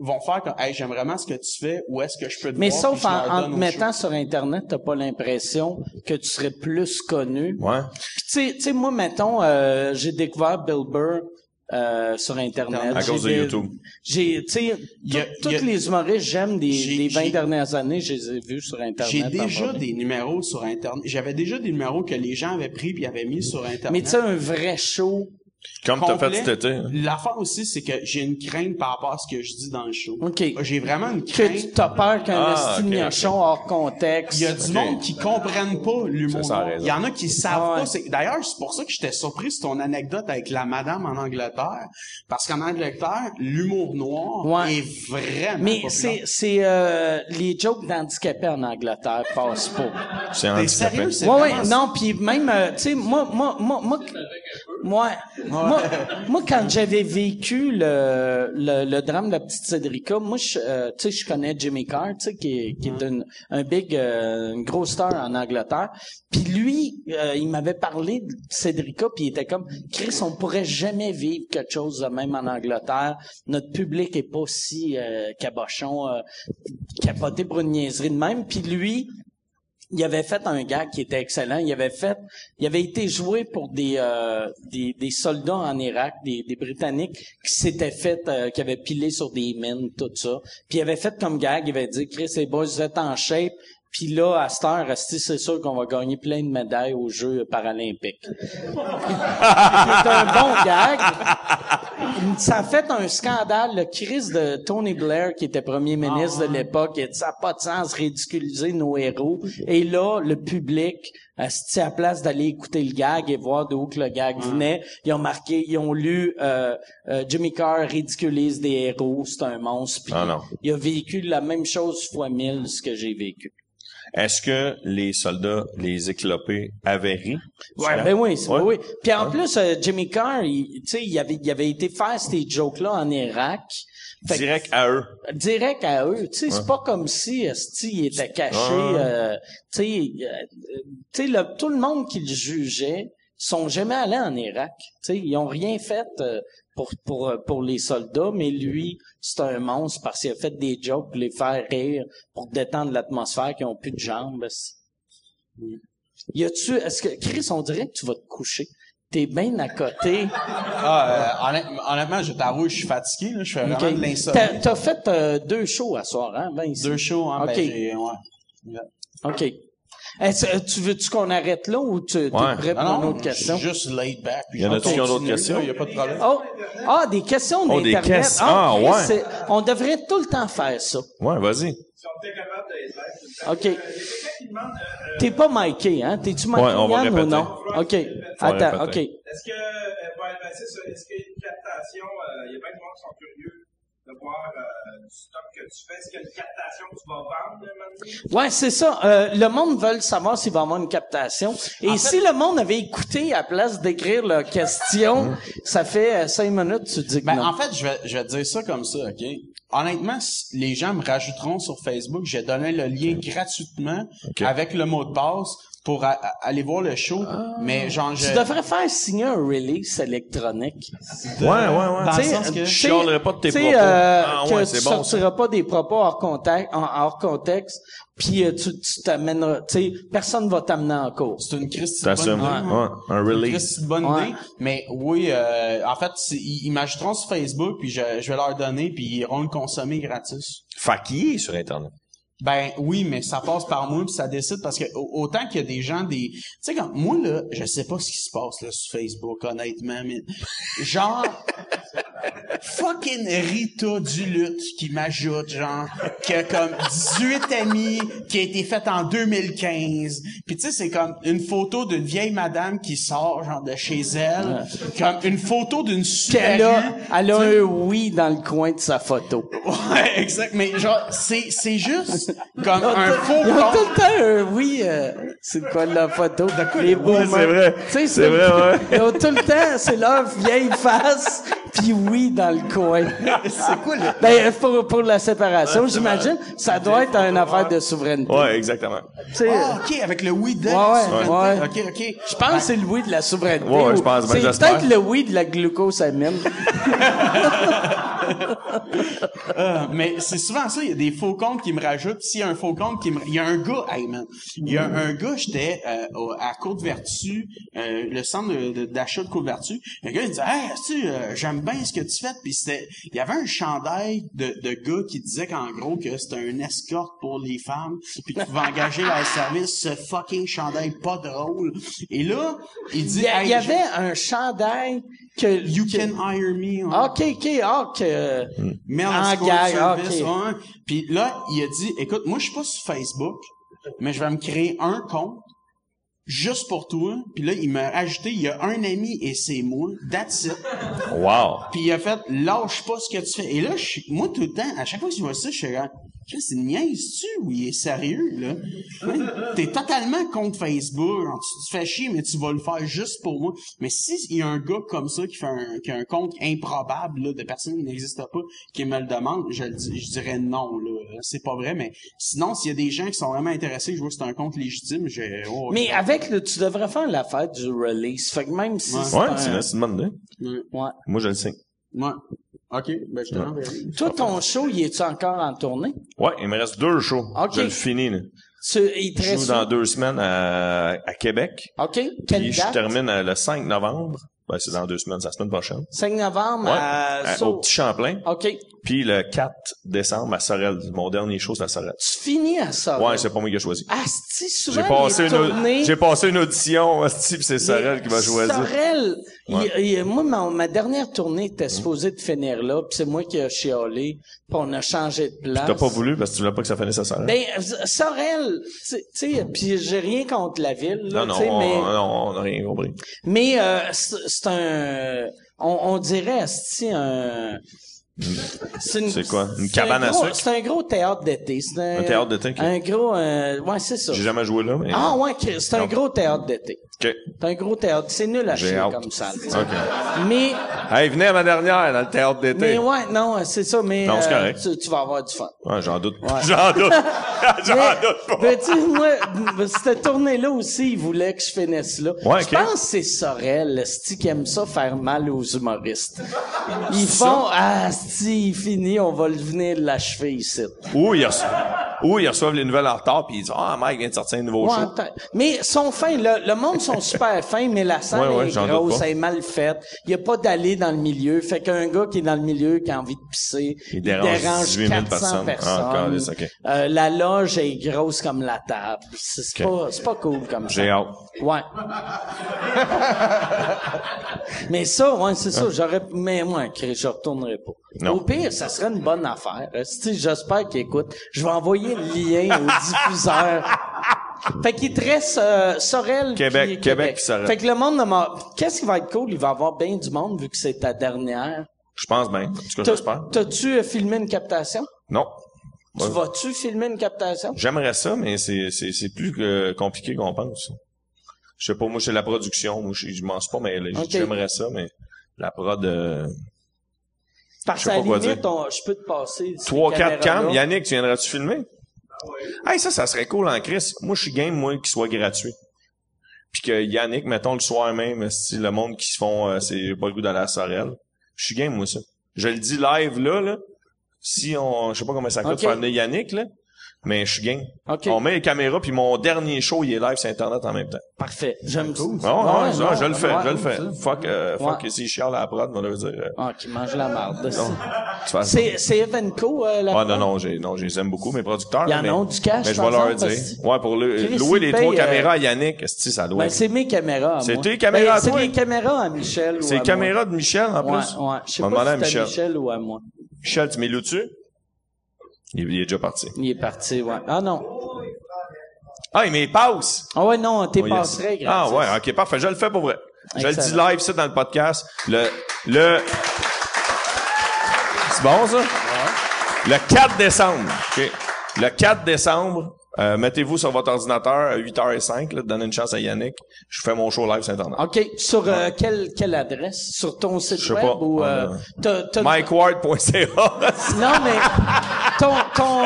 vont faire comme hey j'aime vraiment ce que tu fais où est-ce que je peux te Mais voir sauf en, te mettant show. sur Internet, t'as pas l'impression que tu serais plus connu. Ouais. Puis tu sais- tu sais, moi, mettons, euh, j'ai découvert Bill Burr euh, sur Internet. À cause de YouTube. J'ai, tu sais, tous les humoristes, j'aime des, des 20 j'ai- dernières années, je les ai vus sur Internet. j'ai déjà des numéros sur internet j'avais déjà des numéros que les gens avaient pris puis avaient mis sur internet Mais tu sais, un vrai show. Comme t'as fait cet été. hein. l'affaire aussi c'est que j'ai une crainte par rapport à ce que je dis dans le show OK. j'ai vraiment une Que crainte tu t'as peur qu'un Ah, esti de ok, ok. gnochon hors contexte. Il y a du monde qui comprennent pas l'humour. Ça, ça a noir. raison. Il y en a qui savent Ah ouais. pas. C'est- D'ailleurs, c'est pour ça que j'étais surpris sur ton anecdote avec la madame en Angleterre. Parce qu'en Angleterre, l'humour noir Ouais. est vraiment Mais c'est, c'est euh, les jokes d'handicapés en Angleterre passent pas. C'est T'es handicapé. sérieux? C'est Ouais, ouais, non, puis même, euh, tu sais, moi, moi, moi, moi, moi, moi, moi, quand j'avais vécu le, le, le drame de la petite Cédrica, moi, je, euh, tu sais, je connais Jimmy Carr, tu sais, qui est, qui est une- un big, euh, une grosse star en Angleterre. Puis lui, euh, il m'avait parlé de Cédrica, puis il était comme, Chris, on pourrait jamais vivre quelque chose de même en Angleterre. Notre public est pas si euh, cabochon, euh, capoté pour une niaiserie de même. Puis lui, il avait fait un gag qui était excellent. Il avait fait, il avait été joué pour des euh, des, soldats en Irak, des, des Britanniques qui s'étaient fait, euh, qui avaient pilé sur des mines, tout ça. Puis il avait fait comme gag, il avait dit, Chris, les boys, vous êtes en shape. Puis là, à cette heure, c'est sûr qu'on va gagner plein de médailles aux Jeux paralympiques. c'est un bon gag. Ça a fait un scandale. Le Chris de Tony Blair, qui était premier ministre de l'époque, il a dit, ça n'a pas de sens ridiculiser nos héros. Et là, le public, à la place d'aller écouter le gag et voir d'où que le gag venait, ils ont marqué, ils ont lu euh, euh, Jimmy Carr ridiculise des héros, c'est un monstre. Puis Ah non. il a vécu la même chose fois mille ce que j'ai vécu. Est-ce que les soldats, les éclopés, avaient ri? Ouais, ben oui, Ouais. oui. Puis en plus, euh, Jimmy Carr, il- tu sais, il avait, il avait été faire ces jokes-là en Irak. Fait que- Direct à eux. direct à eux. Tu sais, c'est pas comme si esti, il était caché. Ouais, euh, tu sais, euh, tu sais, le- tout le monde qui le jugeait sont jamais allés en Irak. Tu sais, ils ont rien fait euh, pour pour euh, pour les soldats, mais lui, c'est un monstre parce qu'il a fait des jokes pour les faire rire, pour détendre l'atmosphère, qui ont plus de jambes. Y a-tu, est-ce que Chris, on dirait que tu vas te coucher. T'es bien à côté. Ah, euh, honnêtement, je t'avoue, je suis fatigué. Là, je fais vraiment Ok. de l'insomnie. T'as, t'as fait euh, deux shows à soir, hein, ben ici. Deux shows, hein, ben, ouais. OK. Est-ce- tu veux-tu qu'on arrête là ou tu es prêt pour Non, une autre question? je suis juste laid back. puis Y en a-tu qui ont d'autres continue, questions? là, Y a pas de problème. Oh, ah, des questions Oh, des d'Internet. questions. Ah, Chris, ouais. c'est- On devrait tout le temps faire ça. Ouais, vas-y. Si on était capable d'être là, tout le temps. OK. Il T'es pas Miké, hein? T'es-tu Miké Ouais, on va Yann, ou répéter. non? OK. Attends, OK. répéter. est-ce que, euh, pour aller passer ça, est-ce qu'il y a une captation, euh, il y a plein de gens qui sont curieux? De voir euh, du stock que tu fais, est-ce qu'il y a une captation que tu vas vendre maintenant? Ouais, c'est ça. Euh, le monde veut savoir s'il va y avoir une captation. Et si le monde avait écouté à place d'écrire leur question, ça fait euh, cinq minutes, tu dis que Ben, non. en fait, je vais, je vais te dire ça comme ça, OK? Honnêtement, les gens me rajouteront sur Facebook, j'ai donné le lien gratuitement avec le mot de passe pour a- a- aller voir le show. Mais genre, je... Tu devrais faire signer un release électronique. Ouais, ouais, ouais. Dans le sens que- Je chialerai pas de tes propos. euh, Ah que ouais, tu bon, ça. sortiras pas des propos hors contexte, en, hors contexte, puis euh, tu tu t'amèneras, tu sais, personne va t'amener en cours. C'est une Christie de bonne idée. Ouais, un Une release. De bonne Ouais. idée. Mais oui, euh, en fait, ils, ils m'ajouteront sur Facebook, puis je, je vais leur donner, puis ils iront le consommer gratis. Fait qu'il est sur Internet. Ben oui, mais ça passe par moi puis ça décide parce que au- autant qu'il y a des gens des tu sais quand moi là, je sais pas ce qui se passe là sur Facebook honnêtement mais genre fucking Rita Duluth qui m'ajoute genre qui a comme 18 amis qui a été faite en 2015. Puis tu sais c'est comme une photo d'une vieille madame qui sort genre de chez elle, comme une photo d'une Puis elle a, elle a un oui dans le coin de sa photo. Ouais, exact. Mais genre, c'est, c'est juste comme un faux Ils ont tout le temps un oui, euh, c'est quoi la photo? Les boomers. c'est vrai. Tu sais, C'est vrai, ouais. Ils ont tout le temps, c'est leur vieille face, puis oui dans le coin. C'est quoi le... Ben, pour, pour la séparation, j'imagine, ça doit être une affaire de souveraineté. Ouais, exactement. Tu sais, Ah, ok, avec le oui de Ouais, la ouais, souveraineté. Ok, ok. Je pense que c'est le oui de la souveraineté. Ouais, je ou- pense, ben, c'est j'espère. peut-être le oui de la glucosamine. Euh, mais c'est souvent ça, il y a des faux comptes qui me rajoutent. S'il y a un faux compte qui me... Il y a un gars, hey man, il y a un gars, j'étais euh, à Côte-Vertu, euh, le centre de- de- d'achat de, Côte-Vertu. Le gars, il disait, hey, tu euh, j'aime bien ce que tu fais? Puis c'était... Il y avait un chandail de, de gars qui disait qu'en gros, que c'était un escorte pour les femmes, puis qu'il pouvait engager leur service. Ce fucking chandail pas drôle. Et là, il dit... Il y, y avait un chandail que... You can hire me. hein. OK, OK, ah, que... Mail En escort gag, service, ok. ouais. Puis là, il a dit, écoute, moi, je suis pas sur Facebook, mais je vais me créer un compte juste pour toi. Puis là, il m'a ajouté, il y a un ami et c'est moi. That's it. Wow. Puis il a fait, lâche pas ce que tu fais. Et là, je moi, tout le temps, à chaque fois que je vois ça, je suis là, C'est une niaise-tu ou il est sérieux, là? T'es totalement contre Facebook. tu te fais chier, mais tu vas le faire juste pour moi. Mais si il y a un gars comme ça qui fait un, qui a un compte improbable, là, de personnes qui n'existent pas, qui me le demande, je, le dis- je dirais non, là. C'est pas vrai, mais sinon, s'il y a des gens qui sont vraiment intéressés, je vois que c'est un compte légitime, j'ai, oh, Mais avec le... Tu devrais faire l'affaire du release. Fait que même si Ouais. c'est Ouais, un-. Ouais. Moi, je le sais. Ouais. OK, ben, je te. Toi, ton show, il est-tu encore en tournée? Ouais, il me reste deux shows. Ok. Je le finis, là. Tu, il te Je reste joue dans deux semaines à, à Québec. OK. Puis Quelle je date? termine euh, le 5 novembre. Ben, c'est dans deux semaines, c'est la semaine prochaine. 5 novembre Ouais. à... À- au Petit Champlain. OK. Puis le 4 décembre à Sorel. Mon dernier show, c'est à Sorel. Tu finis à ça. Ouais, c'est pas moi qui ai choisi. Asti, souvent, J'ai passé, une, tournées... j'ai passé une audition, asti, puis c'est Sorel qui va choisir. Sorel, il- Ouais. il- moi, ma, ma dernière tournée était supposée de finir là, puis c'est moi qui ai chialé, puis on a changé de place. T'as pas voulu parce que tu voulais pas que ça finisse à Sorel? Ben, Sorel, tu sais, puis j'ai rien contre la ville, là, non, non, on, mais... non, on a rien compris. Mais euh, c'est un, on, on dirait c'est un. C'est quoi? Une cabane un à sucre? C'est un gros théâtre d'été. C'est un, Un théâtre d'été. Un gros, euh, ouais, c'est ça. J'ai jamais joué là, mais... Ah ouais, c'est un gros théâtre d'été. OK. C'est un gros théâtre. C'est nul à chier comme ça. OK. Mais, Hey, venez à ma dernière dans le théâtre d'été. mais ouais, non, c'est ça. Mais Non, c'est euh, correct. tu, tu vas avoir du fun. Ouais, j'en doute. Ouais. J'en doute. j'en doute pas. ben, tu moi, cette tournée-là aussi, ils voulaient que je finisse là. Ouais, je ok. pense que c'est Sorel, le sti qui aime ça faire mal aux humoristes. Ils font, ah, sti, il finit, on va le venir l'achever ici. Ou ils, reçoivent, ou ils reçoivent les nouvelles en retard puis ils disent Ah, Mike vient de sortir un nouveau Ouais, show. mais ils sont fins, le, le monde sont super fins, mais la scène Ouais, ouais, est grosse, elle est mal faite. Il y a pas d'allée dans le milieu. Fait qu'un gars qui est dans le milieu, qui a envie de pisser, Il dérange 18 000 400 personnes. Ah, câlisse, ok. Euh, la loge est grosse comme la table. C'est c'est Ok. pas, c'est pas cool comme ça. J'ai hâte. Ouais. mais ça, ouais, c'est ça. J'aurais, mais moi, je retournerai pas. Non. Au pire, ça serait une bonne affaire. Si, J'espère qu'il écoute. Je vais envoyer le lien au diffuseur. Fait qu'il te reste euh, Sorel Québec, puis Québec Sorel. Fait que le monde m'a... Qu'est-ce qui va être cool? Il va y avoir bien du monde vu que c'est ta dernière. Je pense bien. En tout cas, T'as- j'espère. T'as-tu euh, filmé une captation? Non. Tu Ouais. vas-tu filmer une captation? J'aimerais ça, mais c'est, plus euh, compliqué qu'on pense. Je sais pas, moi, c'est la production. Moi, je, je m'en suis pas. Ok. J'aimerais ça, mais la prod, euh, Parce Je quoi limite, dire. on- je peux te passer... trois, quatre cams. Yannick, tu viendras-tu filmer? Hey, ça, ça serait cool en Chris. Moi, je suis game, moi, qu'il soit gratuit. puis que Yannick, mettons le soir même, si le monde qui se font, euh, c'est pas le goût d'aller à Sorel, je suis game moi ça. Je le dis live là, là. Si on, je sais pas comment ça coûte Ok. faire venir Yannick là, mais je suis game. OK. On met les caméras puis mon dernier show il est live sur internet en même temps. Parfait. J'aime Ouais, ça, non, je le fais, ouais, je le fais. Fuck, euh, fuck, si je chiale à la prod, on va leur dire. euh, Ah, qui mange la marde. C'est, c'est Evenco, euh, la Ah non, non, j'ai, non, je les aime beaucoup, mes producteurs. En mais, ont du cash, Mais je vais leur dire. Ouais, pour le, louer il les paye, trois euh, caméras à Yannick, esti, ça doit Ben, être? c'est mes caméras. C'est tes caméras à Ben, toi? C'est les caméras à Michel ou C'est les caméras de Michel, en plus? Ouais, ouais. Je sais pas si Michel. à Michel ou à moi. Michel, tu mets le dessus? Il, il est déjà parti. Il est parti, ouais. Ah non. Ah, il met pause! Ah ouais, non, t'es Oh, yes. passerais Ah gratis. ouais, ok, parfait. Je le fais pour vrai. Je le dis live, ça, dans le podcast. Le, le, c'est bon, ça? Le 4 décembre. OK. Le 4 décembre, euh, mettez-vous sur votre ordinateur à 8h05, là, donnez une chance à Yannick. Je fais mon show live sur Internet. OK. Sur euh, quelle, quelle adresse? Sur ton site web pas. ou... Euh, MikeWard.ca. Non, mais ton, ton,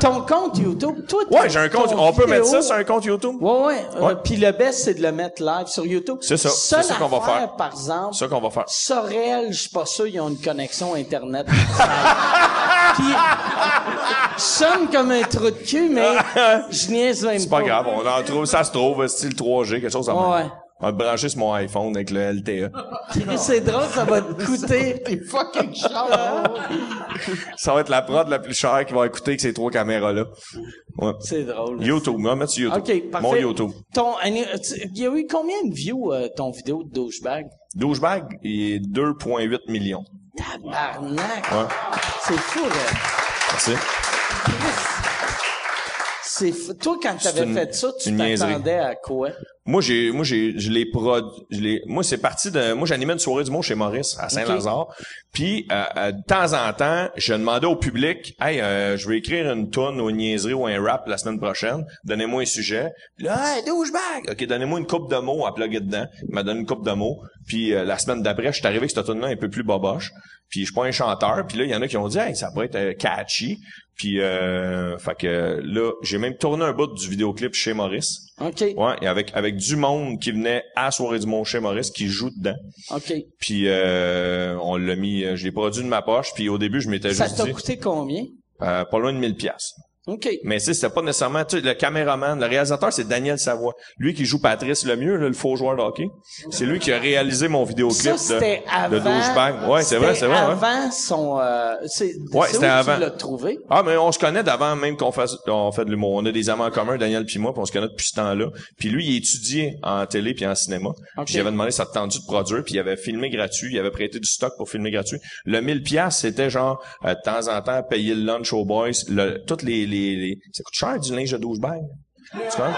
ton compte YouTube, toi, ton- ouais, j'ai un compte. On peut mettre ça sur un compte YouTube? Ouais, ouais. Euh, Ouais. Puis le best, c'est de le mettre live sur YouTube. C'est ça. C'est ça qu'on va faire. par exemple, C'est ça qu'on va faire. Sorel, je suis pas sûr, ils ont une connexion Internet. Puis, sonne comme un trou de cul, mais je niaise même C'est pas grave, on en trouve, ça se trouve, style 3G, quelque chose comme Ouais. On va te brancher sur mon iPhone avec le LTE. C'est drôle, ça va te coûter. fucking cher. Ça va être la prod la plus chère qui va écouter que ces trois caméras-là. Ouais. C'est drôle. YouTube, on va mettre sur YouTube. Parfait. Mon YouTube. Ton, il y a eu combien de views, euh, ton vidéo de douchebag? Douchebag, il est 2,8 millions. Tabarnak! Ouais. C'est fou, là. Merci. C'est. Toi, quand t'avais une- fait ça, tu t'attendais à quoi? Moi, j'ai, moi, j'ai, je l'ai prod, je l'ai, moi, c'est parti de, moi, j'animais une soirée du monde chez Maurice, à Saint-Lazare. Puis, euh, euh, de temps en temps, je demandais au public, hey, euh, je vais écrire une tonne ou une niaiserie ou un rap la semaine prochaine. Donnez-moi un sujet. Puis là, hey, douchebag! OK, donnez-moi une coupe de mots à plugger dedans. Il m'a donné une coupe de mots. Puis, euh, la semaine d'après, je suis arrivé avec cette tonne là un peu plus boboche. Puis, je suis pas un chanteur. Puis là, il y en a qui ont dit, hey, ça pourrait être euh, catchy. Puis, euh, fait que là, j'ai même tourné un bout du vidéoclip chez Maurice. OK. Ouais, et avec avec du monde qui venait à la soirée du Mont chez Maurice qui joue dedans. OK. Puis euh, on l'a mis, euh, je l'ai produit de ma poche. Puis au début, je m'étais Ça juste t'a dit coûté combien? euh, pas loin de 1000 pièces. OK. Mais sais, c'était pas nécessairement, tu sais, le caméraman, le réalisateur, c'est Daniel Savoie. Lui qui joue Patrice Lemieux, là, le faux joueur de hockey. C'est lui qui a réalisé mon vidéoclip Ça, de, avant. de douchebag. Ouais, c'est vrai, c'est vrai. ouais. avant son, euh, c'est, Ouais, c'est c'était avant. tu l'as trouvé? Ah, mais on se connaît d'avant même qu'on fasse, on fait de l'humour. On a des amants en commun, Daniel puis moi, puis on se connaît depuis ce temps-là. Puis lui, il étudiait en télé puis en cinéma. Ok. Puis j'avais demandé ça te tendu de produire, puis il avait filmé gratuit, il avait prêté du stock pour filmer gratuit. Le 1000 pièces, c'était genre euh, de temps en temps payer le lunch aux boys, le, toutes les, les, les ça coûte cher du linge de douchebag. Tu vois?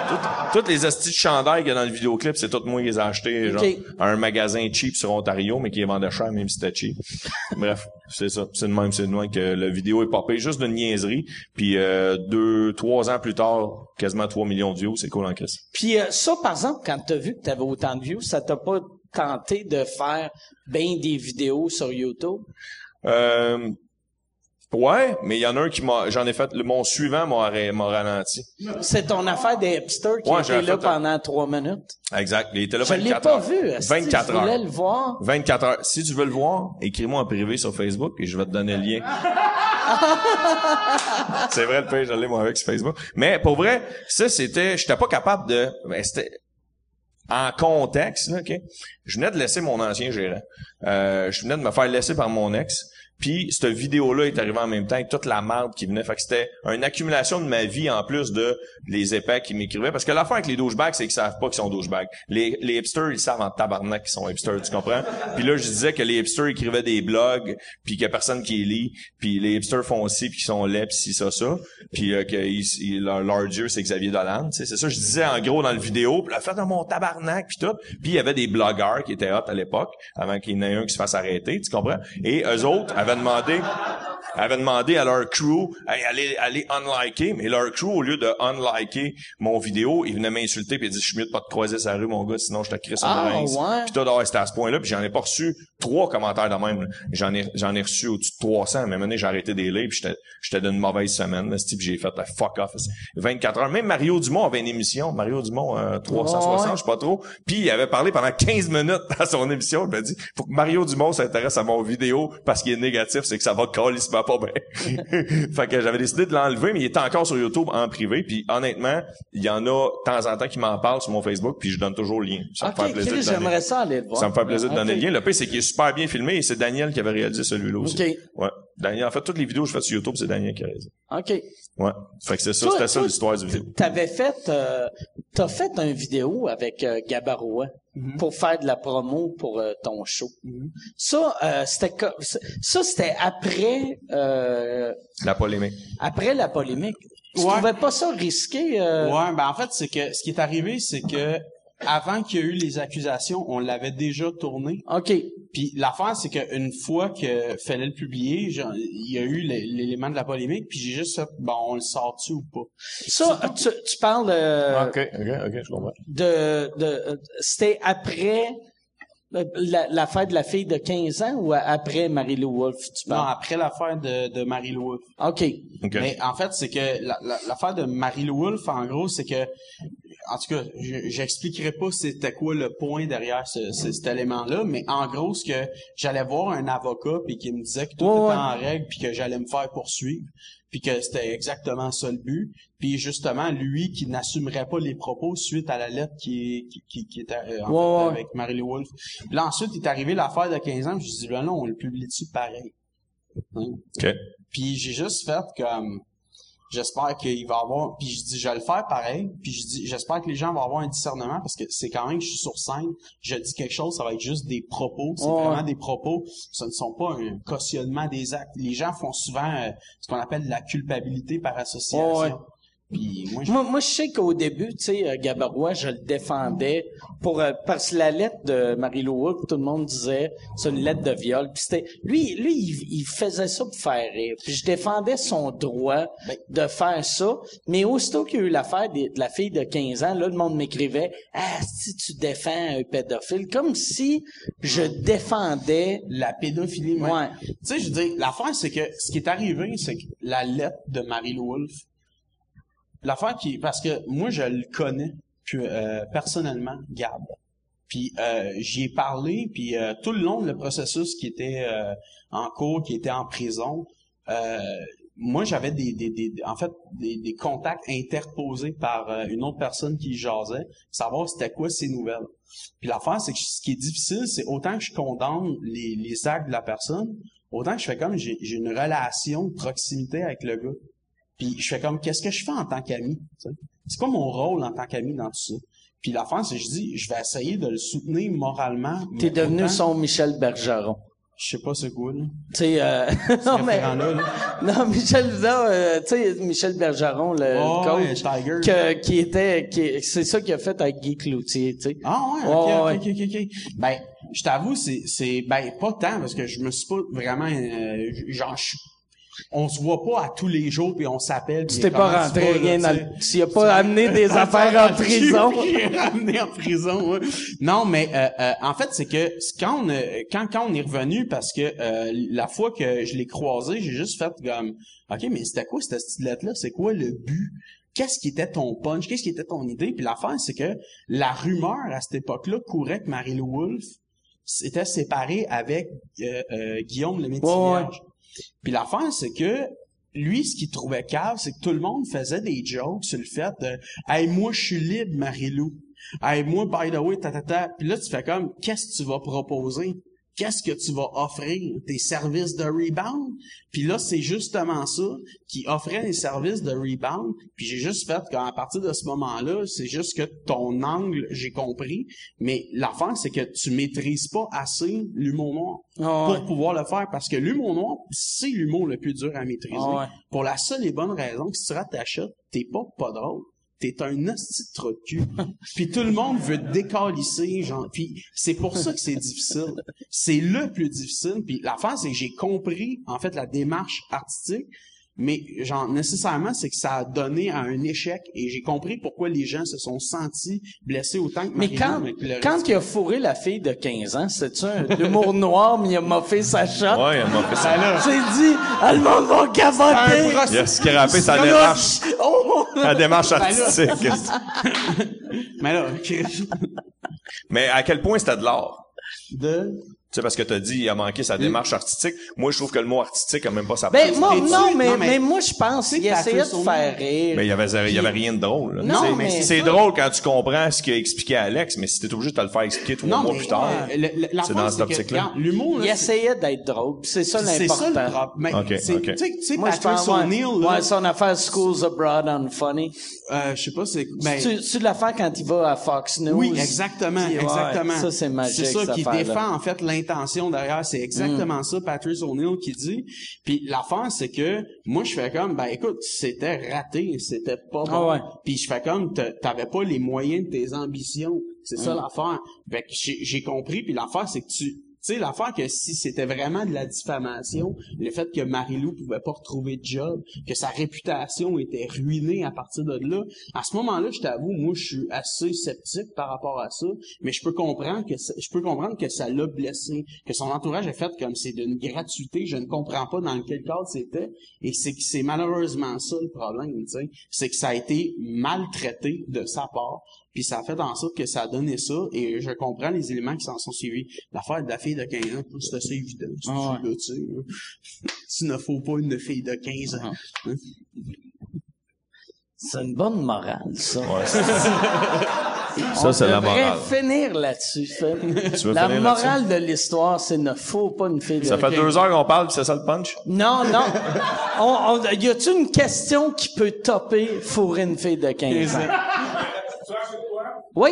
Toutes, les hosties de chandail qu'il y a dans le vidéoclip, c'est tout moi qui les ai achetés, genre, à un magasin cheap sur Ontario, mais qui les vendait cher, même si c'était cheap. Bref, c'est ça. C'est de même, c'est de même que la vidéo est popée juste d'une niaiserie. Puis euh, deux, trois ans plus tard, quasiment 3 millions de views, c'est cool en crise. Puis euh, ça, par exemple, quand t'as vu que t'avais autant de views, ça t'a pas tenté de faire ben des vidéos sur YouTube? Euh, ouais, mais il y en a un qui m'a, j'en ai fait, le, mon suivant m'a, m'a ralenti. C'est ton affaire des hipsters qui Ouais, était là pendant trois minutes. Exact. Il était là Je l'ai 24 pas heures. vu. est-ce que 24 Je voulais heures. le voir? 24 heures. Si tu veux le voir, écris-moi en privé sur Facebook et je vais te donner le lien. c'est vrai, le pire, je l'ai moi avec sur Facebook. Mais pour vrai, ça c'était, j'étais pas capable de, ben, c'était en contexte, là, ok? Je venais de laisser mon ancien gérant. Euh, je venais de me faire laisser par mon ex. Puis cette vidéo-là est arrivée en même temps avec toute la marde qui venait. Fait que c'était une accumulation de ma vie en plus de les épais qui m'écrivaient. Parce que l'affaire avec les douchebags, c'est qu'ils savent pas qu'ils sont douchebags. Les, les hipsters, ils savent en tabarnak qu'ils sont hipsters, tu comprends? Puis là, je disais que les hipsters écrivaient des blogs, puis qu'il y a personne qui les lit. Puis les hipsters font ci, puis qu'ils sont laids, puis ça, ça. Puis euh, que ils- leur, dieu, c'est Xavier Dolan. C'est ça, je disais en gros dans le vidéo. Puis là, fait dans mon tabarnak, puis tout. Puis il y avait des blogueurs qui étaient hot à l'époque, avant qu'il y en ait un qui se fasse arrêter, tu comprends? Et eux autres demandé avaient demandé à leur crew hey, allez allez unliker mais leur crew au lieu de unliker mon vidéo ils venaient m'insulter puis ils disaient je suis mieux de pas te croiser sur la rue mon gars sinon je te crisse Ah, une ouais. puis toi c'était à ce point-là puis j'en ai pas reçu trois commentaires de même. J'en ai, j'en ai reçu au-dessus de 300. Mais donné, j'ai arrêté des livres, j'étais, j'étais d'une mauvaise semaine. Là, c'est-tu, puis j'ai fait la fuck off. 24 heures. Même Mario Dumont avait une émission. Mario Dumont, euh, 360, Ouais. je sais pas trop. Puis il avait parlé pendant 15 minutes à son émission. Il m'a dit, faut que Mario Dumont s'intéresse à mon vidéo parce qu'il est négatif, c'est que ça va calissement pas bien. fait que j'avais décidé de l'enlever, mais il est encore sur YouTube en privé. Puis honnêtement, il y en a de temps en temps qui m'en parlent sur mon Facebook, puis je donne toujours le lien. Ça me fait plaisir Chris, de donner. j'aimerais ça aller le voir. Ça me fait plaisir de donner le lien. Le pire, c'est qu'il est super bien filmé et c'est Daniel qui avait réalisé celui-là aussi. Ouais. Daniel, en fait, toutes les vidéos que je fais sur YouTube, c'est Daniel qui a réalisé. OK. Ouais. Fait que c'est ça, c'était ça toi, l'histoire du vidéo. T'avais fait, euh, t'as fait un vidéo avec euh, Gabarois Mm-hmm. pour faire de la promo pour euh, ton show. Ça, euh, c'était ça, c'était après, euh, La polémique. après la polémique. Tu Ouais. trouvais pas ça risqué? euh? Ouais, ben en fait, c'est que ce qui est arrivé, c'est que avant qu'il y ait eu les accusations, on l'avait déjà tourné. OK. Puis l'affaire, c'est qu'une fois que fallait le publier, genre, il y a eu l'é- l'élément de la polémique, puis j'ai juste fait, bon, on le sort-tu ou pas? Ça, tu, tu parles euh, OK, OK, OK, je comprends. de, de euh, c'était après la, la fête de la fille de 15 ans ou après Marie-Lou Wolfe, tu Non, parles? après l'affaire de, de Marie-Lou Wolfe. OK. OK. Mais en fait, c'est que la- la- l'affaire de Marie-Lou Wolfe, en gros, c'est que, en tout cas, je- j'expliquerai pas c'était quoi le point derrière ce, ce- cet élément-là, mais en gros, ce que j'allais voir un avocat puis qui me disait que tout Ouais, était ouais. en règle puis que j'allais me faire poursuivre puis que c'était exactement ça le but. Puis justement, lui qui n'assumerait pas les propos suite à la lettre qui, qui, qui, qui était euh, en fait, avec Marie-Lou Wolfe. Puis là, ensuite, il est arrivé l'affaire de 15 ans, je dis, ben non, on le publie dessus pareil? Hein? OK. Puis j'ai juste fait comme j'espère qu'il va avoir puis je dis je vais le faire pareil puis je dis j'espère que les gens vont avoir un discernement parce que c'est quand même que je suis sur scène je dis quelque chose ça va être juste des propos c'est Ouais. vraiment des propos ce ne sont pas un cautionnement des actes les gens font souvent euh, ce qu'on appelle la culpabilité par association Ouais. Puis moi je Moi, moi, je sais qu'au début, tu sais, euh, Gabarois, je le défendais pour euh, parce que la lettre de Marie-Lou tout le monde disait c'est une lettre de viol. Puis c'était lui, lui, il, il faisait ça pour faire rire. Puis je défendais son droit Ben- de faire ça. Mais aussitôt qu'il y a eu l'affaire de la fille de 15 ans, là, le monde m'écrivait ah si tu défends un pédophile, comme si je défendais. la pédophilie Ouais. tu sais je dire l'affaire c'est que ce qui est arrivé c'est que la lettre de Marie-Lou Wolfe l'affaire qui parce que moi je le connais euh, personnellement Gab. Puis euh, j'y ai parlé puis euh, tout le long de le processus qui était euh, en cours qui était en prison euh, moi j'avais des, des, des en fait des, des contacts interposés par euh, une autre personne qui jasait savoir c'était quoi ces nouvelles. Puis l'affaire c'est que ce qui est difficile c'est autant que je condamne les, les actes de la personne autant que je fais comme j'ai une relation de proximité avec le gars puis je fais comme qu'est-ce que je fais en tant qu'ami c'est quoi mon rôle en tant qu'ami dans tout ça? Puis l'affaire c'est que je dis je vais essayer de le soutenir moralement T'es devenu autant- son Michel Bergeron. je sais pas c'est quoi là Tu sais, euh, non, mais, là. non, Michel, non, euh, tu sais, Michel Bergeron, le, Oh, le ouais, coach, Tiger. que- qui était, qui, c'est ça qu'il a fait avec Guy Cloutier, tu sais. Ah ouais, Ouais, ok, ok, ok, ok. Ben, je t'avoue, c'est, c'est, ben, pas tant, parce que je me suis pas vraiment, euh, genre, je- on se voit pas à tous les jours, puis on s'appelle. Tu t'es pas rentré rien là, dans le, tu as pas amené des affaires en prison? J'ai ramené en prison, ouais. Non, mais euh, euh, en fait, c'est que quand on, euh, quand quand on est revenu, parce que euh, la fois que je l'ai croisé, j'ai juste fait comme, ok, mais c'était quoi cette stylette là C'est quoi le but? Qu'est-ce qui était ton punch? Qu'est-ce qui était ton idée Puis l'affaire, c'est que la rumeur à cette époque-là courait que Marie-Lou Wolfe s'était séparée avec euh, euh, Guillaume le Ouais, ouais. Puis l'affaire, c'est que lui, ce qu'il trouvait cave, c'est que tout le monde faisait des jokes sur le fait de Hey, moi, je suis libre, Marie-Lou. Hey, moi, by the way, ta, ta, ta. Puis là, tu fais comme, qu'est-ce que tu vas proposer? Qu'est-ce que tu vas offrir? Tes services de rebound? Puis là, c'est justement ça qui offrait les services de rebound. Puis j'ai juste fait qu'à partir de ce moment-là, c'est juste que ton angle, j'ai compris. Mais l'affaire, c'est que tu maîtrises pas assez l'humour noir Ah ouais. pour pouvoir le faire parce que l'humour noir, c'est l'humour le plus dur à maîtriser. Ah ouais. Pour la seule et bonne raison que si tu rates ta shot, t'es pas pas drôle. T'es un hostie de trou de cul. puis tout le monde veut te décalisser, genre. Puis c'est pour ça que c'est difficile. C'est le plus difficile. Puis l'affaire, c'est que j'ai compris, en fait, la démarche artistique. Mais genre nécessairement c'est que ça a donné à un échec et j'ai compris pourquoi les gens se sont sentis blessés autant que Mais quand, quand il a fourré la fille de 15 ans, c'est-tu un humour noir, mais il a moffé sa shot? Ouais, elle m'a fait ça. J'ai dit, ah, le monde va Il a scrappé sa là, démarche, Oh! sa démarche Ben là- artistique. mais là Chris, Mais à quel point c'était de l'art? de Tu sais, parce que t'as dit, il a manqué sa démarche artistique. Moi, je trouve que le mot artistique a même pas sa Ben, place. moi, T'es-tu- non, mais, non, mais- mais moi, je pense qu'il essayait de faire rire. Mais il y avait, il y avait rien de drôle. là. Non, mais- c'est drôle quand tu comprends ce qu'il a expliqué à Alex, mais si t'es obligé de te le faire expliquer trois mois mais plus tard. c'est dans cette que, optique-là. l'humour il là, c'est- essayait d'être drôle. pis C'est ça c'est l'important. ça le c'est- tu sais- tu sais Moi, je Patrice O'Neill là, ouais, son affaire Schools Abroad on Funny. Euh, je sais pas c'est ben tu, tu l'affaire quand il va à Fox News. Oui, exactement, Puis, ouais, exactement. ça, c'est magique, C'est ça qui défend en fait l'intention derrière. C'est exactement ça, Patrice O'Neill qui dit. Puis l'affaire, c'est que moi, je fais comme, ben écoute, c'était raté, c'était pas bon. Ah ouais. Puis je fais comme, t'a- t'avais pas les moyens de tes ambitions. C'est ça l'affaire. Fait que j'ai compris. Puis l'affaire, c'est que tu sais, l'affaire que si c'était vraiment de la diffamation, le fait que Marie-Lou pouvait pas retrouver de job, que sa réputation était ruinée à partir de là, à ce moment-là, je t'avoue, moi, je suis assez sceptique par rapport à ça, mais je peux comprendre que ça, je peux comprendre que ça l'a blessé, que son entourage a fait comme c'est d'une gratuité, je ne comprends pas dans quel cadre c'était, et c'est que c'est malheureusement ça le problème, tu sais, c'est que ça a été maltraité de sa part, puis ça a fait en sorte que ça a donné ça, et je comprends les éléments qui s'en sont suivis. L'affaire de la fille de 15 ans, c'est assez évident. C'est Ah ouais. là, tu sais. S'il ne faut pas une fille de 15 ans. hein? C'est une bonne morale, ça. Ouais, c'est- ça, c'est la morale. finir là-dessus. Tu La finir morale de l'histoire, c'est ne faut pas une fille de Ça fait 15 deux heures qu'on parle, puis c'est ça le punch? Non, non. On, on- y a-tu une question qui peut topper fourrer une fille de 15 ans? Oui.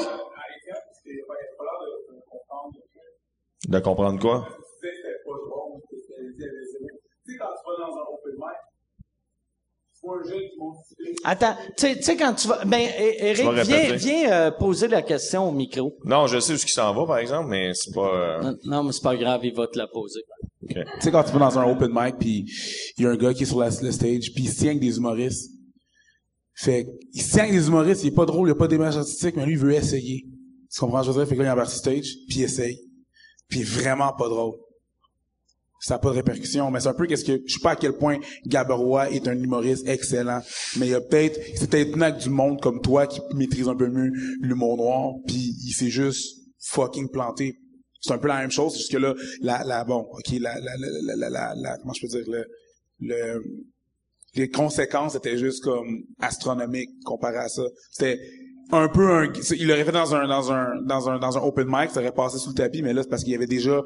de comprendre. Quoi? Attends, tu sais- quand tu vas... Ben, Eric, vas viens, euh, poser la question au micro. Non, je sais où ce qui s'en va, par exemple, mais c'est pas... euh, Non, non, mais c'est pas grave, il va te la poser. ok. Tu sais, quand tu vas dans un open mic, puis il y a un gars qui est sur la, le stage, puis il se tient avec des humoristes. Fait il se tient avec des humoristes, il est pas drôle, il a pas d'image artistique, mais lui, il veut essayer. Tu comprends je veux dire? Fait que là, il embarque stage, puis il essaye. Puis vraiment pas drôle. Ça n'a pas de répercussions, mais c'est un peu qu'est-ce que, je sais pas à quel point Gaberois est un humoriste excellent, mais il y a peut-être, c'est peut-être acte du monde comme toi qui maîtrise un peu mieux l'humour noir, puis il s'est juste fucking planté. C'est un peu la même chose, c'est juste que là, la, la, bon, ok, la, la, la, la, la, la- comment je peux dire, le, le, les conséquences étaient juste comme astronomiques comparé à ça. C'était un peu un, il l'aurait fait dans un, dans un, dans un, dans un open mic, ça aurait passé sous le tapis, mais là, c'est parce qu'il y avait déjà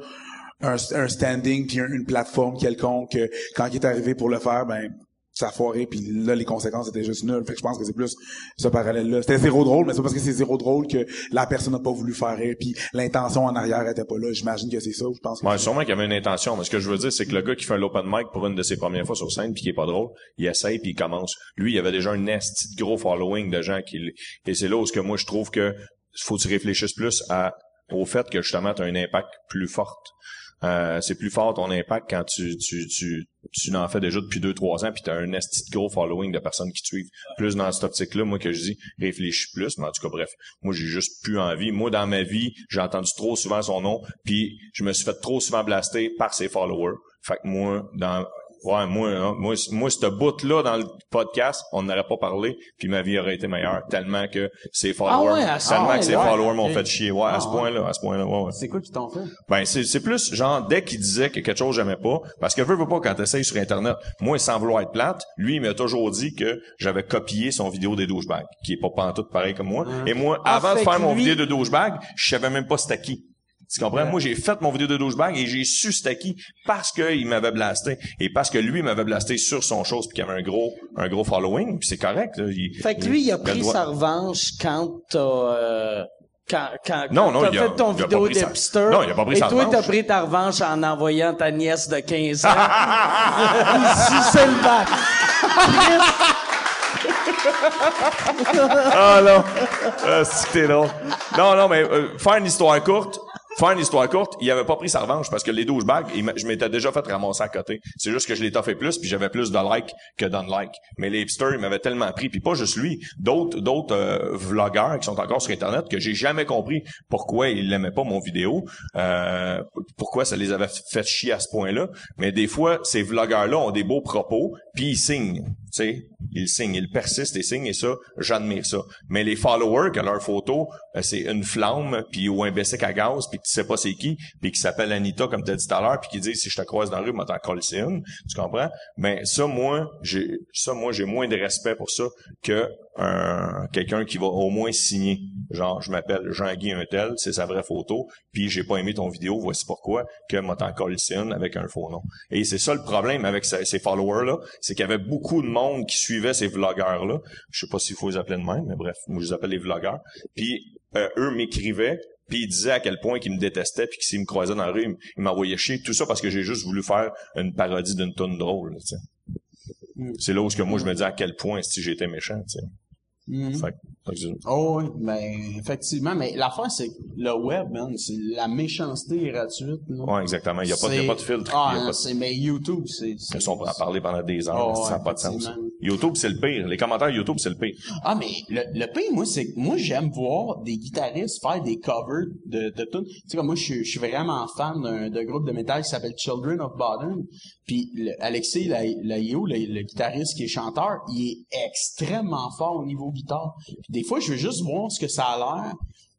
un, un standing puis un- une plateforme quelconque, que quand il est arrivé pour le faire, ben, ça a foiré, puis là, les conséquences étaient juste nulles. Fait que je pense que c'est plus ce parallèle-là. C'était zéro drôle, mais c'est parce que c'est zéro drôle que la personne n'a pas voulu faire rire, puis l'intention en arrière était pas là. J'imagine que c'est ça, je pense. que sûrement qu'il y avait une intention, mais ce que je veux dire, c'est que le gars qui fait l'open mic pour une de ses premières fois sur scène puis qui est pas drôle, il essaye puis il commence. Lui, il avait déjà un de gros following de gens qui, et c'est là où ce que moi je trouve que faut que tu réfléchisses plus à, au fait que justement tu as un impact plus fort. Euh, c'est plus fort ton impact quand tu tu tu tu n'en fais déjà depuis deux trois ans puis tu as un esti de gros following de personnes qui te suivent. Plus dans cette optique là moi que je dis réfléchis plus mais en tout cas bref moi j'ai juste plus envie. Moi dans ma vie j'ai entendu trop souvent son nom puis je me suis fait trop souvent blaster par ses followers. Fait que moi dans Ouais, moi, hein, moi, moi, ce bout-là dans le podcast, on n'aurait pas parlé, puis ma vie aurait été meilleure, tellement que ses followers, Ah ouais, ce tellement que ses ouais. followers m'ont fait chier. Ouais, à ce point-là, à ce point-là, ouais, ouais. C'est quoi qui t'ont fait? Ben, c'est, c'est plus, genre, dès qu'il disait que quelque chose j'aimais pas, parce que veux, veux pas quand t'essayes sur Internet, moi, sans vouloir être plate, lui, il m'a toujours dit que j'avais copié son vidéo des douchebags, qui est pas pantoute pareil comme moi. Et moi, Ah, avant de faire mon vidéo de douchebag, je savais même pas c'était qui. Tu comprends? Moi, j'ai fait mon vidéo de douchebag et j'ai su c'était qui parce qu'il m'avait blasté et parce que lui m'avait blasté sur son chose puis qu'il avait un gros, un gros following puis c'est correct. là. Il- Fait que lui, il a pris sa revanche quand t'as... Euh, quand, quand, Non, quand non, t'as fait ton vidéo d'hipster. Non, il a pas pris et sa toi, t'as revanche. pris ta revanche en envoyant ta nièce de 15 ans. Ici, c'est le bac. Ah non, t'es drôle. Non, non, mais euh, faire une histoire courte, Faire une histoire courte, il avait pas pris sa revanche parce que les 12 bagues, je m'étais déjà fait ramasser à côté. C'est juste que je l'ai fait plus puis j'avais plus de likes que d'unlikes. Mais les hipsters, m'avaient tellement pris puis pas juste lui, d'autres d'autres euh, vlogueurs qui sont encore sur internet que j'ai jamais compris pourquoi ils l'aimaient pas mon vidéo, euh, pourquoi ça les avait fait chier à ce point-là. Mais des fois, ces vlogueurs-là ont des beaux propos puis ils signent. Tu sais, ils signent, ils persistent et signent et ça, j'admire ça. Mais les followers, que leur photo, euh, c'est une flamme puis ou un bessic à gaz puis tu sais pas c'est qui puis qui s'appelle Anita comme tu as dit tout à l'heure puis qui dit si je te croise dans la rue, moi t'en coller une, tu comprends? Mais ça moi, j'ai ça moi j'ai moins de respect pour ça que un quelqu'un qui va au moins signer genre je m'appelle Jean-Guy un tel, c'est sa vraie photo puis j'ai pas aimé ton vidéo, voici pourquoi que coller une avec un faux nom. Et c'est ça le problème avec ces, ces followers là, c'est qu'il y avait beaucoup de monde qui suivait ces vlogueurs là. Je sais pas s'il faut les appeler de même, mais bref, moi je les appelle les vlogueurs. Puis euh, eux m'écrivaient puis ils disaient à quel point qu'ils me détestaient puis que s'ils me croisaient dans la rue, ils m'envoyaient chier. Tout ça parce que j'ai juste voulu faire une parodie d'une tonne drôle. là, tu sais. C'est là où ce que moi je me dis à quel point si j'étais méchant. Tu sais. Mhm. Fait que- fait que c'est- Oh oui, ben effectivement, mais l'affaire c'est que le web, man, c'est la méchanceté gratuite. là. Ouais, exactement. Il y a pas, a C'est- de filtre. Ah, de- c'est mais YouTube, c'est. c'est- Ils sont à parler pendant des heures. Oh, ça n'a pas de sens. YouTube, c'est le pire. Les commentaires YouTube, c'est le pire. Ah, mais le, le pire, moi, c'est que moi, j'aime voir des guitaristes faire des covers de, de tout. Tu sais, comme moi, je suis- vraiment fan d'un groupe de métal qui s'appelle Children of Bodom. Puis le- Alexis La- Laïo, le, le guitariste qui est chanteur, il est extrêmement fort au niveau guitare. Puis des fois, je veux juste voir ce que ça a l'air.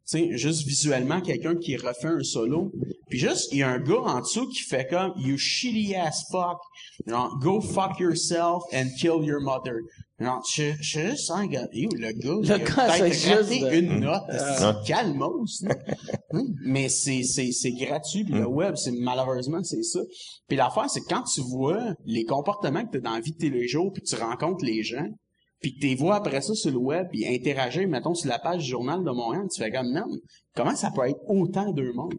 Tu sais, juste visuellement, quelqu'un qui refait un solo. Puis juste, il y a un gars en dessous qui fait comme « You shitty ass fuck. Genre, go fuck yourself and kill your mother. » Non, je, je suis juste un gars. Yo, le gars, il a gars, peut-être juste de- une note. C'est calmos. Mais c'est, c'est, c'est gratuit. Puis Mm. le web, c'est malheureusement, c'est ça. Puis l'affaire, c'est que quand tu vois les comportements que tu as dans la vie de tous les jours, puis tu rencontres les gens, puis que tu les vois après ça sur le web, puis interagir, mettons, sur la page du Journal de Montréal, tu fais comme, non, comment ça peut être autant deux mondes?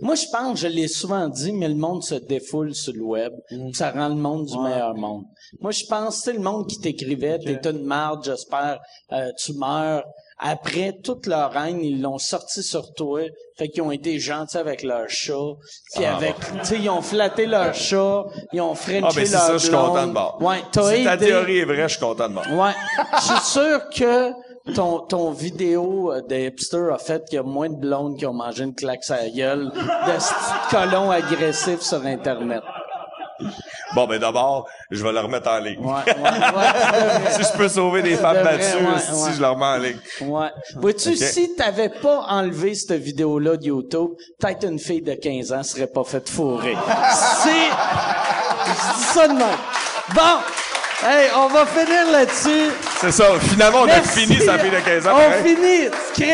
Moi, je pense, je l'ai souvent dit, mais le monde se défoule sur le web. Ça rend le monde du meilleur monde. Moi, je pense, c'est le monde qui t'écrivait, t'es une marde, j'espère, euh, tu meurs. Après, toute leur haine, ils l'ont sorti sur toi. Fait qu'ils ont été gentils avec leur chat. Puis Ah. avec, tu sais, ils ont flatté leur chat. Ils ont frenché Ah, ben c'est leur ça, je suis content de bord. Ouais, t'as si ta théorie est vraie, je suis content de bord. Ouais. Je suis sûr que ton, ton vidéo euh, de hipster a fait qu'il y a moins de blondes qui ont mangé une claque à la gueule de ce petit colon agressif sur Internet. Bon, ben d'abord, je vais le remettre en ligne. Ouais, ouais, ouais. si je peux sauver des femmes devrais, battues, si je le remets en ligne. Ouais. Vois-tu, Ok. si t'avais pas enlevé cette vidéo-là de YouTube, peut-être une fille de 15 ans serait pas faite fourrer. C'est... Je dis ça de même. Bon! Hey, on va finir là-dessus. C'est ça. Finalement, on Merci. a fini sa fille de 15 ans. On pareil. finit. Chris,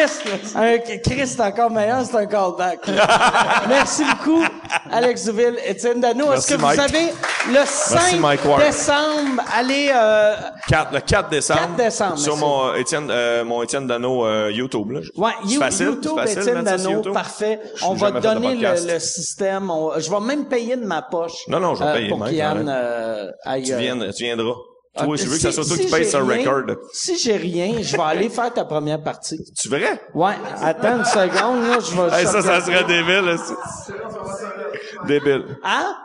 là. Un- Chris, c'est encore meilleur, c'est un callback. là. Merci beaucoup, Alex Duville, Étienne Dano. Est-ce que vous Mike. savez, le 5 Mike Ward. décembre, allez, euh, 4, le 4 décembre. 4 décembre, Sur merci. mon Étienne, euh, mon Étienne Dano euh, YouTube. Là. ouais, You- facile, YouTube, facile Étienne Dano, parfait. On va te donner le, le système. On- je vais même payer de ma poche. Non, non, je vais euh, payer, Pour Mike, arrête. euh, aille... Tu, euh, viennes, tu viendras. Ah, Toi, je veux que ça si- soit toi si qui ce rien- record. Si j'ai rien, je vais aller faire ta première partie. Tu verrais? Ouais, attends une seconde, là, je vais... Hey, ça, ça serait débile. là, Débile. Hein?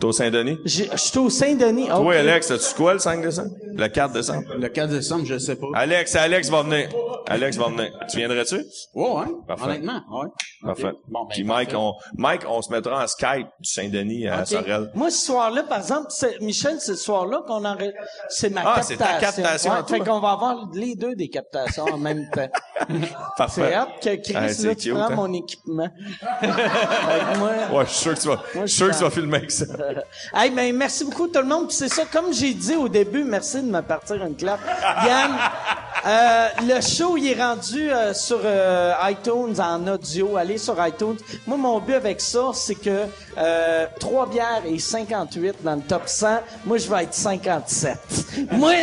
T'es au Saint-Denis? Je suis au Saint-Denis. Toi, Ok. Alex, as-tu quoi le 5 décembre? Le 4 décembre? Le 4 décembre, je sais pas. Alex, Alex va venir. Alex va venir. Tu viendrais-tu? Ouais, ouais. Parfait. Honnêtement, ouais. Parfait. Bon, ben, Puis Mike, parfait. on, Mike, on se mettra en Skype du Saint-Denis à. Sorel. Moi, ce soir-là, par exemple, Michel, c'est ce soir-là qu'on en... C'est ma Ah, captation. c'est ta captation Ouais, fait qu'on va avoir les deux des captations en même temps. Parfait. C'est hâte que Chris, Ah, là, tu prends hein? mon équipement. Moi... Ouais, je suis sûr que tu vas, je suis sûr que tu vas filmer avec ça. Hey, ben, merci beaucoup tout le monde. Puis c'est ça, comme j'ai dit au début, merci de me partir une clap. Yann, euh, le show, il est rendu euh, sur euh, iTunes en audio. Allez sur iTunes. Moi, mon but avec ça, c'est que 3 bières et 58 dans le top 100. Moi, je vais être 57. Moi...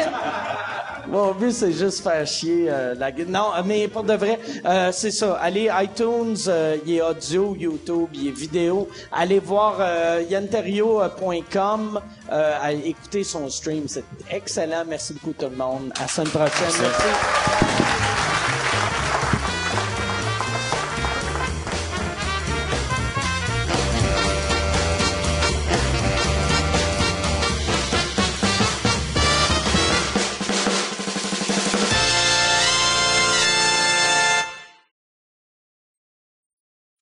Mon but, c'est juste faire chier euh, la. Non, mais pour de vrai, euh, c'est ça. Allez, iTunes, euh, il est audio, YouTube, il est vidéo. Allez voir euh, yanterio.com. Euh, allez écouter son stream. C'est excellent. Merci beaucoup tout le monde. À la semaine prochaine. Merci.